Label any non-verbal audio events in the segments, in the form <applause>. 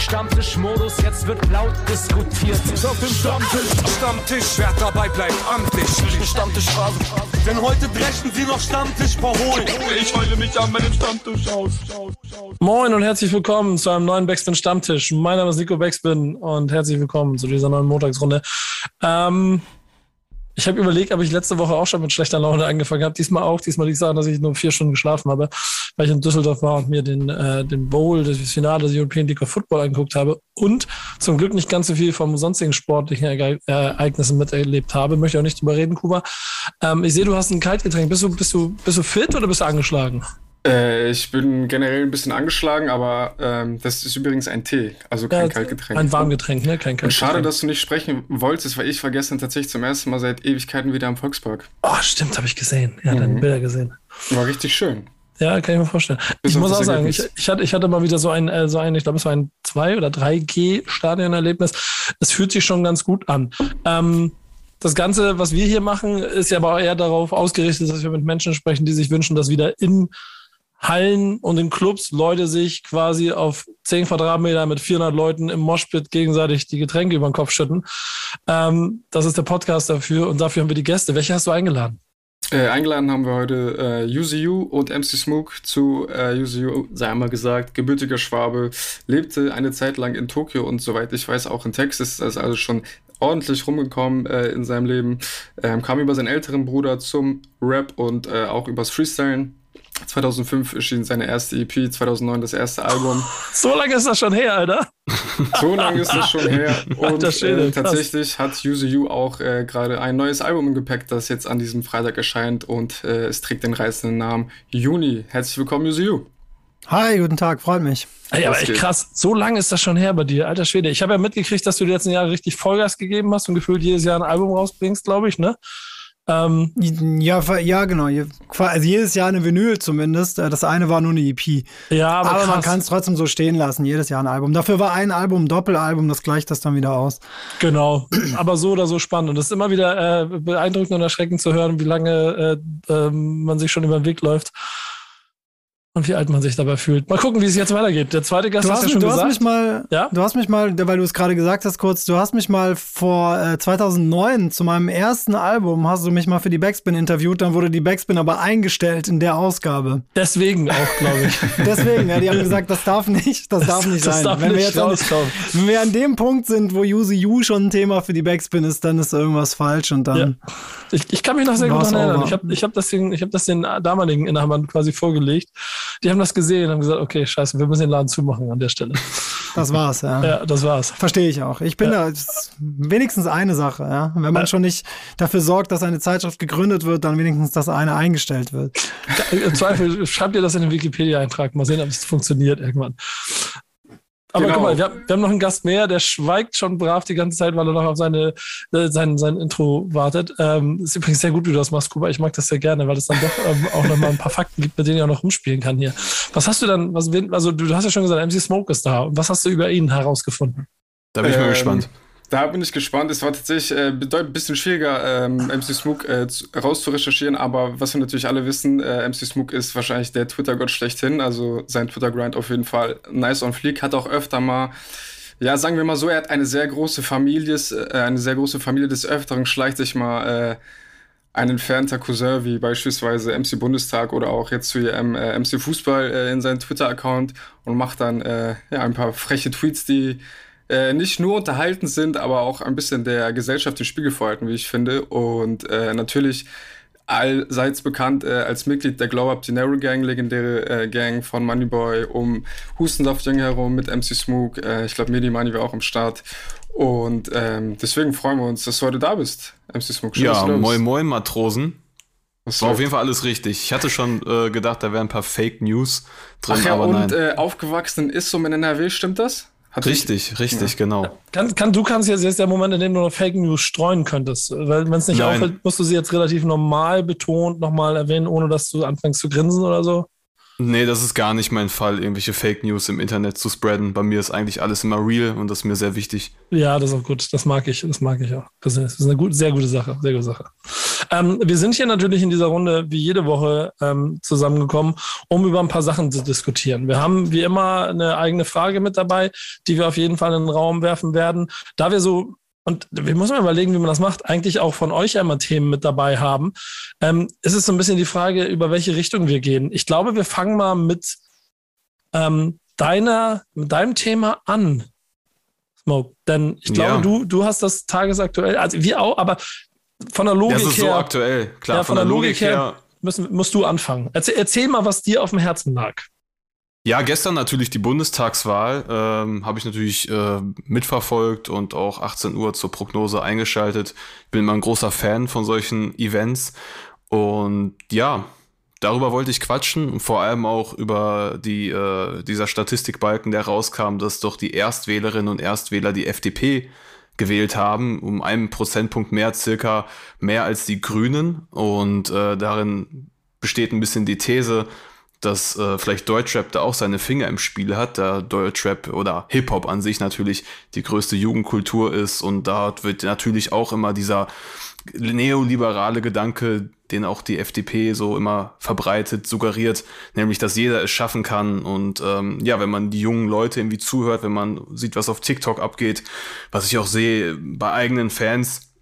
Stammtischmodus, jetzt wird laut diskutiert. Auf dem Stammtisch, Stammtisch, wer dabei bleibt, amtlich. Stammtisch Phase. Denn heute brechen sie noch Stammtisch verholen. Ich heule mich an meinem Stammtisch aus. Moin und herzlich willkommen zu einem neuen Backspin Stammtisch. Mein Name ist Nico Backspin und herzlich willkommen zu dieser neuen Montagsrunde. Ähm, ich habe überlegt, ob ich letzte Woche auch schon mit schlechter Laune angefangen habe. Diesmal auch. Diesmal liegt es daran, dass ich nur vier Stunden geschlafen habe, weil ich in Düsseldorf war und mir den, äh, den Bowl, das Finale des European League of Football angeguckt habe und zum Glück nicht ganz so viel vom sonstigen sportlichen Ereignissen miterlebt habe. Möchte auch nicht drüber reden, Kuba. Ähm, ich sehe, du hast ein Kaltgetränk. Bist du, bist, du, bist du fit oder bist du angeschlagen? Äh, ich bin generell ein bisschen angeschlagen, aber ähm, das ist übrigens ein Tee, also kein ja, Kaltgetränk. Ein Warmgetränk, ne? Kein Kaltgetränk. Und schade, dass du nicht sprechen wolltest, weil ich war gestern tatsächlich zum ersten Mal seit Ewigkeiten wieder am Volkspark. Oh, stimmt, habe ich gesehen. Ja, mhm. deine Bilder gesehen. War richtig schön. Ja, kann ich mir vorstellen. Bis ich muss auch sagen, ich, ich, hatte, ich hatte mal wieder so ein, äh, so ein ich glaube, es war ein 2- oder 3G-Stadionerlebnis. Es fühlt sich schon ganz gut an. Ähm, das Ganze, was wir hier machen, ist ja aber eher darauf ausgerichtet, dass wir mit Menschen sprechen, die sich wünschen, dass wieder in Hallen und in Clubs Leute sich quasi auf 10 Quadratmeter mit 400 Leuten im Moshpit gegenseitig die Getränke über den Kopf schütten. Ähm, das ist der Podcast dafür und dafür haben wir die Gäste. Welche hast du eingeladen? Äh, eingeladen haben wir heute äh, UZU und MC Smoke zu äh, UZU, sei einmal gesagt, gebürtiger Schwabe, lebte eine Zeit lang in Tokio und soweit ich weiß auch in Texas, ist also schon ordentlich rumgekommen äh, in seinem Leben, ähm, kam über seinen älteren Bruder zum Rap und äh, auch übers Freestylen 2005 erschien seine erste EP, 2009 das erste Album. So lange ist das schon her, Alter. So lange ist das schon her. <laughs> Und äh, tatsächlich hat Use You auch äh, gerade ein neues Album im Gepäck, das jetzt an diesem Freitag erscheint und äh, es trägt den reißenden Namen Juni. Herzlich willkommen, Use You. Hi, guten Tag, freut mich. Ey, aber echt krass, so lange ist das schon her bei dir, alter Schwede. Ich habe ja mitgekriegt, dass du die letzten Jahre richtig Vollgas gegeben hast und gefühlt jedes Jahr ein Album rausbringst, glaube ich, ne? Ähm, ja, ja, genau. Also jedes Jahr eine Vinyl zumindest. Äh, das eine war nur eine EP. Ja, aber, aber man kann es trotzdem so stehen lassen, jedes Jahr ein Album. Dafür war ein Album Doppelalbum, das gleicht das dann wieder aus. Genau, <clears throat> aber so oder so spannend. Und es ist immer wieder äh, beeindruckend und erschreckend zu hören, wie lange äh, äh, man sich schon über den Weg läuft und wie alt man sich dabei fühlt. Mal gucken, wie es jetzt weitergeht. Der zweite Gast du hast ja schon du gesagt. Hast mich mal, ja? Du hast mich mal, weil du es gerade gesagt hast, kurz, du hast mich mal vor äh, 2009 zu meinem ersten Album, hast du mich mal für die Backspin interviewt, dann wurde die Backspin aber eingestellt in der Ausgabe. Deswegen auch, glaube ich. <laughs> Deswegen, ja, die haben gesagt, das darf nicht, das, <laughs> das darf nicht das sein. Darf wenn, nicht wir jetzt an, wenn wir an dem Punkt sind, wo Use You schon ein Thema für die Backspin ist, dann ist irgendwas falsch und dann. Ja. Ich, ich kann mich noch sehr gut daran erinnern. Ich habe ich hab das, den, hab das den damaligen Inhabern quasi vorgelegt. Die haben das gesehen und haben gesagt, okay, scheiße, wir müssen den Laden zumachen an der Stelle. Das war's, ja. Ja, das war's. Verstehe ich auch. Ich bin ja. da wenigstens eine Sache, ja. Wenn man ja. schon nicht dafür sorgt, dass eine Zeitschrift gegründet wird, dann wenigstens das eine eingestellt wird. Im Zweifel schreibt ihr das in den Wikipedia-Eintrag. Mal sehen, ob es funktioniert irgendwann. Aber genau. guck mal, wir, wir, haben noch einen Gast mehr, der schweigt schon brav die ganze Zeit, weil er noch auf seine, äh, sein, sein Intro wartet. Ähm, ist übrigens sehr gut, wie du das machst, Kuba. Ich mag das sehr gerne, weil es dann doch ähm, auch noch mal ein paar Fakten gibt, mit denen ich auch noch rumspielen kann hier. Was hast du dann, was, also du hast ja schon gesagt, MC Smoke ist da. Was hast du über ihn herausgefunden? Da bin ich ähm, mal gespannt. Da bin ich gespannt. Es war tatsächlich äh, ein bisschen schwieriger, ähm, MC Smook äh, rauszurecherchieren, aber was wir natürlich alle wissen, äh, MC Smook ist wahrscheinlich der Twitter-Gott schlechthin. Also sein Twitter-Grind auf jeden Fall nice on fleek. Hat auch öfter mal, ja, sagen wir mal so, er hat eine sehr große Familie, äh, eine sehr große Familie des Öfteren schleicht sich mal äh, ein entfernter Cousin wie beispielsweise MC Bundestag oder auch jetzt zu EM äh, MC Fußball äh, in seinen Twitter-Account und macht dann äh, ja, ein paar freche Tweets, die äh, nicht nur unterhalten sind, aber auch ein bisschen der Gesellschaft den Spiegel vorhalten, wie ich finde. Und äh, natürlich allseits bekannt äh, als Mitglied der Glow Up Dinero Gang, legendäre äh, Gang von Moneyboy um Hustensaft herum mit MC Smook. Äh, ich glaube, Medi Money war auch am Start. Und ähm, deswegen freuen wir uns, dass du heute da bist, MC Smook. Schön, ja, moin moin Matrosen. Das war auf jeden Fall alles richtig. Ich hatte schon äh, gedacht, da wären ein paar Fake News drin, Ach ja, aber und, nein. Äh, aufgewachsen ist so in NRW, stimmt das? Hat richtig, ich, richtig, ja. genau. Kann, kann, du kannst jetzt, jetzt der Moment, in dem du noch Fake News streuen könntest. Weil wenn es nicht Nein. auffällt, musst du sie jetzt relativ normal betont nochmal erwähnen, ohne dass du anfängst zu grinsen oder so. Nee, das ist gar nicht mein Fall, irgendwelche Fake News im Internet zu spreaden. Bei mir ist eigentlich alles immer real und das ist mir sehr wichtig. Ja, das ist auch gut. Das mag ich. Das mag ich auch. Das ist eine gut, sehr gute Sache. Sehr gute Sache. Ähm, wir sind hier natürlich in dieser Runde wie jede Woche ähm, zusammengekommen, um über ein paar Sachen zu diskutieren. Wir haben wie immer eine eigene Frage mit dabei, die wir auf jeden Fall in den Raum werfen werden. Da wir so und wir müssen mal überlegen, wie man das macht, eigentlich auch von euch einmal Themen mit dabei haben. Ähm, ist es so ein bisschen die Frage, über welche Richtung wir gehen. Ich glaube, wir fangen mal mit ähm, deiner, mit deinem Thema an. Smoke. Denn ich glaube, ja. du, du hast das tagesaktuell, also wir auch, aber von der Logik her. Das ist her, so aktuell, klar. Ja, von, von der, der, Logik, Logik her, her müssen, musst du anfangen. Erzähl, erzähl mal, was dir auf dem Herzen lag. Ja, gestern natürlich die Bundestagswahl. Ähm, Habe ich natürlich äh, mitverfolgt und auch 18 Uhr zur Prognose eingeschaltet. Bin immer ein großer Fan von solchen Events. Und ja, darüber wollte ich quatschen. Vor allem auch über die, äh, dieser Statistikbalken, der rauskam, dass doch die Erstwählerinnen und Erstwähler die FDP gewählt haben, um einen Prozentpunkt mehr, circa mehr als die Grünen. Und äh, darin besteht ein bisschen die These, dass äh, vielleicht Deutschrap da auch seine Finger im Spiel hat, da Deutschrap oder Hip-Hop an sich natürlich die größte Jugendkultur ist und dort wird natürlich auch immer dieser neoliberale Gedanke, den auch die FDP so immer verbreitet, suggeriert, nämlich, dass jeder es schaffen kann. Und ähm, ja, wenn man die jungen Leute irgendwie zuhört, wenn man sieht, was auf TikTok abgeht, was ich auch sehe bei eigenen Fans,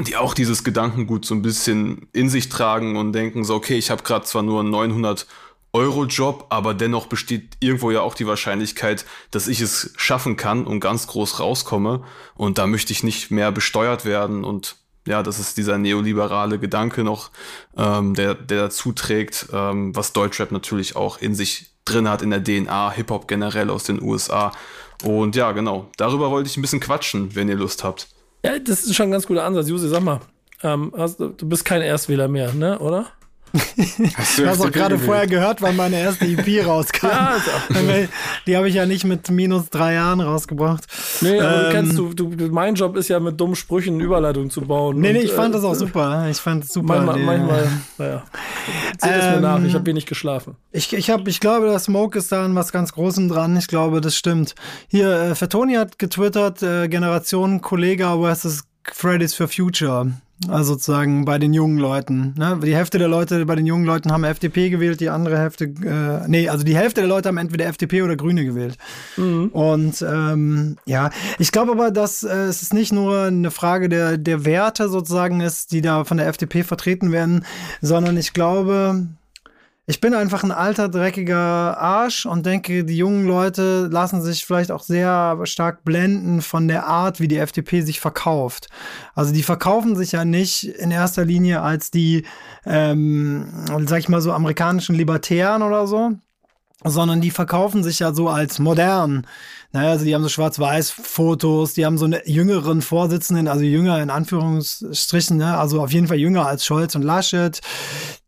die auch dieses Gedankengut so ein bisschen in sich tragen und denken so, okay, ich habe gerade zwar nur 900 Euro-Job, aber dennoch besteht irgendwo ja auch die Wahrscheinlichkeit, dass ich es schaffen kann und ganz groß rauskomme. Und da möchte ich nicht mehr besteuert werden. Und ja, das ist dieser neoliberale Gedanke noch, ähm, der, der dazu trägt, ähm, was Deutschrap natürlich auch in sich drin hat, in der DNA, Hip-Hop generell aus den USA. Und ja, genau, darüber wollte ich ein bisschen quatschen, wenn ihr Lust habt. Ja, das ist schon ein ganz guter Ansatz. Juse, sag mal, ähm, hast, du bist kein Erstwähler mehr, ne, oder? Hast du hast auch gerade vorher gehört, wann meine erste EP <laughs> rauskam. ja, die habe ich ja nicht mit minus drei Jahren rausgebracht. Nee, aber ähm, du kennst du, du, mein Job ist ja mit dummen Sprüchen Überleitung zu bauen. Nee, nee, ich fand äh, das auch super. Ich fand es super. Manchmal, manchmal naja. Seht es ähm, mir nach, ich habe wenig geschlafen. Ich, ich, hab, ich glaube, der Smoke ist da an was ganz Großem dran. Ich glaube, das stimmt. Hier, äh, Fatoni hat getwittert, äh, Generation Kollega versus Fridays for Future. Also sozusagen bei den jungen Leuten. Ne? Die Hälfte der Leute bei den jungen Leuten haben FDP gewählt, die andere Hälfte, äh, nee, also die Hälfte der Leute haben entweder FDP oder Grüne gewählt. Mhm. Und ähm, ja, ich glaube aber, dass äh, es ist nicht nur eine Frage der, der Werte sozusagen ist, die da von der FDP vertreten werden, sondern ich glaube, ich bin einfach ein alter, dreckiger Arsch und denke, die jungen Leute lassen sich vielleicht auch sehr stark blenden von der Art, wie die FDP sich verkauft. Also die verkaufen sich ja nicht in erster Linie als die, ähm, sag ich mal so, amerikanischen Libertären oder so, sondern die verkaufen sich ja so als modern. Naja, also die haben so Schwarz-Weiß-Fotos, die haben so eine jüngeren Vorsitzenden, also jünger in Anführungsstrichen, ne? also auf jeden Fall jünger als Scholz und Laschet.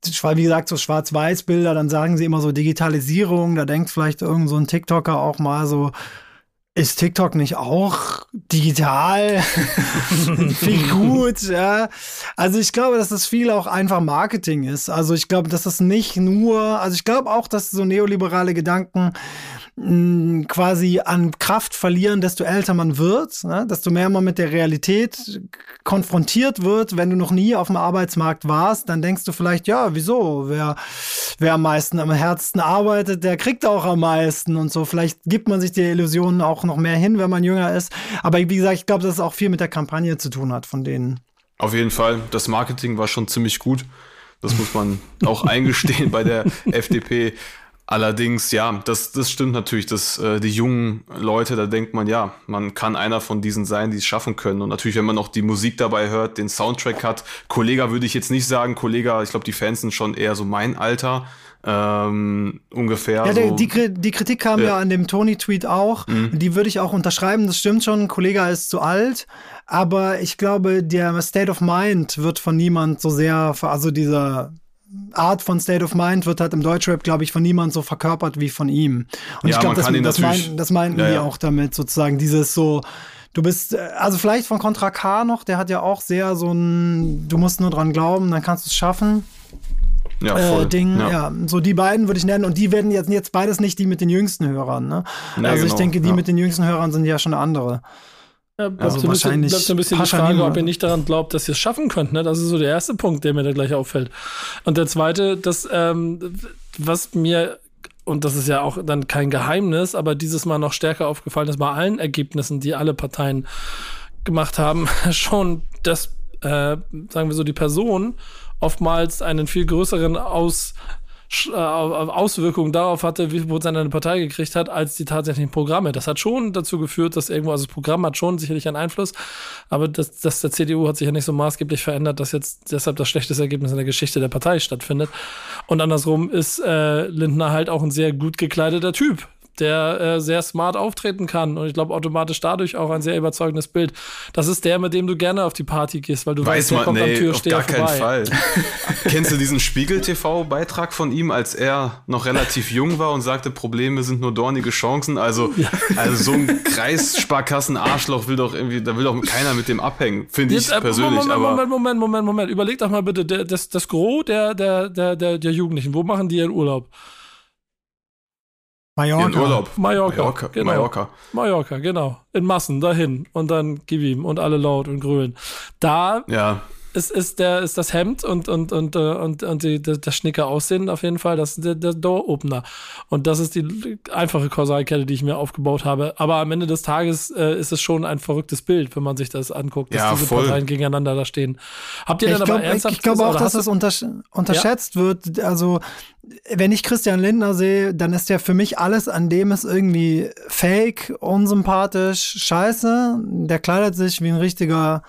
Wie gesagt, so Schwarz-Weiß-Bilder, dann sagen sie immer so Digitalisierung, da denkt vielleicht irgend so ein TikToker auch mal so, ist TikTok nicht auch digital? <laughs> Wie gut, ja. Also ich glaube, dass das viel auch einfach Marketing ist. Also ich glaube, dass das nicht nur, also ich glaube auch, dass so neoliberale Gedanken quasi an Kraft verlieren, desto älter man wird, ne? desto mehr man mit der Realität konfrontiert wird. Wenn du noch nie auf dem Arbeitsmarkt warst, dann denkst du vielleicht, ja, wieso? Wer, wer am meisten am härtesten arbeitet, der kriegt auch am meisten und so. Vielleicht gibt man sich die Illusionen auch noch mehr hin, wenn man jünger ist. Aber wie gesagt, ich glaube, dass es auch viel mit der Kampagne zu tun hat von denen. Auf jeden Fall. Das Marketing war schon ziemlich gut. Das muss man auch eingestehen bei der <laughs> FDP. Allerdings, ja, das, das stimmt natürlich, dass äh, die jungen Leute, da denkt man, ja, man kann einer von diesen sein, die es schaffen können. Und natürlich, wenn man noch die Musik dabei hört, den Soundtrack hat, Kollega würde ich jetzt nicht sagen, Kollega, ich glaube, die Fans sind schon eher so mein Alter. Ähm, ungefähr. Ja, so. die, die, Kritik kam ja, ja an dem Tony-Tweet auch. Mhm. Die würde ich auch unterschreiben. Das stimmt schon. Kollega ist zu alt. Aber ich glaube, der State of Mind wird von niemand so sehr, also dieser Art von State of Mind wird halt im Deutschrap, glaube ich, von niemand so verkörpert wie von ihm. Und ja, ich glaube, das, das, mein, das meinten ja, die ja. auch damit, sozusagen, dieses so, du bist, äh, also vielleicht von Contra K noch, der hat ja auch sehr so ein, du musst nur dran glauben, dann kannst du es schaffen. ja, äh, Ding. Ja. ja. so die beiden würde ich nennen. Und die werden jetzt, jetzt beides nicht die mit den jüngsten Hörern. Ne? Nee, also genau. ich denke, die mit den jüngsten Hörern sind ja schon andere. Ja, also ja. wahrscheinlich bleibt so ein bisschen die Frage, ob ihr nicht daran glaubt, dass ihr es schaffen könnt. Ne? Das ist so der erste Punkt, der mir da gleich auffällt. Und der zweite, das, ähm, was mir, und das ist ja auch dann kein Geheimnis, aber dieses Mal noch stärker aufgefallen ist bei allen Ergebnissen, die alle Parteien gemacht haben, <laughs> schon, dass, äh, sagen wir so, die Person oftmals einen viel größeren Aus Auswirkungen darauf hatte, wie viel Prozent eine Partei gekriegt hat, als die tatsächlichen Programme. Das hat schon dazu geführt, dass irgendwo, also das Programm hat schon sicherlich einen Einfluss, aber das, das der CDU hat sich ja nicht so maßgeblich verändert, dass jetzt deshalb das schlechteste Ergebnis in der Geschichte der Partei stattfindet. Und andersrum ist äh, Lindner halt auch ein sehr gut gekleideter Typ der äh, sehr smart auftreten kann und ich glaube automatisch dadurch auch ein sehr überzeugendes Bild. Das ist der, mit dem du gerne auf die Party gehst, weil du Weiß weißt, der kommt nee, am Türsteher auf gar keinen Fall. <laughs> Kennst du diesen Spiegel-TV-Beitrag von ihm, als er noch relativ jung war und sagte, Probleme sind nur dornige Chancen? Also, ja. also so ein Kreissparkassen-Arschloch will doch irgendwie, da will doch keiner mit dem abhängen, finde ich äh, persönlich. Moment, aber Moment, Moment, Moment, Moment. Überleg doch mal bitte, der, das, das Gros der, der, der, der, der Jugendlichen, wo machen die ihren Urlaub? Mallorca. In Urlaub. Mallorca. Mallorca. Genau. Mallorca. Mallorca, genau. In Massen dahin und dann gib ihm und alle laut und grölen. Da ja ist, ist, der, ist das Hemd und, und, und, äh, und, und die, das Schnicker aussehen auf jeden Fall, das ist der, der Door-Opener. Und das ist die einfache Kausalkette, die ich mir aufgebaut habe. Aber am Ende des Tages äh, ist es schon ein verrücktes Bild, wenn man sich das anguckt, dass ja, diese voll. Parteien gegeneinander da stehen. Habt ihr denn aber ernsthaft Ich glaube auch, dass es untersch unterschätzt ja? wird. Also, wenn ich Christian Lindner sehe, dann ist ja für mich alles, an dem ist irgendwie fake, unsympathisch, scheiße. Der kleidet sich wie ein richtiger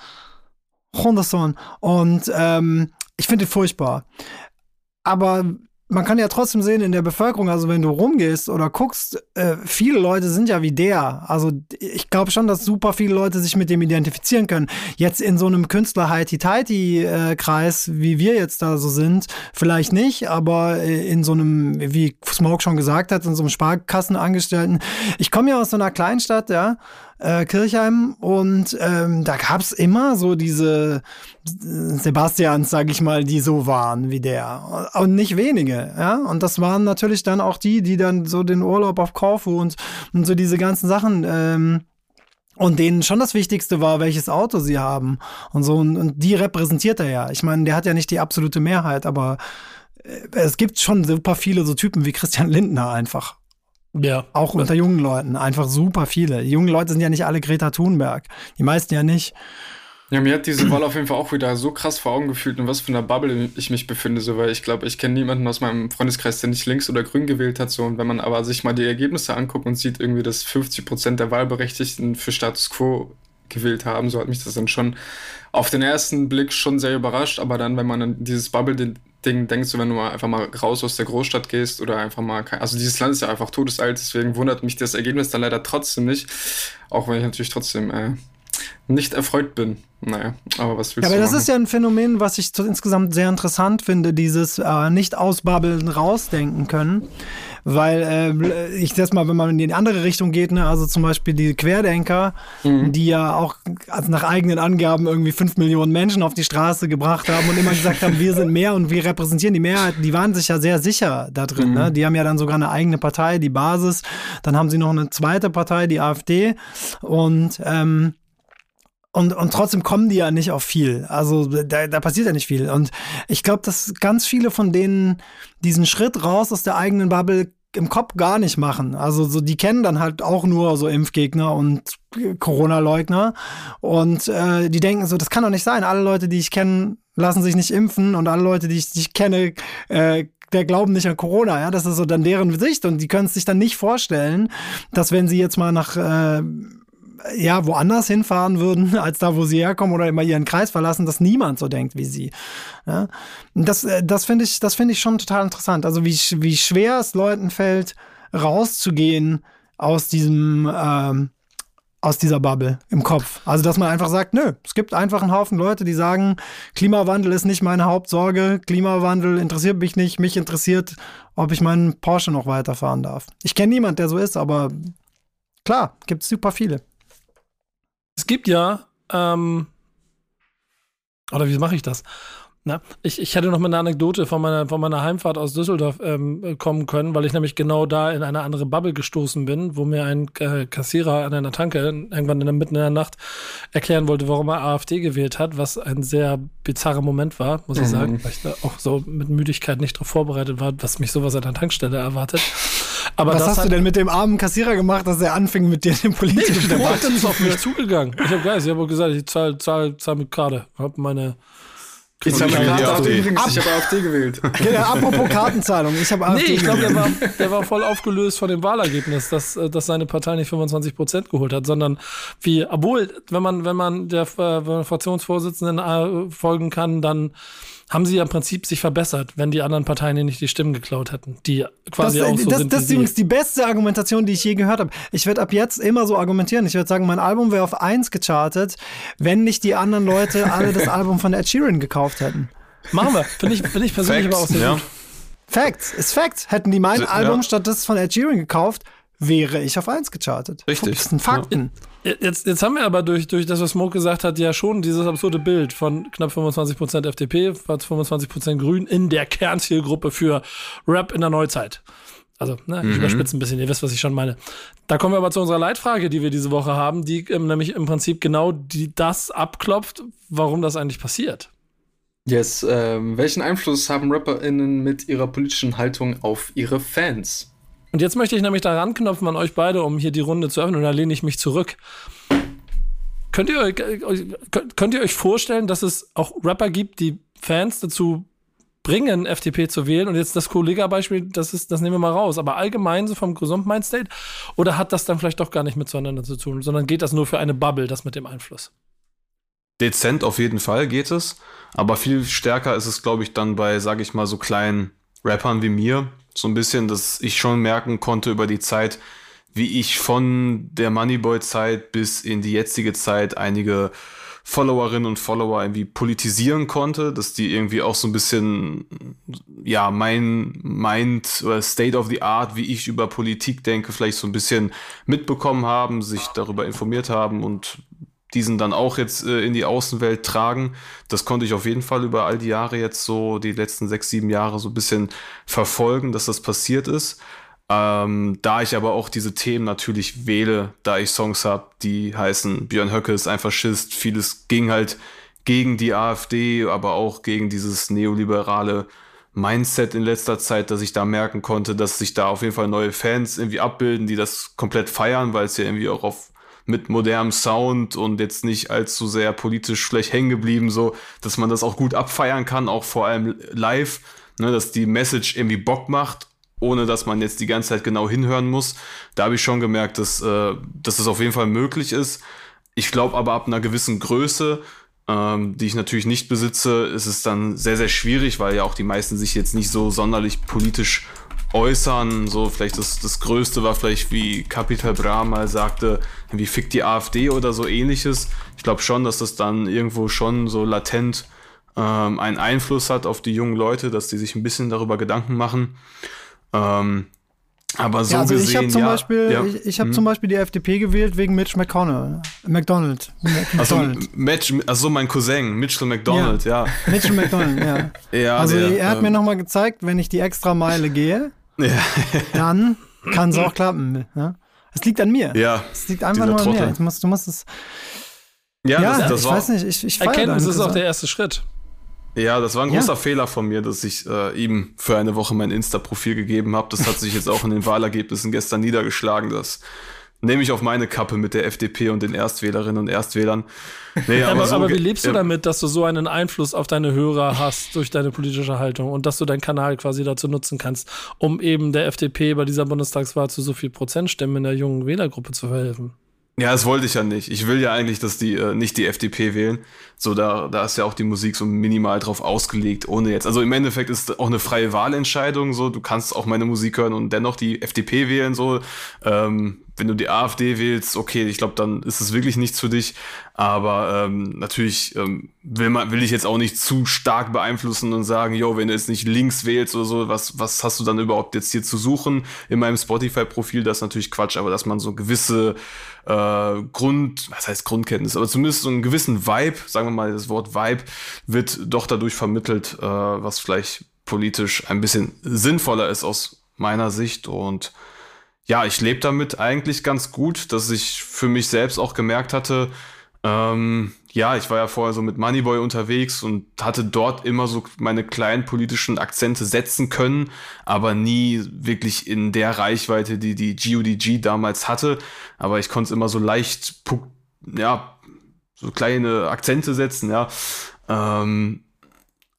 Henderson. Und ähm, ich finde ihn furchtbar. Aber man kann ja trotzdem sehen in der Bevölkerung, also wenn du rumgehst oder guckst, äh, viele Leute sind ja wie der. Also ich glaube schon, dass super viele Leute sich mit dem identifizieren können. Jetzt in so einem Künstler Heiti Tighty äh, Kreis, wie wir jetzt da so sind, vielleicht nicht, aber äh, in so einem, wie Smoke schon gesagt hat, in so einem Sparkassenangestellten. Ich komme ja aus so einer Kleinstadt, ja äh, Kirchheim und ähm, da gab's immer so diese Sebastians, sag ich mal, die so waren wie der und nicht wenige, ja und das waren natürlich dann auch die, die dann so den Urlaub auf Korfu und, und so diese ganzen Sachen ähm, und denen schon das Wichtigste war, welches Auto sie haben und so und, und die repräsentiert er ja. Ich meine, der hat ja nicht die absolute Mehrheit, aber äh, es gibt schon super viele so Typen wie Christian Lindner einfach. Ja. Auch unter jungen Leuten. Einfach super viele. Die jungen Leute sind ja nicht alle Greta Thunberg. Die meisten ja nicht. Ja, mir hat diese Wahl auf jeden Fall auch wieder so krass vor Augen gefühlt, in was für einer Bubble ich mich befinde, so, weil ich glaube, ich kenne niemanden aus meinem Freundeskreis, der nicht links oder grün gewählt hat, so. Und wenn man aber sich mal die Ergebnisse anguckt und sieht irgendwie, dass 50 Prozent der Wahlberechtigten für Status Quo gewählt haben, so hat mich das dann schon auf den ersten Blick schon sehr überrascht. Aber dann, wenn man an dieses Bubble Ding denkst du, wenn du mal einfach mal raus aus der Großstadt gehst oder einfach mal, also dieses Land ist ja einfach todesalt, deswegen wundert mich das Ergebnis dann leider trotzdem nicht, auch wenn ich natürlich trotzdem äh, nicht erfreut bin. Naja, aber was willst ja, aber das ist ja ein Phänomen, was ich insgesamt sehr interessant finde, dieses äh, nicht ausbabbeln, rausdenken können. Weil äh, ich das mal, wenn man in die andere Richtung geht, ne, also zum Beispiel die Querdenker, mhm. die ja auch also nach eigenen Angaben irgendwie fünf Millionen Menschen auf die Straße gebracht haben und immer gesagt haben, wir sind mehr und wir repräsentieren die Mehrheit, die waren sich ja sehr sicher da drin. Ne? Mhm. Ne? Die haben ja dann sogar eine eigene Partei, die Basis. Dann haben sie noch eine zweite Partei, die AfD. Und ähm, und, und trotzdem kommen die ja nicht auf viel. Also da, da passiert ja nicht viel. Und ich glaube, dass ganz viele von denen diesen Schritt raus aus der eigenen Bubble im Kopf gar nicht machen. Also so, die kennen dann halt auch nur so Impfgegner und Corona-Leugner. Und äh, die denken so, das kann doch nicht sein. Alle Leute, die ich kenne, lassen sich nicht impfen und alle Leute, die ich, die ich kenne, äh, der glauben nicht an Corona, ja, das ist so dann deren Sicht und die können es sich dann nicht vorstellen, dass wenn sie jetzt mal nach äh, ja, woanders hinfahren würden, <laughs> als da, wo sie herkommen oder immer ihren Kreis verlassen, dass niemand so denkt wie sie. Ja? Das, äh, das finde ich, das ich schon total interessant. Also wie, wie schwer es Leuten fällt, rauszugehen aus diesem, ähm, aus dieser Bubble im Kopf. Also, dass man einfach sagt, nö, es gibt einfach einen Haufen Leute, die sagen, Klimawandel ist nicht meine Hauptsorge, Klimawandel interessiert mich nicht, mich interessiert, ob ich meinen Porsche noch weiterfahren darf. Ich kenne niemanden, der so ist, aber klar, gibt es super viele. Es gibt ja, ähm, oder wie mache ich das? Na, ich, ich hätte noch mal eine Anekdote von meiner, von meiner Heimfahrt aus Düsseldorf ähm, kommen können, weil ich nämlich genau da in eine andere Bubble gestoßen bin, wo mir ein äh, Kassierer an einer Tanke irgendwann in der Mitten in der Nacht erklären wollte, warum er AfD gewählt hat, was ein sehr bizarrer Moment war, muss ich mhm. sagen, weil ich da auch so mit Müdigkeit nicht darauf vorbereitet war, was mich sowas an der Tankstelle erwartet. Aber was hast du denn mit dem armen Kassierer gemacht, dass er anfing mit dir den politischen nee, Debatte? ist auf mich zugegangen. Ich habe geil, ich habe gesagt, ich zahle zahl, zahl mit Karte, habe meine ich habe AfD. Übrigens, ich habe AfD gewählt. Ja, apropos Kartenzahlung, ich habe AfD Nee, ich glaube, der war, der war voll aufgelöst von dem Wahlergebnis, dass, äh, dass seine Partei nicht 25 Prozent geholt hat, sondern wie, obwohl, wenn man, wenn man der, wenn man Fraktionsvorsitzenden äh, folgen kann, dann haben sie ja im Prinzip sich verbessert, wenn die anderen Parteien ihnen nicht die Stimmen geklaut hätten, die quasi das, auch so das, sind. Das ist übrigens die beste Argumentation, die ich je gehört habe. Ich werde ab jetzt immer so argumentieren. Ich würde sagen, mein Album wäre auf eins gechartet, wenn nicht die anderen Leute alle das Album von Ed Sheeran gekauft hätten. Machen wir. Finde ich, find ich persönlich Facts, aber auch sehr ja. gut. Facts, ist Facts. Hätten die mein Album ja. statt das von Ed Sheeran gekauft, wäre ich auf eins gechartet. Richtig. Das sind Fakten. Ja. Jetzt, jetzt haben wir aber durch, durch das, was Smoke gesagt hat, ja schon dieses absurde Bild von knapp 25% FDP, fast 25% Grün in der Kernzielgruppe für Rap in der Neuzeit. Also, ne, ich mhm. überspitze ein bisschen, ihr wisst, was ich schon meine. Da kommen wir aber zu unserer Leitfrage, die wir diese Woche haben, die ähm, nämlich im Prinzip genau die, das abklopft, warum das eigentlich passiert. Yes, ähm, welchen Einfluss haben RapperInnen mit ihrer politischen Haltung auf ihre Fans? Und jetzt möchte ich nämlich da ranknopfen an euch beide, um hier die Runde zu öffnen, und da lehne ich mich zurück. Könnt ihr, euch, könnt ihr euch vorstellen, dass es auch Rapper gibt, die Fans dazu bringen, FDP zu wählen? Und jetzt das Kollega-Beispiel, das, das nehmen wir mal raus. Aber allgemein so vom Gesund-Mindstate? Oder hat das dann vielleicht doch gar nicht miteinander zu tun, sondern geht das nur für eine Bubble, das mit dem Einfluss? Dezent auf jeden Fall geht es. Aber viel stärker ist es, glaube ich, dann bei, sage ich mal, so kleinen Rappern wie mir, so ein bisschen, dass ich schon merken konnte über die Zeit, wie ich von der Moneyboy-Zeit bis in die jetzige Zeit einige Followerinnen und Follower irgendwie politisieren konnte, dass die irgendwie auch so ein bisschen, ja, mein Mind oder State of the Art, wie ich über Politik denke, vielleicht so ein bisschen mitbekommen haben, sich darüber informiert haben und diesen dann auch jetzt äh, in die Außenwelt tragen. Das konnte ich auf jeden Fall über all die Jahre jetzt so, die letzten sechs, sieben Jahre so ein bisschen verfolgen, dass das passiert ist. Ähm, da ich aber auch diese Themen natürlich wähle, da ich Songs habe, die heißen Björn Höcke ist ein Faschist, vieles ging halt gegen die AfD, aber auch gegen dieses neoliberale Mindset in letzter Zeit, dass ich da merken konnte, dass sich da auf jeden Fall neue Fans irgendwie abbilden, die das komplett feiern, weil es ja irgendwie auch auf mit modernem Sound und jetzt nicht allzu sehr politisch vielleicht hängen geblieben, so, dass man das auch gut abfeiern kann, auch vor allem live, ne, dass die Message irgendwie Bock macht, ohne dass man jetzt die ganze Zeit genau hinhören muss. Da habe ich schon gemerkt, dass, äh, dass es auf jeden Fall möglich ist. Ich glaube aber ab einer gewissen Größe, ähm, die ich natürlich nicht besitze, ist es dann sehr, sehr schwierig, weil ja auch die meisten sich jetzt nicht so sonderlich politisch äußern. So, vielleicht das, das Größte war vielleicht, wie Capital Bra mal sagte, wie fickt die AfD oder so ähnliches. Ich glaube schon, dass das dann irgendwo schon so latent ähm, einen Einfluss hat auf die jungen Leute, dass die sich ein bisschen darüber Gedanken machen. Ähm, aber so ja, also gesehen, ich habe zum ja, Beispiel, ja. ich, ich habe hm. zum Beispiel die FDP gewählt wegen Mitch McConnell, McDonald. Also, Mitch, also mein Cousin, Mitchell McDonald, ja. ja. Mitchell McDonald, ja. <laughs> ja also der, er hat ähm, mir nochmal gezeigt, wenn ich die extra Meile gehe, ja. dann kann es auch klappen. Ne? Es liegt an mir. Ja. Es liegt einfach nur an Trottel. mir. Du musst, du musst es. Ja, ja das, das ich war, weiß nicht. Ich, ich Erkenntnis ist auch der erste Schritt. Ja, das war ein großer ja. Fehler von mir, dass ich äh, ihm für eine Woche mein Insta-Profil gegeben habe. Das hat sich jetzt auch in den Wahlergebnissen gestern niedergeschlagen. Das nehme ich auf meine Kappe mit der FDP und den Erstwählerinnen und Erstwählern. Nee, <laughs> aber, aber, so aber wie lebst du damit, dass du so einen Einfluss auf deine Hörer hast durch deine politische Haltung und dass du deinen Kanal quasi dazu nutzen kannst, um eben der FDP bei dieser Bundestagswahl zu so viel Prozentstimmen in der jungen Wählergruppe zu verhelfen? Ja, das wollte ich ja nicht. Ich will ja eigentlich, dass die äh, nicht die FDP wählen. So, da, da ist ja auch die Musik so minimal drauf ausgelegt, ohne jetzt. Also im Endeffekt ist auch eine freie Wahlentscheidung. So, du kannst auch meine Musik hören und dennoch die FDP wählen. So, ähm, wenn du die AfD wählst, okay, ich glaube, dann ist es wirklich nichts für dich. Aber ähm, natürlich ähm, will man, will ich jetzt auch nicht zu stark beeinflussen und sagen, yo, wenn du jetzt nicht links wählst oder so, was, was hast du dann überhaupt jetzt hier zu suchen? In meinem Spotify-Profil, das ist natürlich Quatsch, aber dass man so gewisse äh, Grund, was heißt Grundkenntnis, aber zumindest so einen gewissen Vibe, sagen wir mal, das Wort Vibe, wird doch dadurch vermittelt, äh, was vielleicht politisch ein bisschen sinnvoller ist aus meiner Sicht und ja, ich lebe damit eigentlich ganz gut, dass ich für mich selbst auch gemerkt hatte, ähm, ja, ich war ja vorher so mit Moneyboy unterwegs und hatte dort immer so meine kleinen politischen Akzente setzen können, aber nie wirklich in der Reichweite, die die GUDG damals hatte. Aber ich konnte immer so leicht, ja, so kleine Akzente setzen, ja. Ähm,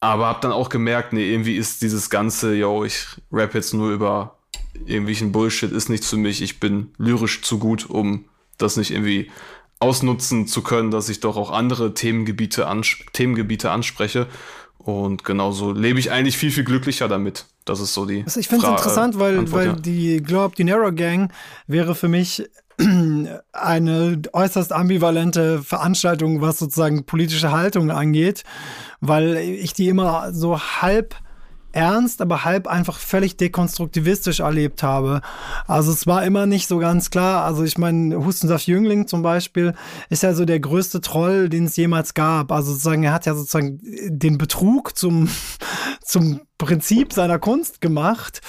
aber hab dann auch gemerkt, nee, irgendwie ist dieses ganze, yo, ich rap jetzt nur über irgendwelchen Bullshit ist nichts für mich. Ich bin lyrisch zu gut, um das nicht irgendwie ausnutzen zu können, dass ich doch auch andere Themengebiete, ans Themengebiete anspreche. Und genauso lebe ich eigentlich viel, viel glücklicher damit. Das ist so die. Also ich finde es interessant, weil, Antwort, weil ja. die Globe Dinero Gang wäre für mich <clears throat> eine äußerst ambivalente Veranstaltung, was sozusagen politische Haltung angeht, weil ich die immer so halb ernst, aber halb einfach völlig dekonstruktivistisch erlebt habe. Also es war immer nicht so ganz klar. Also ich meine, Hustensaft Jüngling zum Beispiel ist ja so der größte Troll, den es jemals gab. Also sozusagen, er hat ja sozusagen den Betrug zum, <laughs> zum Prinzip seiner Kunst gemacht.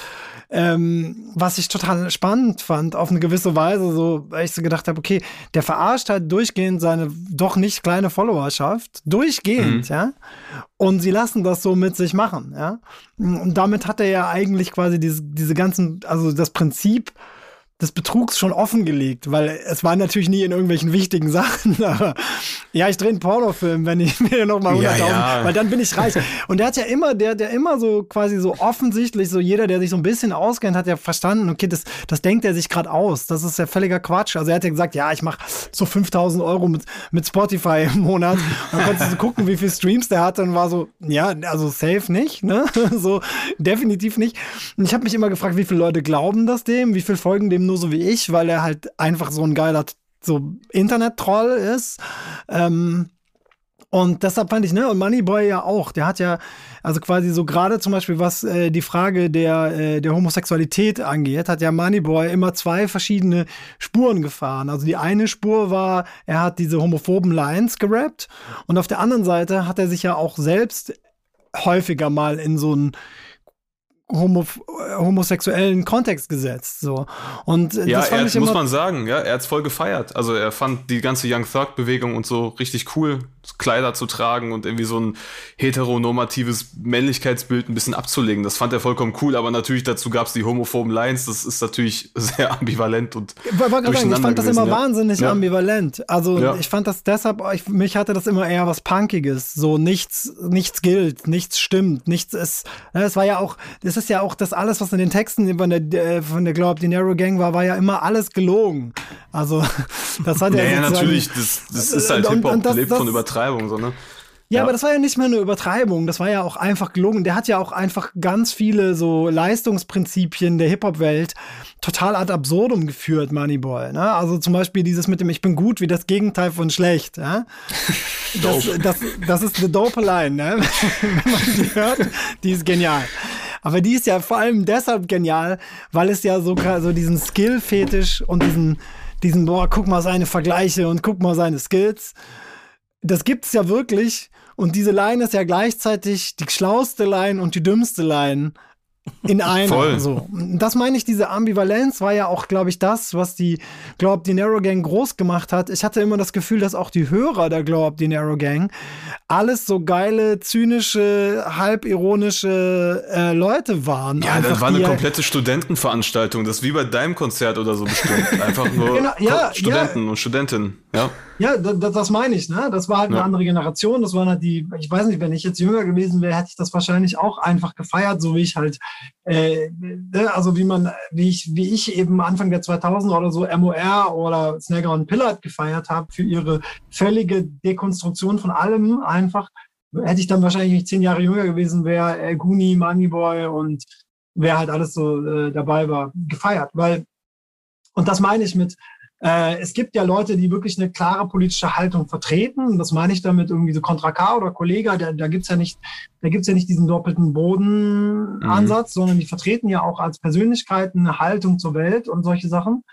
Ähm, was ich total spannend fand, auf eine gewisse Weise, so, weil ich so gedacht habe, okay, der verarscht halt durchgehend seine doch nicht kleine Followerschaft, durchgehend, mhm. ja. Und sie lassen das so mit sich machen, ja. Und damit hat er ja eigentlich quasi diese, diese ganzen, also das Prinzip, des Betrugs schon offengelegt, weil es war natürlich nie in irgendwelchen wichtigen Sachen. <laughs> Aber ja, ich drehe einen Pornofilm, wenn ich <laughs> mir noch mal 100.000, ja, ja. weil dann bin ich reich. Und der hat ja immer, der, der immer so quasi so offensichtlich, so jeder, der sich so ein bisschen auskennt, hat ja verstanden, okay, das, das denkt er sich gerade aus. Das ist ja völliger Quatsch. Also er hat ja gesagt, ja, ich mache so 5000 Euro mit, mit Spotify im Monat. Und dann konntest du gucken, wie viele Streams der hatte und war so, ja, also safe nicht, ne? <laughs> so definitiv nicht. Und ich habe mich immer gefragt, wie viele Leute glauben das dem, wie viele folgen dem so wie ich, weil er halt einfach so ein geiler so Internet-Troll ist. Ähm, und deshalb fand ich, ne, und Moneyboy ja auch, der hat ja, also quasi so gerade zum Beispiel, was äh, die Frage der, äh, der Homosexualität angeht, hat ja Moneyboy immer zwei verschiedene Spuren gefahren. Also die eine Spur war, er hat diese homophoben Lines gerappt und auf der anderen Seite hat er sich ja auch selbst häufiger mal in so ein homo homosexuellen Kontext gesetzt. So. Und ja, das fand er, ich muss man sagen, ja, er hat's voll gefeiert. Also er fand die ganze Young Thug Bewegung und so richtig cool. Kleider zu tragen und irgendwie so ein heteronormatives Männlichkeitsbild ein bisschen abzulegen. Das fand er vollkommen cool, aber natürlich dazu gab es die homophoben Lines. Das ist natürlich <laughs> sehr ambivalent und war, war sagen, Ich fand das immer ja. wahnsinnig ja. ambivalent. Also ja. ich fand das deshalb, ich, mich hatte das immer eher was Punkiges. So nichts, nichts gilt, nichts stimmt, nichts ist. Es war ja auch, das ist ja auch das alles, was in den Texten von der, äh, von der Glaub, die Narrow Gang war, war ja immer alles gelogen. Also <laughs> das hat ja. Ja, natürlich, das, das ist halt Hip-Hop, lebt von. Übertreibung, so, ne? Ja, ja, aber das war ja nicht mehr eine Übertreibung, das war ja auch einfach gelungen. Der hat ja auch einfach ganz viele so Leistungsprinzipien der Hip-Hop-Welt total ad absurdum geführt, Moneyboy. Ne? Also zum Beispiel dieses mit dem Ich bin gut wie das Gegenteil von schlecht. Ja? <laughs> Das, das, das ist eine dope Line, ne? <laughs> wenn man die hört. Die ist genial. Aber die ist ja vor allem deshalb genial, weil es ja so, so diesen Skill-Fetisch und diesen, diesen, boah, guck mal seine Vergleiche und guck mal seine Skills das gibt's ja wirklich. Und diese Line ist ja gleichzeitig die schlauste Line und die dümmste Line in <laughs> einer. Voll. So. Das meine ich, diese Ambivalenz war ja auch, glaube ich, das, was die Globe Dinero Gang groß gemacht hat. Ich hatte immer das Gefühl, dass auch die Hörer der Globe Dinero Gang alles so geile, zynische, halbironische äh, Leute waren. Ja, das war eine komplette Studentenveranstaltung. Das ist wie bei deinem Konzert oder so bestimmt. <laughs> Einfach nur genau, ja, Studenten ja. und Studentinnen. Ja. Ja, das, das meine ich, ne? Das war halt ja. eine andere Generation. Das waren halt die, ich weiß nicht, wenn ich jetzt jünger gewesen wäre, hätte ich das wahrscheinlich auch einfach gefeiert, so wie ich halt, äh, ne? also wie man, wie ich, wie ich eben Anfang der 2000 oder so MOR oder Snagger und Pillard gefeiert habe für ihre völlige Dekonstruktion von allem einfach. Hätte ich dann wahrscheinlich nicht zehn Jahre jünger gewesen wäre, äh, Guni, Moneyboy und wer halt alles so äh, dabei war, gefeiert. Weil Und das meine ich mit, äh, es gibt ja Leute, die wirklich eine klare politische Haltung vertreten. Das meine ich damit irgendwie so Contra K oder Kollega. Da, da gibt's ja nicht, da gibt's ja nicht diesen doppelten Bodenansatz, mhm. sondern die vertreten ja auch als Persönlichkeit eine Haltung zur Welt und solche Sachen.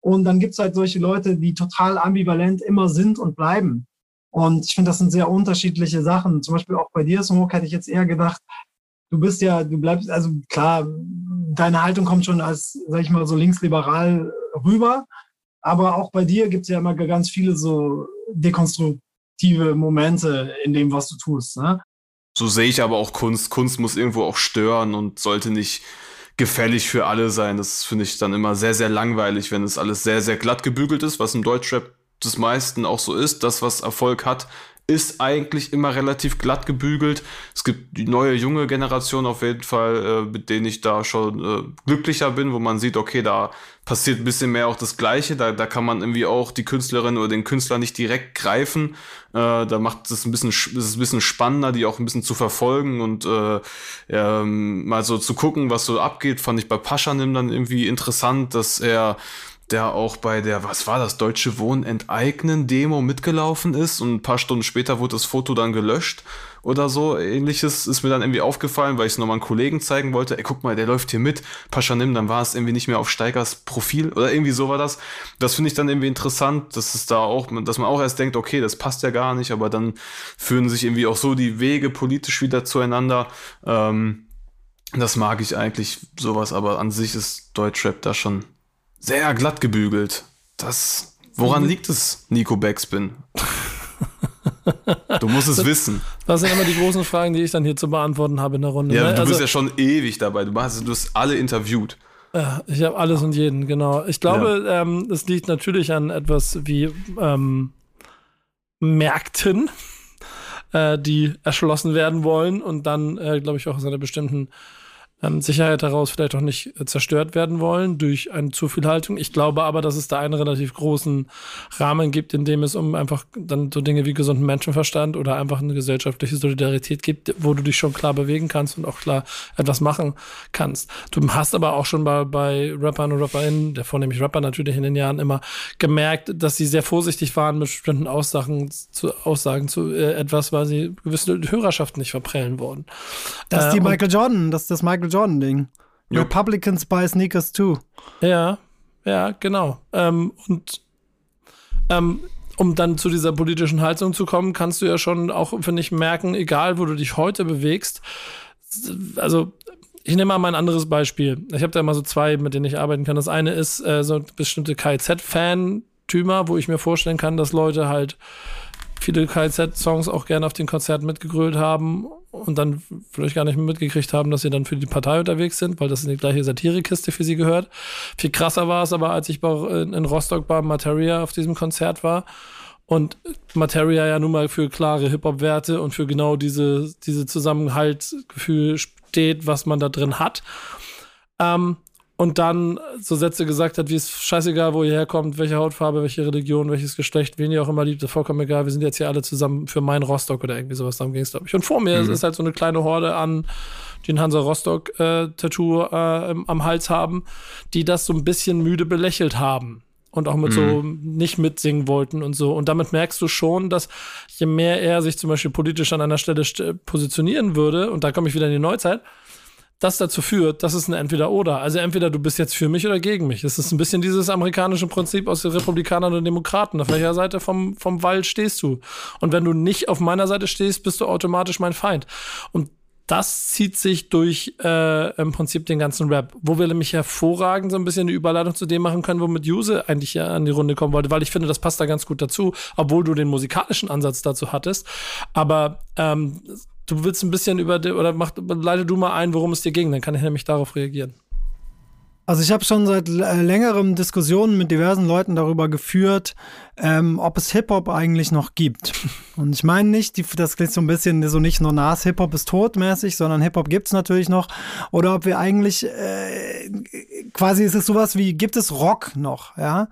Und dann gibt's halt solche Leute, die total ambivalent immer sind und bleiben. Und ich finde, das sind sehr unterschiedliche Sachen. Zum Beispiel auch bei dir, Smoke, hätte ich jetzt eher gedacht, du bist ja, du bleibst, also klar, deine Haltung kommt schon als, sag ich mal, so linksliberal rüber. Aber auch bei dir gibt es ja immer ganz viele so dekonstruktive Momente in dem, was du tust. Ne? So sehe ich aber auch Kunst. Kunst muss irgendwo auch stören und sollte nicht gefällig für alle sein. Das finde ich dann immer sehr, sehr langweilig, wenn es alles sehr, sehr glatt gebügelt ist, was im Deutschrap des meisten auch so ist. Das, was Erfolg hat, ist eigentlich immer relativ glatt gebügelt. Es gibt die neue junge Generation auf jeden Fall, äh, mit denen ich da schon äh, glücklicher bin, wo man sieht, okay, da passiert ein bisschen mehr auch das Gleiche. Da, da kann man irgendwie auch die Künstlerin oder den Künstler nicht direkt greifen. Äh, da macht es ein bisschen, es ein bisschen spannender, die auch ein bisschen zu verfolgen und äh, ähm, mal so zu gucken, was so abgeht. Fand ich bei Paschanim dann irgendwie interessant, dass er der auch bei der, was war das, Deutsche Wohnen enteignen Demo mitgelaufen ist und ein paar Stunden später wurde das Foto dann gelöscht oder so. Ähnliches ist mir dann irgendwie aufgefallen, weil ich es nochmal einen Kollegen zeigen wollte. Ey, guck mal, der läuft hier mit. Paschanim, dann war es irgendwie nicht mehr auf Steigers Profil oder irgendwie so war das. Das finde ich dann irgendwie interessant, dass es da auch, dass man auch erst denkt, okay, das passt ja gar nicht, aber dann führen sich irgendwie auch so die Wege politisch wieder zueinander. Ähm, das mag ich eigentlich sowas, aber an sich ist Deutschrap da schon sehr glatt gebügelt. Das, woran liegt es, Nico Backspin? Du musst es das, wissen. Das sind immer die großen Fragen, die ich dann hier zu beantworten habe in der Runde. Ja, ne? du also, bist ja schon ewig dabei. Du hast, du hast alle interviewt. ich habe alles und jeden, genau. Ich glaube, ja. ähm, es liegt natürlich an etwas wie ähm, Märkten, äh, die erschlossen werden wollen und dann, äh, glaube ich, auch aus einer bestimmten ähm, Sicherheit heraus vielleicht auch nicht äh, zerstört werden wollen durch eine zu viel Haltung. Ich glaube aber, dass es da einen relativ großen Rahmen gibt, in dem es um einfach dann so Dinge wie gesunden Menschenverstand oder einfach eine gesellschaftliche Solidarität gibt, wo du dich schon klar bewegen kannst und auch klar etwas machen kannst. Du hast aber auch schon bei, bei Rappern und Rapperinnen, der vornehmlich Rapper natürlich in den Jahren immer gemerkt, dass sie sehr vorsichtig waren mit bestimmten Aussagen zu, Aussagen zu äh, etwas, weil sie gewisse Hörerschaften nicht verprellen wollen. Das ist die äh, Michael Jordan, das ist das Michael Jordan-Ding. Republicans buy sneakers too. Ja, ja, genau. Ähm, und ähm, um dann zu dieser politischen Haltung zu kommen, kannst du ja schon auch, finde ich, merken, egal wo du dich heute bewegst. Also, ich nehme mal mein anderes Beispiel. Ich habe da mal so zwei, mit denen ich arbeiten kann. Das eine ist äh, so bestimmte KZ-Fan-Tümer, wo ich mir vorstellen kann, dass Leute halt viele KZ-Songs auch gerne auf den Konzerten mitgegrölt haben und dann vielleicht gar nicht mehr mitgekriegt haben, dass sie dann für die Partei unterwegs sind, weil das in die gleiche Satirekiste für sie gehört. Viel krasser war es aber, als ich in Rostock bei Materia auf diesem Konzert war und Materia ja nun mal für klare Hip-Hop-Werte und für genau diese, diese Zusammenhaltsgefühl steht, was man da drin hat. Ähm, und dann so Sätze gesagt hat, wie es scheißegal, wo ihr herkommt, welche Hautfarbe, welche Religion, welches Geschlecht, wen ihr auch immer liebt, ist vollkommen egal, wir sind jetzt hier alle zusammen für mein Rostock oder irgendwie sowas, darum ging es, glaube ich. Und vor mir mhm. ist halt so eine kleine Horde an, die ein Hansa Rostock-Tattoo äh, äh, am Hals haben, die das so ein bisschen müde belächelt haben und auch mit mhm. so nicht mitsingen wollten und so. Und damit merkst du schon, dass je mehr er sich zum Beispiel politisch an einer Stelle positionieren würde, und da komme ich wieder in die Neuzeit, das dazu führt, dass es ein Entweder-Oder. Also entweder du bist jetzt für mich oder gegen mich. Das ist ein bisschen dieses amerikanische Prinzip aus den Republikanern und Demokraten. Auf welcher Seite vom, vom Wald stehst du? Und wenn du nicht auf meiner Seite stehst, bist du automatisch mein Feind. Und das zieht sich durch äh, im Prinzip den ganzen Rap, wo wir nämlich hervorragend so ein bisschen die Überleitung zu dem machen können, womit Juse eigentlich ja an die Runde kommen wollte, weil ich finde, das passt da ganz gut dazu, obwohl du den musikalischen Ansatz dazu hattest. Aber ähm, du willst ein bisschen über oder mach, leite du mal ein, worum es dir ging, dann kann ich nämlich darauf reagieren. Also ich habe schon seit äh, längerem Diskussionen mit diversen Leuten darüber geführt, ähm, ob es Hip-Hop eigentlich noch gibt. <laughs> Und ich meine nicht, die, das klingt so ein bisschen so nicht nur Nas, Hip-Hop ist totmäßig, sondern Hip-Hop gibt's natürlich noch. Oder ob wir eigentlich, äh, quasi ist es sowas wie, gibt es Rock noch, ja?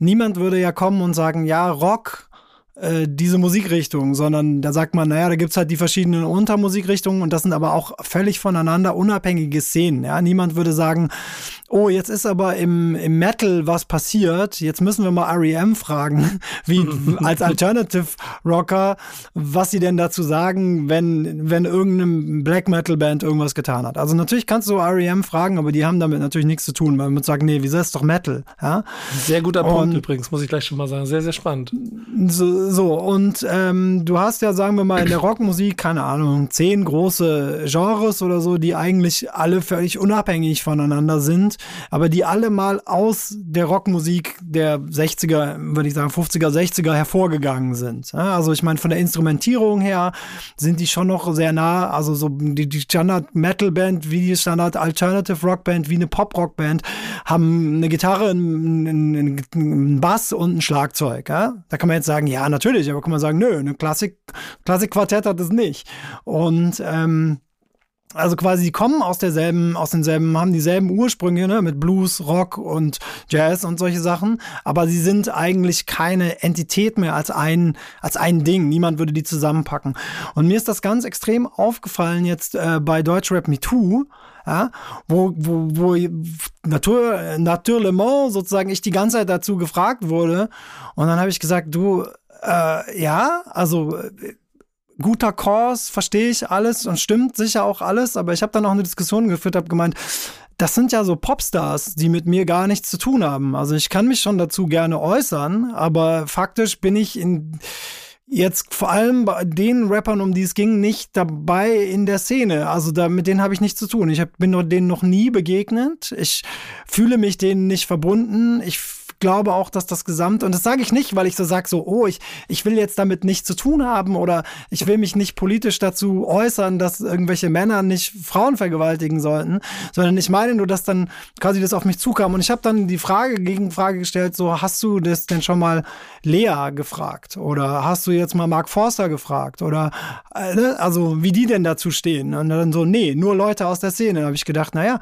Niemand würde ja kommen und sagen, ja, Rock äh, diese Musikrichtung, sondern da sagt man, naja, da gibt's halt die verschiedenen Untermusikrichtungen und das sind aber auch völlig voneinander unabhängige Szenen. Ja? Niemand würde sagen, oh, jetzt ist aber im, im Metal was passiert, jetzt müssen wir mal REM fragen, <laughs> wie als Alternative Rocker, was sie denn dazu sagen, wenn, wenn irgendeine Black Metal Band irgendwas getan hat. Also natürlich kannst du REM fragen, aber die haben damit natürlich nichts zu tun, weil man sagt, nee, wieso ist doch Metal? Ja? Sehr guter Punkt übrigens, muss ich gleich schon mal sagen. Sehr, sehr spannend. So, so und ähm, du hast ja, sagen wir mal, in der Rockmusik, keine Ahnung, zehn große Genres oder so, die eigentlich alle völlig unabhängig voneinander sind aber die alle mal aus der Rockmusik der 60er, würde ich sagen, 50er, 60er hervorgegangen sind. Also ich meine, von der Instrumentierung her sind die schon noch sehr nah, also so die, die Standard Metal Band wie die Standard Alternative Rock Band, wie eine Pop Rock Band, haben eine Gitarre, einen, einen Bass und ein Schlagzeug. Da kann man jetzt sagen, ja, natürlich, aber kann man sagen, nö, Klassik, Klassikquartett hat es nicht. Und ähm, also quasi, die kommen aus derselben, aus denselben, haben dieselben Ursprünge, ne, mit Blues, Rock und Jazz und solche Sachen. Aber sie sind eigentlich keine Entität mehr als ein, als ein Ding. Niemand würde die zusammenpacken. Und mir ist das ganz extrem aufgefallen jetzt äh, bei Deutschrap Me Too. Ja, wo, wo, wo Natur, Naturellement sozusagen ich die ganze Zeit dazu gefragt wurde. Und dann habe ich gesagt, du, äh, ja, also guter Kurs, verstehe ich alles und stimmt sicher auch alles, aber ich habe dann auch eine Diskussion geführt, habe gemeint, das sind ja so Popstars, die mit mir gar nichts zu tun haben. Also ich kann mich schon dazu gerne äußern, aber faktisch bin ich in jetzt vor allem bei den Rappern, um die es ging, nicht dabei in der Szene. Also da, mit denen habe ich nichts zu tun. Ich hab, bin denen noch nie begegnet. Ich fühle mich denen nicht verbunden. Ich glaube auch, dass das Gesamt, und das sage ich nicht, weil ich so sage, so, oh, ich, ich will jetzt damit nichts zu tun haben oder ich will mich nicht politisch dazu äußern, dass irgendwelche Männer nicht Frauen vergewaltigen sollten, sondern ich meine nur, dass dann quasi das auf mich zukam. Und ich habe dann die Frage, Gegenfrage gestellt, so, hast du das denn schon mal Lea gefragt? Oder hast du jetzt mal Mark Forster gefragt? Oder, äh, ne? also, wie die denn dazu stehen? Und dann so, nee, nur Leute aus der Szene. Da habe ich gedacht, naja,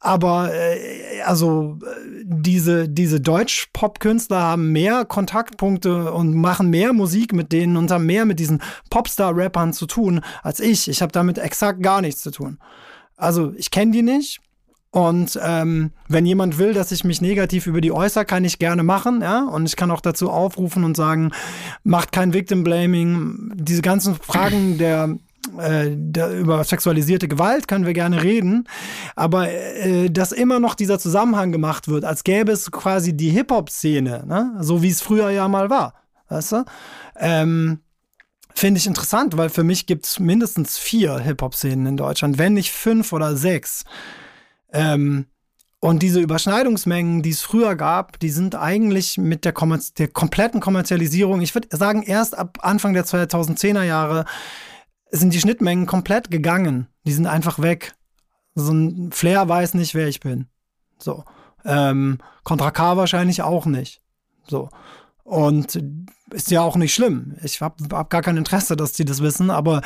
aber, äh, also, äh, diese, diese Deutsch Deutsch-Pop-Künstler haben mehr Kontaktpunkte und machen mehr Musik mit denen und haben mehr mit diesen Popstar-Rappern zu tun als ich. Ich habe damit exakt gar nichts zu tun. Also ich kenne die nicht. Und ähm, wenn jemand will, dass ich mich negativ über die äußere, kann ich gerne machen, ja. Und ich kann auch dazu aufrufen und sagen, macht kein Victim Blaming. Diese ganzen Fragen der äh, über sexualisierte Gewalt können wir gerne reden, aber äh, dass immer noch dieser Zusammenhang gemacht wird, als gäbe es quasi die Hip-Hop-Szene, ne? so wie es früher ja mal war, weißt du? Ähm, Finde ich interessant, weil für mich gibt es mindestens vier Hip-Hop-Szenen in Deutschland, wenn nicht fünf oder sechs. Ähm, und diese Überschneidungsmengen, die es früher gab, die sind eigentlich mit der, der kompletten Kommerzialisierung, ich würde sagen, erst ab Anfang der 2010er Jahre sind die Schnittmengen komplett gegangen. Die sind einfach weg. So ein Flair weiß nicht, wer ich bin. So. Ähm, Contra K wahrscheinlich auch nicht. So. Und ist ja auch nicht schlimm. Ich habe hab gar kein Interesse, dass die das wissen, aber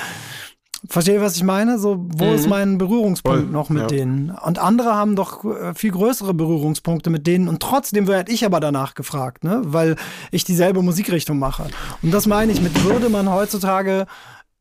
verstehe, was ich meine? So, wo mhm. ist mein Berührungspunkt Voll, noch mit ja. denen? Und andere haben doch äh, viel größere Berührungspunkte mit denen und trotzdem werde ich aber danach gefragt, ne? Weil ich dieselbe Musikrichtung mache. Und das meine ich mit würde man heutzutage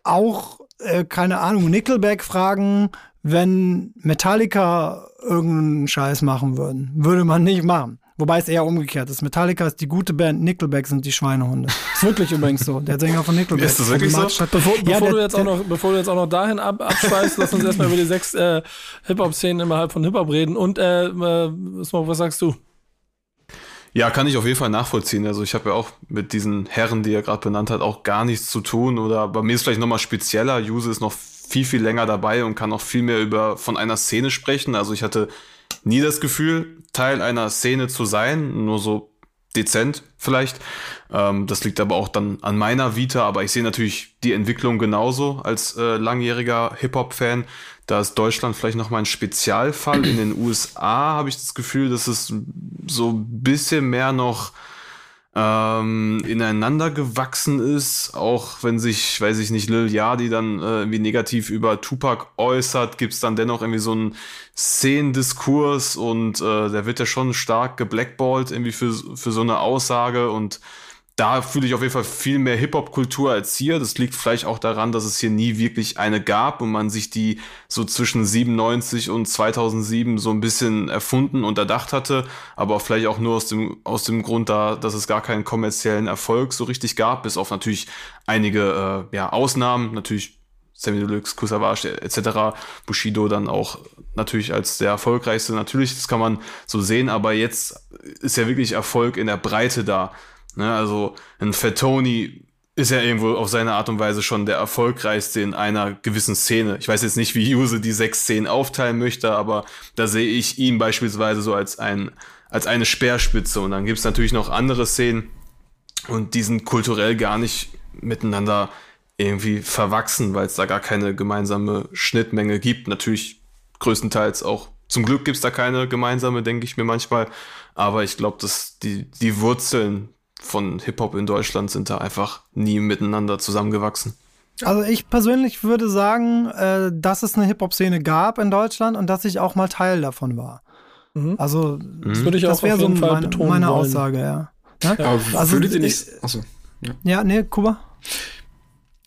auch, äh, keine Ahnung, Nickelback fragen, wenn Metallica irgendeinen Scheiß machen würden. Würde man nicht machen. Wobei es eher umgekehrt ist. Metallica ist die gute Band, Nickelback sind die Schweinehunde. Ist wirklich übrigens so. Der Sänger von Nickelback. Ist das wirklich so? Bevor, ja, bevor, der, du jetzt auch noch, bevor du jetzt auch noch dahin ab, abschweißt, lass uns erstmal über die sechs äh, Hip-Hop-Szenen innerhalb von Hip-Hop reden. Und äh, äh, was sagst du? Ja, kann ich auf jeden Fall nachvollziehen. Also ich habe ja auch mit diesen Herren, die er gerade benannt hat, auch gar nichts zu tun. Oder bei mir ist vielleicht nochmal spezieller. Juse ist noch viel, viel länger dabei und kann auch viel mehr über von einer Szene sprechen. Also ich hatte nie das Gefühl, Teil einer Szene zu sein, nur so dezent vielleicht. Ähm, das liegt aber auch dann an meiner Vita, aber ich sehe natürlich die Entwicklung genauso als äh, langjähriger Hip-Hop-Fan. Da ist Deutschland vielleicht noch mal ein Spezialfall. In den USA habe ich das Gefühl, dass es so ein bisschen mehr noch ähm, ineinander gewachsen ist, auch wenn sich, weiß ich nicht, Lil Yadi dann äh, irgendwie negativ über Tupac äußert, gibt es dann dennoch irgendwie so einen Szenendiskurs und äh, der wird ja schon stark geblackballt irgendwie für, für so eine Aussage und da fühle ich auf jeden Fall viel mehr Hip-Hop-Kultur als hier. Das liegt vielleicht auch daran, dass es hier nie wirklich eine gab und man sich die so zwischen 97 und 2007 so ein bisschen erfunden und erdacht hatte, aber vielleicht auch nur aus dem, aus dem Grund da, dass es gar keinen kommerziellen Erfolg so richtig gab, bis auf natürlich einige äh, ja, Ausnahmen, natürlich Sammy Deluxe, Kusavage etc. Bushido dann auch natürlich als der erfolgreichste. Natürlich, das kann man so sehen, aber jetzt ist ja wirklich Erfolg in der Breite da. Ne, also ein Fettoni ist ja irgendwo auf seine Art und Weise schon der erfolgreichste in einer gewissen Szene. Ich weiß jetzt nicht, wie Juse die sechs Szenen aufteilen möchte, aber da sehe ich ihn beispielsweise so als ein als eine Speerspitze. Und dann gibt es natürlich noch andere Szenen und die sind kulturell gar nicht miteinander irgendwie verwachsen, weil es da gar keine gemeinsame Schnittmenge gibt. Natürlich größtenteils auch. Zum Glück gibt es da keine gemeinsame, denke ich mir manchmal. Aber ich glaube, dass die, die Wurzeln von Hip-Hop in Deutschland sind da einfach nie miteinander zusammengewachsen. Also ich persönlich würde sagen, äh, dass es eine Hip-Hop-Szene gab in Deutschland und dass ich auch mal Teil davon war. Mhm. Also das würde ich das wäre so meine, meine Aussage, ja. ja? ja also würdet ihr nicht. Achso, ja. ja, nee, Kuba.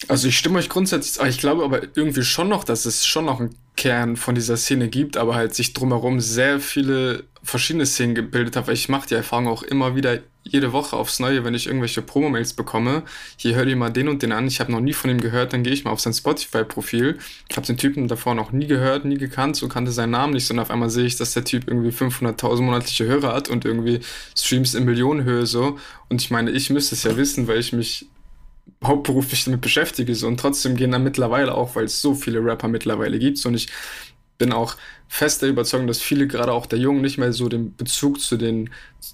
Also ich stimme euch grundsätzlich, ich glaube aber irgendwie schon noch, dass es schon noch einen Kern von dieser Szene gibt, aber halt sich drumherum sehr viele verschiedene Szenen gebildet habe, ich mache die Erfahrung auch immer wieder jede Woche aufs Neue, wenn ich irgendwelche Promo-Mails bekomme, hier hör dir mal den und den an, ich habe noch nie von ihm gehört, dann gehe ich mal auf sein Spotify-Profil, ich habe den Typen davor noch nie gehört, nie gekannt, so kannte seinen Namen nicht, sondern auf einmal sehe ich, dass der Typ irgendwie 500.000 monatliche Hörer hat und irgendwie Streams in Millionenhöhe so. Und ich meine, ich müsste es ja wissen, weil ich mich hauptberuflich damit beschäftige so, und trotzdem gehen da mittlerweile auch, weil es so viele Rapper mittlerweile gibt und ich bin auch fest der Überzeugung, dass viele, gerade auch der Jungen, nicht mehr so den Bezug zu den,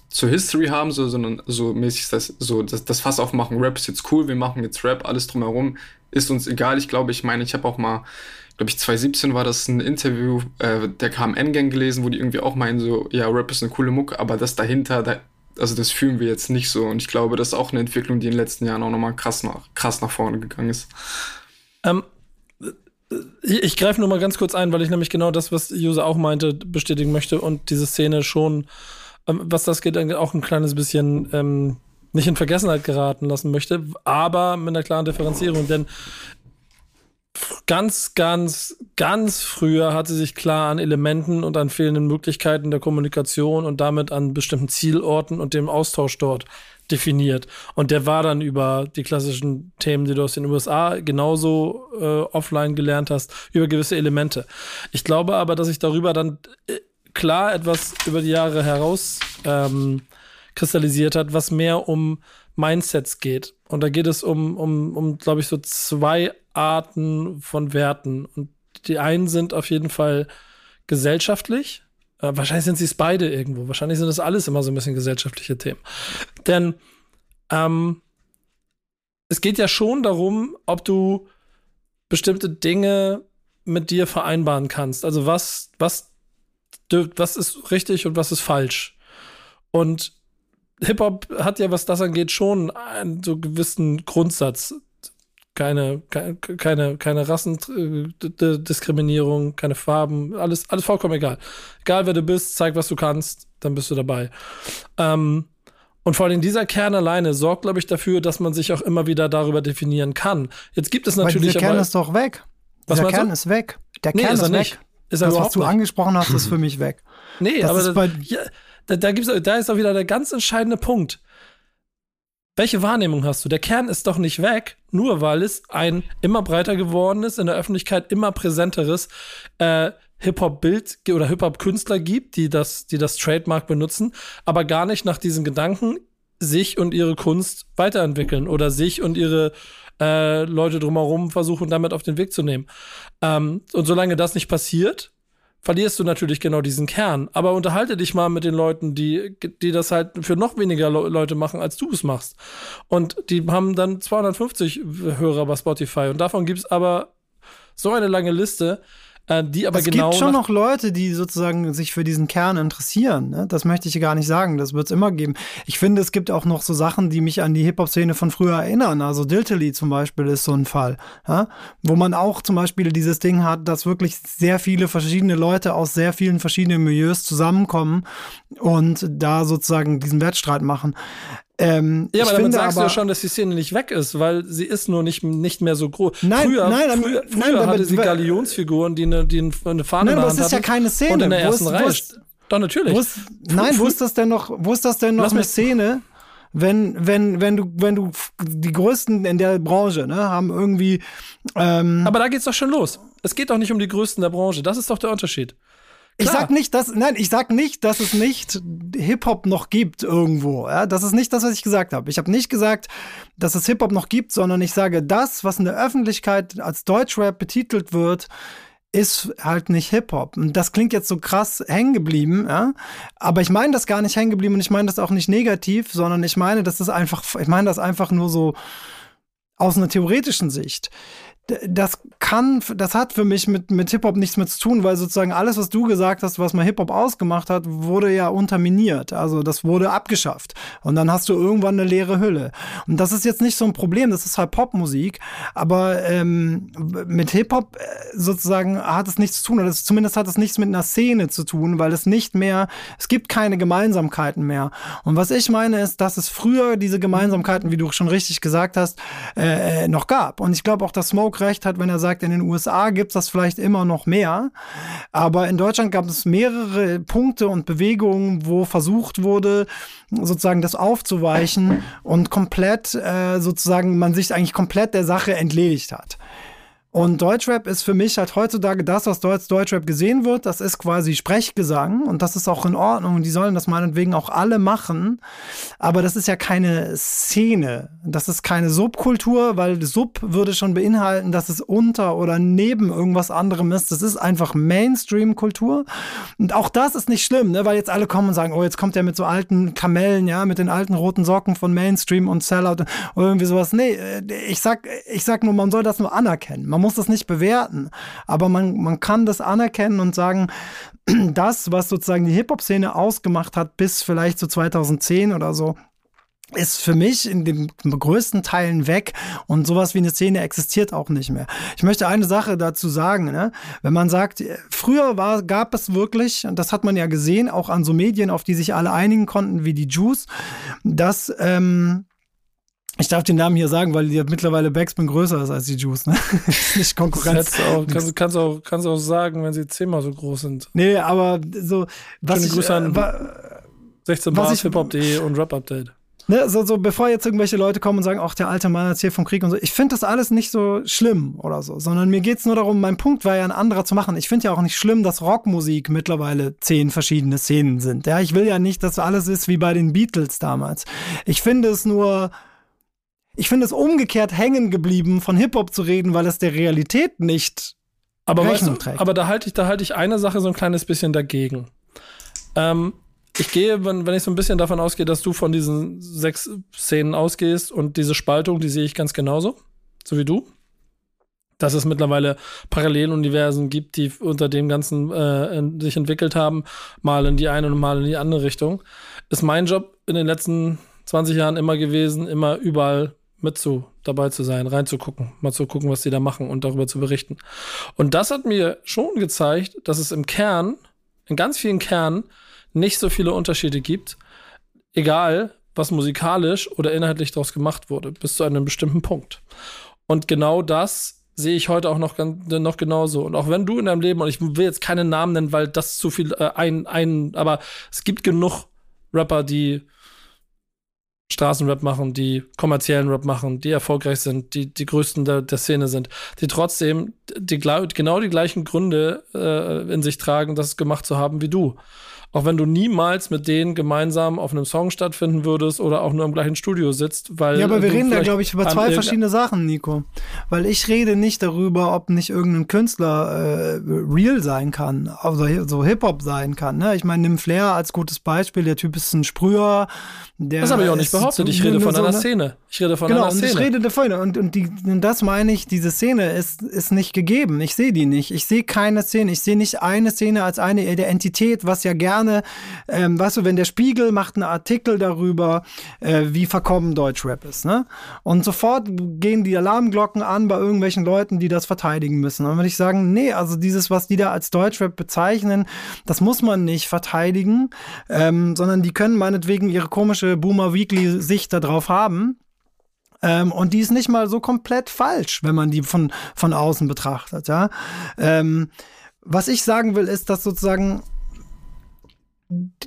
zur History haben, so, sondern so mäßig das, so das, das Fass aufmachen, Rap ist jetzt cool, wir machen jetzt Rap, alles drumherum ist uns egal. Ich glaube, ich meine, ich habe auch mal, glaube ich, 2017 war das ein Interview äh, der KMN-Gang gelesen, wo die irgendwie auch meinen, so, ja, Rap ist eine coole Mucke, aber das dahinter, da, also das fühlen wir jetzt nicht so. Und ich glaube, das ist auch eine Entwicklung, die in den letzten Jahren auch nochmal krass nach, krass nach vorne gegangen ist. Ähm, ich, ich greife nur mal ganz kurz ein, weil ich nämlich genau das, was User auch meinte, bestätigen möchte und diese Szene schon, ähm, was das geht, auch ein kleines bisschen ähm, nicht in Vergessenheit geraten lassen möchte, aber mit einer klaren Differenzierung, denn ganz, ganz, ganz früher hat sie sich klar an Elementen und an fehlenden Möglichkeiten der Kommunikation und damit an bestimmten Zielorten und dem Austausch dort definiert. Und der war dann über die klassischen Themen, die du aus den USA genauso äh, offline gelernt hast, über gewisse Elemente. Ich glaube aber, dass sich darüber dann äh, klar etwas über die Jahre heraus ähm, kristallisiert hat, was mehr um Mindsets geht. Und da geht es um, um, um glaube ich, so zwei Arten von Werten. Und die einen sind auf jeden Fall gesellschaftlich, äh, wahrscheinlich sind sie es beide irgendwo. Wahrscheinlich sind das alles immer so ein bisschen gesellschaftliche Themen. Denn ähm, es geht ja schon darum, ob du bestimmte Dinge mit dir vereinbaren kannst. Also was, was, was ist richtig und was ist falsch. Und Hip-Hop hat ja, was das angeht, schon einen so gewissen Grundsatz keine, keine, keine Rassendiskriminierung, keine Farben, alles, alles vollkommen egal. Egal wer du bist, zeig, was du kannst, dann bist du dabei. Ähm, und vor allem dieser Kern alleine sorgt, glaube ich, dafür, dass man sich auch immer wieder darüber definieren kann. Jetzt gibt es natürlich. Aber der Kern ist doch weg. Was der Kern du? ist weg. Der nee, Kern ist, ist weg. Nicht. Ist das, was du nicht. angesprochen hast, ist für mich weg. Nee, das aber das, ja, da, da, gibt's, da ist auch wieder der ganz entscheidende Punkt. Welche Wahrnehmung hast du? Der Kern ist doch nicht weg, nur weil es ein immer breiter gewordenes, in der Öffentlichkeit immer präsenteres äh, Hip-Hop-Bild oder Hip-Hop-Künstler gibt, die das, die das Trademark benutzen, aber gar nicht nach diesen Gedanken sich und ihre Kunst weiterentwickeln oder sich und ihre äh, Leute drumherum versuchen, damit auf den Weg zu nehmen. Ähm, und solange das nicht passiert, verlierst du natürlich genau diesen Kern. Aber unterhalte dich mal mit den Leuten, die, die das halt für noch weniger Le Leute machen, als du es machst. Und die haben dann 250 Hörer bei Spotify. Und davon gibt es aber so eine lange Liste, äh, die aber es genau. Es gibt schon noch Leute, die sozusagen sich für diesen Kern interessieren. Ne? Das möchte ich gar nicht sagen. Das wird es immer geben. Ich finde, es gibt auch noch so Sachen, die mich an die Hip-Hop-Szene von früher erinnern. Also Diltily zum Beispiel ist so ein Fall, ja? wo man auch zum Beispiel dieses Ding hat, dass wirklich sehr viele verschiedene Leute aus sehr vielen verschiedenen Milieus zusammenkommen und da sozusagen diesen Wettstreit machen Ähm, ja, aber damit sagst aber, du ja schon, dass die Szene nicht weg ist, weil sie ist nur nicht, nicht mehr so groß. Nein, früher, nein, früher, früher nein, hatte sie Galionsfiguren, die eine, die eine Fahne nein, aber das ist ja keine Szene. Und in der ersten Reihe. Doch, natürlich. Wo ist, nein, wo ist das denn noch, wo ist das denn noch eine Szene? wenn, wenn, wenn du, wenn du die Größten in der Branche, ne, haben irgendwie. Ähm Aber da geht's doch schon los. Es geht doch nicht um die Größten der Branche. Das ist doch der Unterschied. Klar. Ich sag nicht, dass, nein, ich sag nicht, dass es nicht Hip-Hop noch gibt irgendwo. Ja? Das ist nicht das, was ich gesagt habe. Ich habe nicht gesagt, dass es Hip-Hop noch gibt, sondern ich sage, das, was in der Öffentlichkeit als Deutschrap betitelt wird, ist halt nicht Hip-Hop. Und das klingt jetzt so krass hängen geblieben, ja. Aber ich meine das gar nicht hängen geblieben und ich meine das auch nicht negativ, sondern ich meine, das ist einfach, ich meine das einfach nur so aus einer theoretischen Sicht das kann, das hat für mich mit, mit Hip-Hop nichts mehr zu tun, weil sozusagen alles, was du gesagt hast, was mal Hip-Hop ausgemacht hat, wurde ja unterminiert. Also das wurde abgeschafft. Und dann hast du irgendwann eine leere Hülle. Und das ist jetzt nicht so ein Problem, das ist halt Popmusik. Aber ähm, mit Hip-Hop äh, sozusagen hat es nichts zu tun, oder zumindest hat es nichts mit einer Szene zu tun, weil es nicht mehr, es gibt keine Gemeinsamkeiten mehr. Und was ich meine ist, dass es früher diese Gemeinsamkeiten, wie du schon richtig gesagt hast, äh, äh noch gab. Und ich glaube auch, dass Smoke recht hat, wenn er sagt, in den USA gibt es das vielleicht immer noch mehr. Aber in Deutschland gab es mehrere Punkte und Bewegungen, wo versucht wurde, sozusagen das aufzuweichen und komplett äh, sozusagen man sich eigentlich komplett der Sache entledigt hat. Und Deutschrap ist für mich halt heutzutage das, was als Deutschrap gesehen wird. Das ist quasi Sprechgesang und das ist auch in Ordnung. Die sollen das meinetwegen auch alle machen. Aber das ist ja keine Szene. Das ist keine Subkultur, weil Sub würde schon beinhalten, dass es unter oder neben irgendwas anderem ist. Das ist einfach Mainstream-Kultur. Und auch das ist nicht schlimm, ne? weil jetzt alle kommen und sagen, oh, jetzt kommt er mit so alten Kamellen, ja, mit den alten roten Socken von Mainstream und Sellout oder irgendwie sowas. Nee, äh, ich sag, ich sag nur, man soll das nur anerkennen. Man man muss das nicht bewerten, aber man, man kann das anerkennen und sagen, <clears throat> das, was sozusagen die Hip-Hop-Szene ausgemacht hat, bis vielleicht zu so 2010 oder so, ist für mich in den größten Teilen weg und sowas wie eine Szene existiert auch nicht mehr. Ich möchte eine Sache dazu sagen, ne? wenn man sagt, früher war, gab es wirklich, und das hat man ja gesehen, auch an so Medien, auf die sich alle einigen konnten, wie die Juice, dass ähm, ich darf den Namen hier sagen, weil die mittlerweile Backspin größer ist als die Juice, ne? <laughs> nicht Konkurrenz. Auch, kannst, kannst, auch, kannst auch sagen, wenn sie zehnmal so groß sind. Nee, aber so, was Schöne ich, Grüße an äh, 16 Bars, hiphop.de und Rap-Update. Ne, so, so, bevor jetzt irgendwelche Leute kommen und sagen, ach, der alte Mann erzählt vom Krieg und so. Ich finde das alles nicht so schlimm oder so, sondern mir geht's nur darum, mein Punkt war ja ein anderer zu machen. Ich finde ja auch nicht schlimm, dass Rockmusik mittlerweile zehn verschiedene Szenen sind. Ja, ich will ja nicht, dass alles ist wie bei den Beatles damals. Ich finde es nur, ich finde es umgekehrt hängen geblieben, von Hip-Hop zu reden, weil es der Realität nicht aber Rechnung weißt du, trägt. Aber da halte ich, da halte ich eine Sache so ein kleines bisschen dagegen. Ähm, ich gehe, wenn, wenn ich so ein bisschen davon ausgehe, dass du von diesen sechs Szenen ausgehst und diese Spaltung, die sehe ich ganz genauso, so wie du. Dass es mittlerweile Paralleluniversen gibt, die unter dem Ganzen äh, sich entwickelt haben, mal in die eine und mal in die andere Richtung, ist mein Job in den letzten 20 Jahren immer gewesen, immer überall mit zu dabei zu sein, reinzugucken, mal zu gucken, was die da machen und darüber zu berichten. Und das hat mir schon gezeigt, dass es im Kern, in ganz vielen Kernen, nicht so viele Unterschiede gibt, egal was musikalisch oder inhaltlich daraus gemacht wurde, bis zu einem bestimmten Punkt. Und genau das sehe ich heute auch noch, noch genauso. Und auch wenn du in deinem Leben, und ich will jetzt keinen Namen nennen, weil das zu viel äh, ein, ein, aber es gibt genug Rapper, die Straßenrap machen, die kommerziellen Rap machen, die erfolgreich sind, die die größten der, der Szene sind, die trotzdem die, genau die gleichen Gründe äh, in sich tragen, das gemacht zu haben wie du auch wenn du niemals mit denen gemeinsam auf einem Song stattfinden würdest oder auch nur im gleichen Studio sitzt, weil. Ja, aber wir reden da, glaube ich, über zwei verschiedene Sachen, Nico. Weil ich rede nicht darüber, ob nicht irgendein Künstler äh, real sein kann, also so Hip-Hop sein kann. Ne? Ich meine, nimm Flair als gutes Beispiel, der Typ ist ein Sprüher. Der das habe ich auch nicht behauptet, ich rede von so einer Szene. Ich rede von genau, einer Szene. Genau, und ich rede davon. Und, und, die, und das meine ich, diese Szene ist, ist nicht gegeben. Ich sehe die nicht. Ich sehe keine Szene. Ich sehe nicht eine Szene als eine der Entität, was ja gerne gerne, ähm, weißt du, wenn der Spiegel macht einen Artikel darüber, äh, wie verkommen Deutschrap ist, ne? Und sofort gehen die Alarmglocken an bei irgendwelchen Leuten, die das verteidigen müssen. Und dann würde ich sagen, nee, also dieses, was die da als Deutschrap bezeichnen, das muss man nicht verteidigen, ähm, sondern die können meinetwegen ihre komische Boomer Weekly Sicht darauf haben. Ähm, und die ist nicht mal so komplett falsch, wenn man die von, von außen betrachtet, ja. Ähm, was ich sagen will, ist, dass sozusagen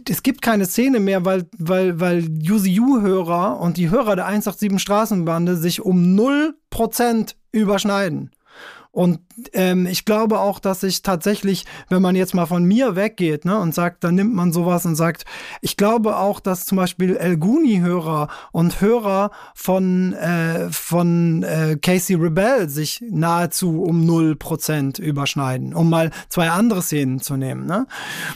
es gibt keine Szene mehr, weil, weil, weil UCU-Hörer und die Hörer der 187 Straßenbande sich um 0% überschneiden. Und ähm, ich glaube auch, dass ich tatsächlich, wenn man jetzt mal von mir weggeht ne, und sagt, dann nimmt man sowas und sagt, ich glaube auch, dass zum Beispiel El Guni-Hörer und Hörer von, äh, von äh, Casey Rebel sich nahezu um 0% überschneiden, um mal zwei andere Szenen zu nehmen. Ne?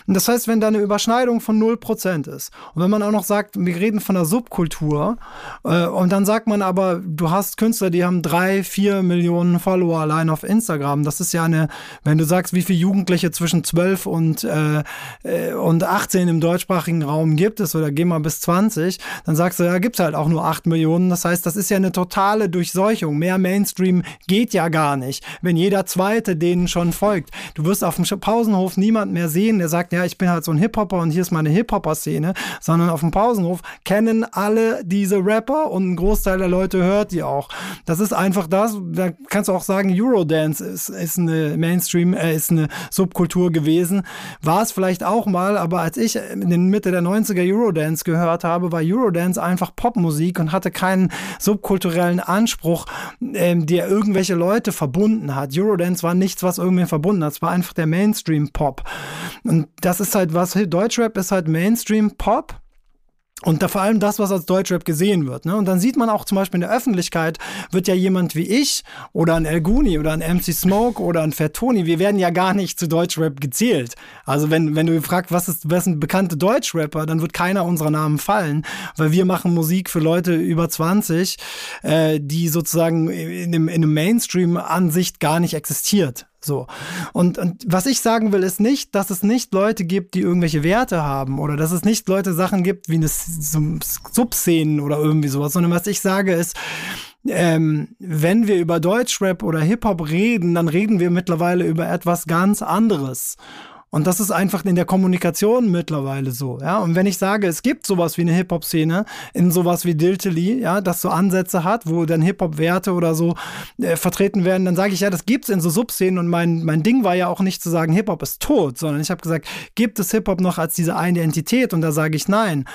Und das heißt, wenn da eine Überschneidung von 0% ist und wenn man auch noch sagt, wir reden von einer Subkultur äh, und dann sagt man aber, du hast Künstler, die haben drei, vier Millionen Follower allein auf Instagram. Das ist ja eine, wenn du sagst, wie viele Jugendliche zwischen 12 und, äh, äh und 18 im deutschsprachigen Raum gibt es oder geh mal bis 20, dann sagst du, ja, gibt es halt auch nur 8 Millionen. Das heißt, das ist ja eine totale Durchseuchung. Mehr Mainstream geht ja gar nicht, wenn jeder Zweite denen schon folgt. Du wirst auf dem Pausenhof niemand mehr sehen, der sagt, ja, ich bin halt so ein Hip-Hopper und hier ist meine Hip-Hopper-Szene, sondern auf dem Pausenhof kennen alle diese Rapper und ein Großteil der Leute hört die auch. Das ist einfach das, da kannst du auch sagen, Eurodance ist, ist eine Mainstream, äh, ist eine Subkultur gewesen. War es vielleicht auch mal, aber als ich in den Mitte der 90er Eurodance gehört habe, war Eurodance einfach Popmusik und hatte keinen subkulturellen Anspruch, ähm, der irgendwelche Leute verbunden hat. Eurodance war nichts, was irgendwie verbunden hat. Es war einfach der Mainstream-Pop. Und das ist halt was, Deutschrap ist halt Mainstream-Pop und da vor allem das, was als Deutschrap gesehen wird. Ne? Und dann sieht man auch zum Beispiel in der Öffentlichkeit, wird ja jemand wie ich oder ein El Guni oder ein MC Smoke oder ein Fat Tony, wir werden ja gar nicht zu Deutschrap gezählt. Also wenn, wenn du fragst, was ist, was sind bekannte Deutschrapper, dann wird keiner unserer Namen fallen, weil wir machen Musik für Leute über 20, äh, die sozusagen in einem, in einem Mainstream-Ansicht gar nicht existiert. So. Und, und was ich sagen will, ist nicht, dass es nicht Leute gibt, die irgendwelche Werte haben oder dass es nicht Leute Sachen gibt wie eine Subszenen oder irgendwie sowas, sondern was ich sage ist, ähm, wenn wir über Deutschrap oder Hip-Hop reden, dann reden wir mittlerweile über etwas ganz anderes. Und das ist einfach in der Kommunikation mittlerweile so, ja. Und wenn ich sage, es gibt sowas wie eine Hip-Hop-Szene in sowas wie Diltily, ja, das so Ansätze hat, wo dann Hip-Hop-Werte oder so äh, vertreten werden, dann sage ich, ja, das gibt's in so Subszenen und mein, mein Ding war ja auch nicht zu sagen, Hip-Hop ist tot, sondern ich habe gesagt, gibt es Hip-Hop noch als diese eine Entität? Und da sage ich nein.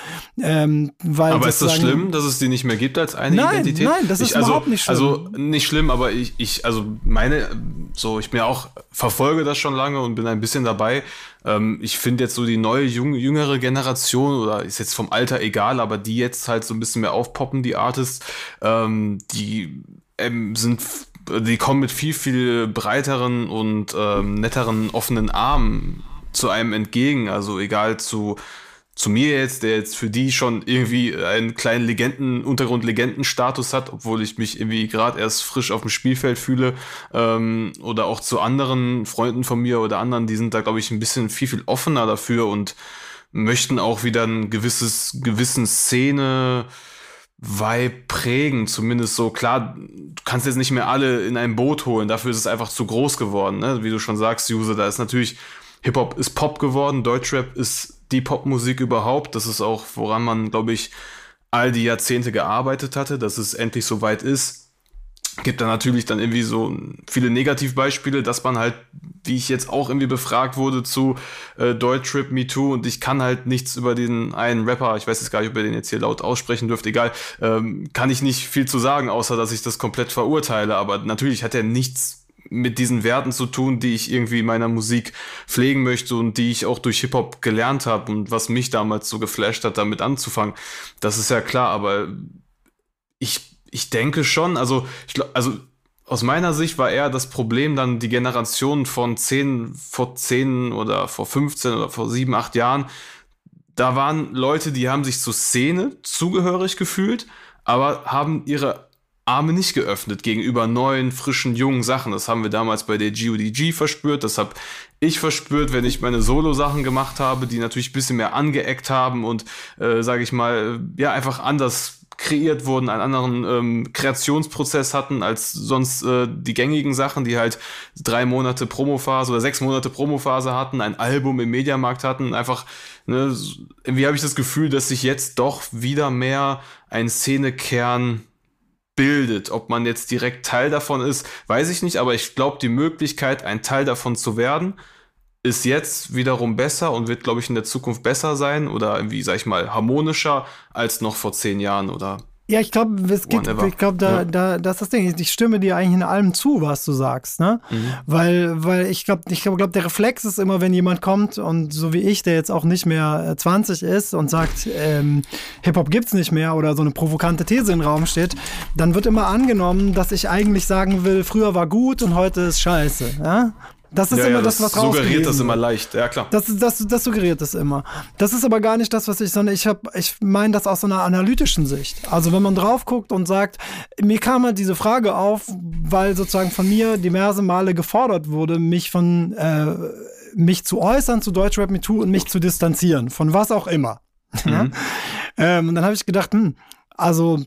Ähm, weil aber ist das schlimm, dass es die nicht mehr gibt als eine nein, Identität? Nein, das ist ich, also, überhaupt nicht schlimm. Also nicht schlimm, aber ich, ich, also meine, so, ich bin ja auch, verfolge das schon lange und bin ein bisschen dabei ähm, ich finde jetzt so die neue, jung, jüngere Generation, oder ist jetzt vom Alter egal, aber die jetzt halt so ein bisschen mehr aufpoppen, die Artists, ähm, die ähm, sind die kommen mit viel, viel breiteren und ähm, netteren offenen Armen zu einem entgegen. Also egal zu zu mir jetzt, der jetzt für die schon irgendwie einen kleinen Legenden, Untergrund-Legendenstatus hat, obwohl ich mich irgendwie gerade erst frisch auf dem Spielfeld fühle, ähm, oder auch zu anderen Freunden von mir oder anderen, die sind da, glaube ich, ein bisschen viel, viel offener dafür und möchten auch wieder ein gewisses, gewissen Szene, Vibe prägen, zumindest so. Klar, du kannst jetzt nicht mehr alle in ein Boot holen, dafür ist es einfach zu groß geworden, ne? Wie du schon sagst, User, da ist natürlich, Hip-Hop ist Pop geworden, Deutschrap ist die Popmusik überhaupt. Das ist auch, woran man, glaube ich, all die Jahrzehnte gearbeitet hatte, dass es endlich so weit ist. Gibt da natürlich dann irgendwie so viele Negativbeispiele, dass man halt, wie ich jetzt auch irgendwie befragt wurde zu äh, Deutschrap Me Too und ich kann halt nichts über den einen Rapper, ich weiß jetzt gar nicht, ob ihr den jetzt hier laut aussprechen dürft, egal, ähm, kann ich nicht viel zu sagen, außer dass ich das komplett verurteile. Aber natürlich hat er nichts mit diesen Werten zu tun, die ich irgendwie in meiner Musik pflegen möchte und die ich auch durch Hip-Hop gelernt habe und was mich damals so geflasht hat, damit anzufangen. Das ist ja klar, aber ich, ich denke schon, also, ich, also aus meiner Sicht war eher das Problem dann die Generation von 10, vor 10 oder vor 15 oder vor 7, 8 Jahren. Da waren Leute, die haben sich zur Szene zugehörig gefühlt, aber haben ihre Arme nicht geöffnet gegenüber neuen, frischen, jungen Sachen. Das haben wir damals bei der GODG verspürt. Das habe ich verspürt, wenn ich meine Solo-Sachen gemacht habe, die natürlich ein bisschen mehr angeeckt haben und, äh, sage ich mal, ja, einfach anders kreiert wurden, einen anderen ähm, Kreationsprozess hatten als sonst äh, die gängigen Sachen, die halt drei Monate Promophase oder sechs Monate Promophase hatten, ein Album im Mediamarkt hatten, einfach, ne, irgendwie habe ich das Gefühl, dass sich jetzt doch wieder mehr ein Szenekern bildet. Ob man jetzt direkt Teil davon ist, weiß ich nicht, aber ich glaube, die Möglichkeit, ein Teil davon zu werden, ist jetzt wiederum besser und wird, glaube ich, in der Zukunft besser sein oder irgendwie, sag ich mal, harmonischer als noch vor zehn Jahren oder ja, ich glaube, es gibt, ich glaube, da, ja. da, das ist das Ding. Ich stimme dir eigentlich in allem zu, was du sagst, ne? Mhm. Weil, weil ich glaube, ich glaube, glaub, der Reflex ist immer, wenn jemand kommt und so wie ich, der jetzt auch nicht mehr 20 äh, ist und sagt, ähm, Hip-Hop gibt's nicht mehr oder so eine provokante These im Raum steht, dann wird immer angenommen, dass ich eigentlich sagen will, früher war gut und heute ist scheiße, ja? Das ist ja, immer ja, das, was rausgelesen Suggeriert das immer leicht, ja klar. Das, das, das suggeriert das immer. Das ist aber gar nicht das, was ich, sondern ich, hab, ich meine das aus so einer analytischen Sicht. Also wenn man drauf guckt und sagt, mir kam halt diese Frage auf, weil sozusagen von mir diverse Male gefordert wurde, mich von äh, mich zu äußern zu Deutschrap Me Too und mich zu distanzieren, von was auch immer. <laughs> Mhm. ähm, und dann habe ich gedacht, hm, also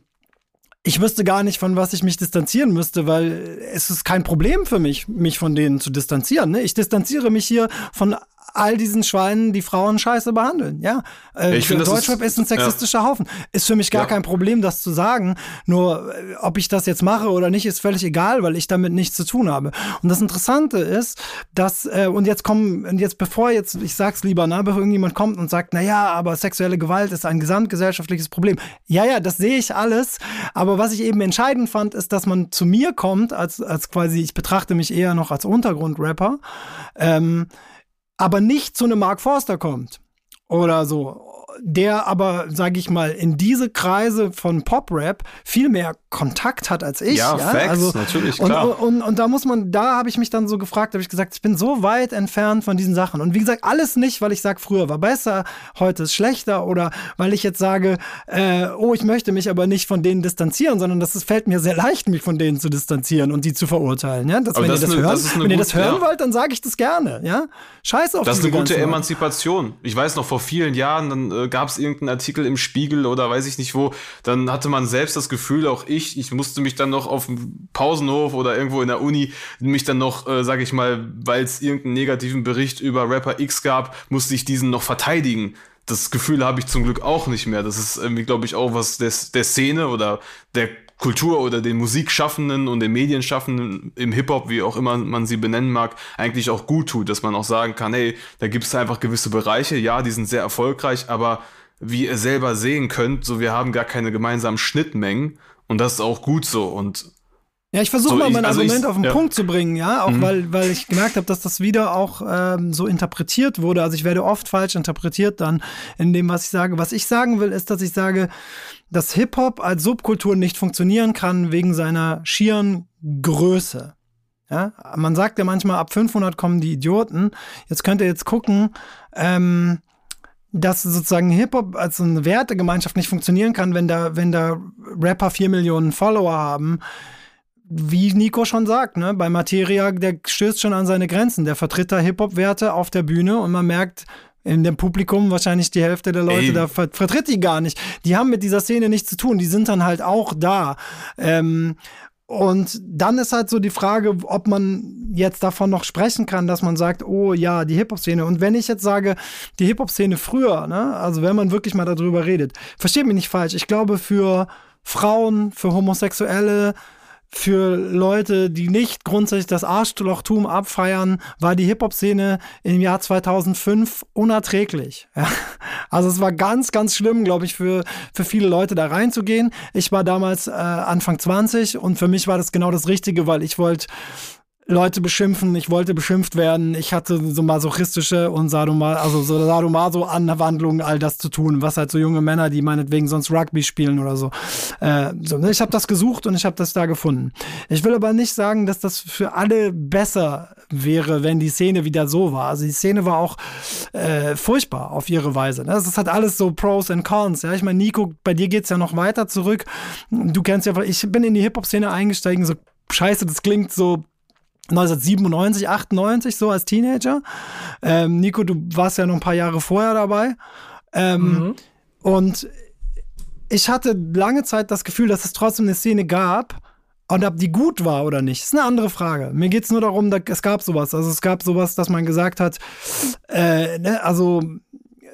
ich wüsste gar nicht, von was ich mich distanzieren müsste, weil es ist kein Problem für mich, mich von denen zu distanzieren. Ne? Ich distanziere mich hier von all diesen Schweinen, die Frauen scheiße behandeln. Ja, äh, ich finde, Deutschrap ist, ist, ein sexistischer ja. Haufen. Ist für mich gar ja. kein Problem, das zu sagen. Nur, äh, ob ich das jetzt mache oder nicht, ist völlig egal, weil ich damit nichts zu tun habe. Und das Interessante ist, dass, äh, und jetzt kommen, und jetzt bevor jetzt, ich sag's lieber, ne, bevor irgendjemand kommt und sagt, na ja, aber sexuelle Gewalt ist ein gesamtgesellschaftliches Problem. Ja, ja, das sehe ich alles. Aber was ich eben entscheidend fand, ist, dass man zu mir kommt, als, als quasi, ich betrachte mich eher noch als Untergrundrapper, ähm, aber nicht zu einem Mark Forster kommt oder so der aber, sage ich mal, in diese Kreise von Pop-Rap viel mehr Kontakt hat als ich. Ja, ja? Facts, also, natürlich, klar. Und, und, und da muss man, da habe ich mich dann so gefragt, habe ich gesagt, ich bin so weit entfernt von diesen Sachen. Und wie gesagt, alles nicht, weil ich sage, früher war besser, heute ist schlechter oder weil ich jetzt sage, äh, oh, ich möchte mich aber nicht von denen distanzieren, sondern das ist, fällt mir sehr leicht, mich von denen zu distanzieren und die zu verurteilen. Ja? Das, wenn das ihr das, eine, hören, das wenn ihr das hören ja. wollt, dann sage ich das gerne. Ja? Scheiß auf Das ist eine gute Emanzipation. Ich weiß noch, vor vielen Jahren, dann gab es irgendeinen Artikel im Spiegel oder weiß ich nicht wo, dann hatte man selbst das Gefühl, auch ich, ich musste mich dann noch auf dem Pausenhof oder irgendwo in der Uni mich dann noch, äh, sag ich mal, weil es irgendeinen negativen Bericht über Rapper X gab, musste ich diesen noch verteidigen das Gefühl habe ich zum Glück auch nicht mehr. Das ist irgendwie, glaube ich, auch was des, der Szene oder der Kultur oder den Musikschaffenden und den Medienschaffenden im Hip-Hop, wie auch immer man sie benennen mag, eigentlich auch gut tut, dass man auch sagen kann, hey, da gibt es einfach gewisse Bereiche, ja, die sind sehr erfolgreich, aber wie ihr selber sehen könnt, so wir haben gar keine gemeinsamen Schnittmengen und das ist auch gut so und ja, ich versuche so, mal mein also Argument ich, auf den ja. Punkt zu bringen, ja, auch mhm. weil, weil ich gemerkt habe, dass das wieder auch ähm, so interpretiert wurde. Also ich werde oft falsch interpretiert dann in dem, was ich sage. Was ich sagen will, ist, dass ich sage, dass Hip-Hop als Subkultur nicht funktionieren kann wegen seiner schieren Größe. Ja, man sagt ja manchmal, ab 500 kommen die Idioten. Jetzt könnt ihr jetzt gucken, ähm, dass sozusagen Hip-Hop als eine Wertegemeinschaft nicht funktionieren kann, wenn da, wenn da Rapper vier Millionen Follower haben. Wie Nico schon sagt, ne, bei Materia, der stößt schon an seine Grenzen. Der vertritt da Hip-Hop-Werte auf der Bühne und man merkt, in dem Publikum wahrscheinlich die Hälfte der Leute Ey. da vertritt die gar nicht. Die haben mit dieser Szene nichts zu tun. Die sind dann halt auch da. Ähm, und dann ist halt so die Frage, ob man jetzt davon noch sprechen kann, dass man sagt, oh ja, die Hip-Hop-Szene. Und wenn ich jetzt sage, die Hip-Hop-Szene früher, ne, also wenn man wirklich mal darüber redet, versteht mich nicht falsch. Ich glaube, für Frauen, für Homosexuelle, für Leute, die nicht grundsätzlich das Arschlochtum abfeiern, war die Hip-Hop-Szene im Jahr 2005 unerträglich. Also es war ganz, ganz schlimm, glaube ich, für, für viele Leute da reinzugehen. Ich war damals äh, Anfang 20 und für mich war das genau das Richtige, weil ich wollte Leute beschimpfen, ich wollte beschimpft werden, ich hatte so masochistische und Sadoma, also so Sadomaso-Anwandlungen, all das zu tun, was halt so junge Männer, die meinetwegen sonst Rugby spielen oder so. Äh, so ne? Ich habe das gesucht und ich habe das da gefunden. Ich will aber nicht sagen, dass das für alle besser wäre, wenn die Szene wieder so war. Also die Szene war auch äh, furchtbar auf ihre Weise. Ne? Das hat alles so Pros und Cons. Ja? Ich meine, Nico, bei dir geht es ja noch weiter zurück. Du kennst ja, ich bin in die Hip-Hop-Szene eingestiegen, so scheiße, das klingt so 1997, 98, so als Teenager. Ähm, Nico, du warst ja noch ein paar Jahre vorher dabei. Ähm, mhm. Und ich hatte lange Zeit das Gefühl, dass es trotzdem eine Szene gab. Und ob die gut war oder nicht, ist eine andere Frage. Mir geht es nur darum, dass, es gab sowas. Also es gab sowas, dass man gesagt hat, äh, ne, also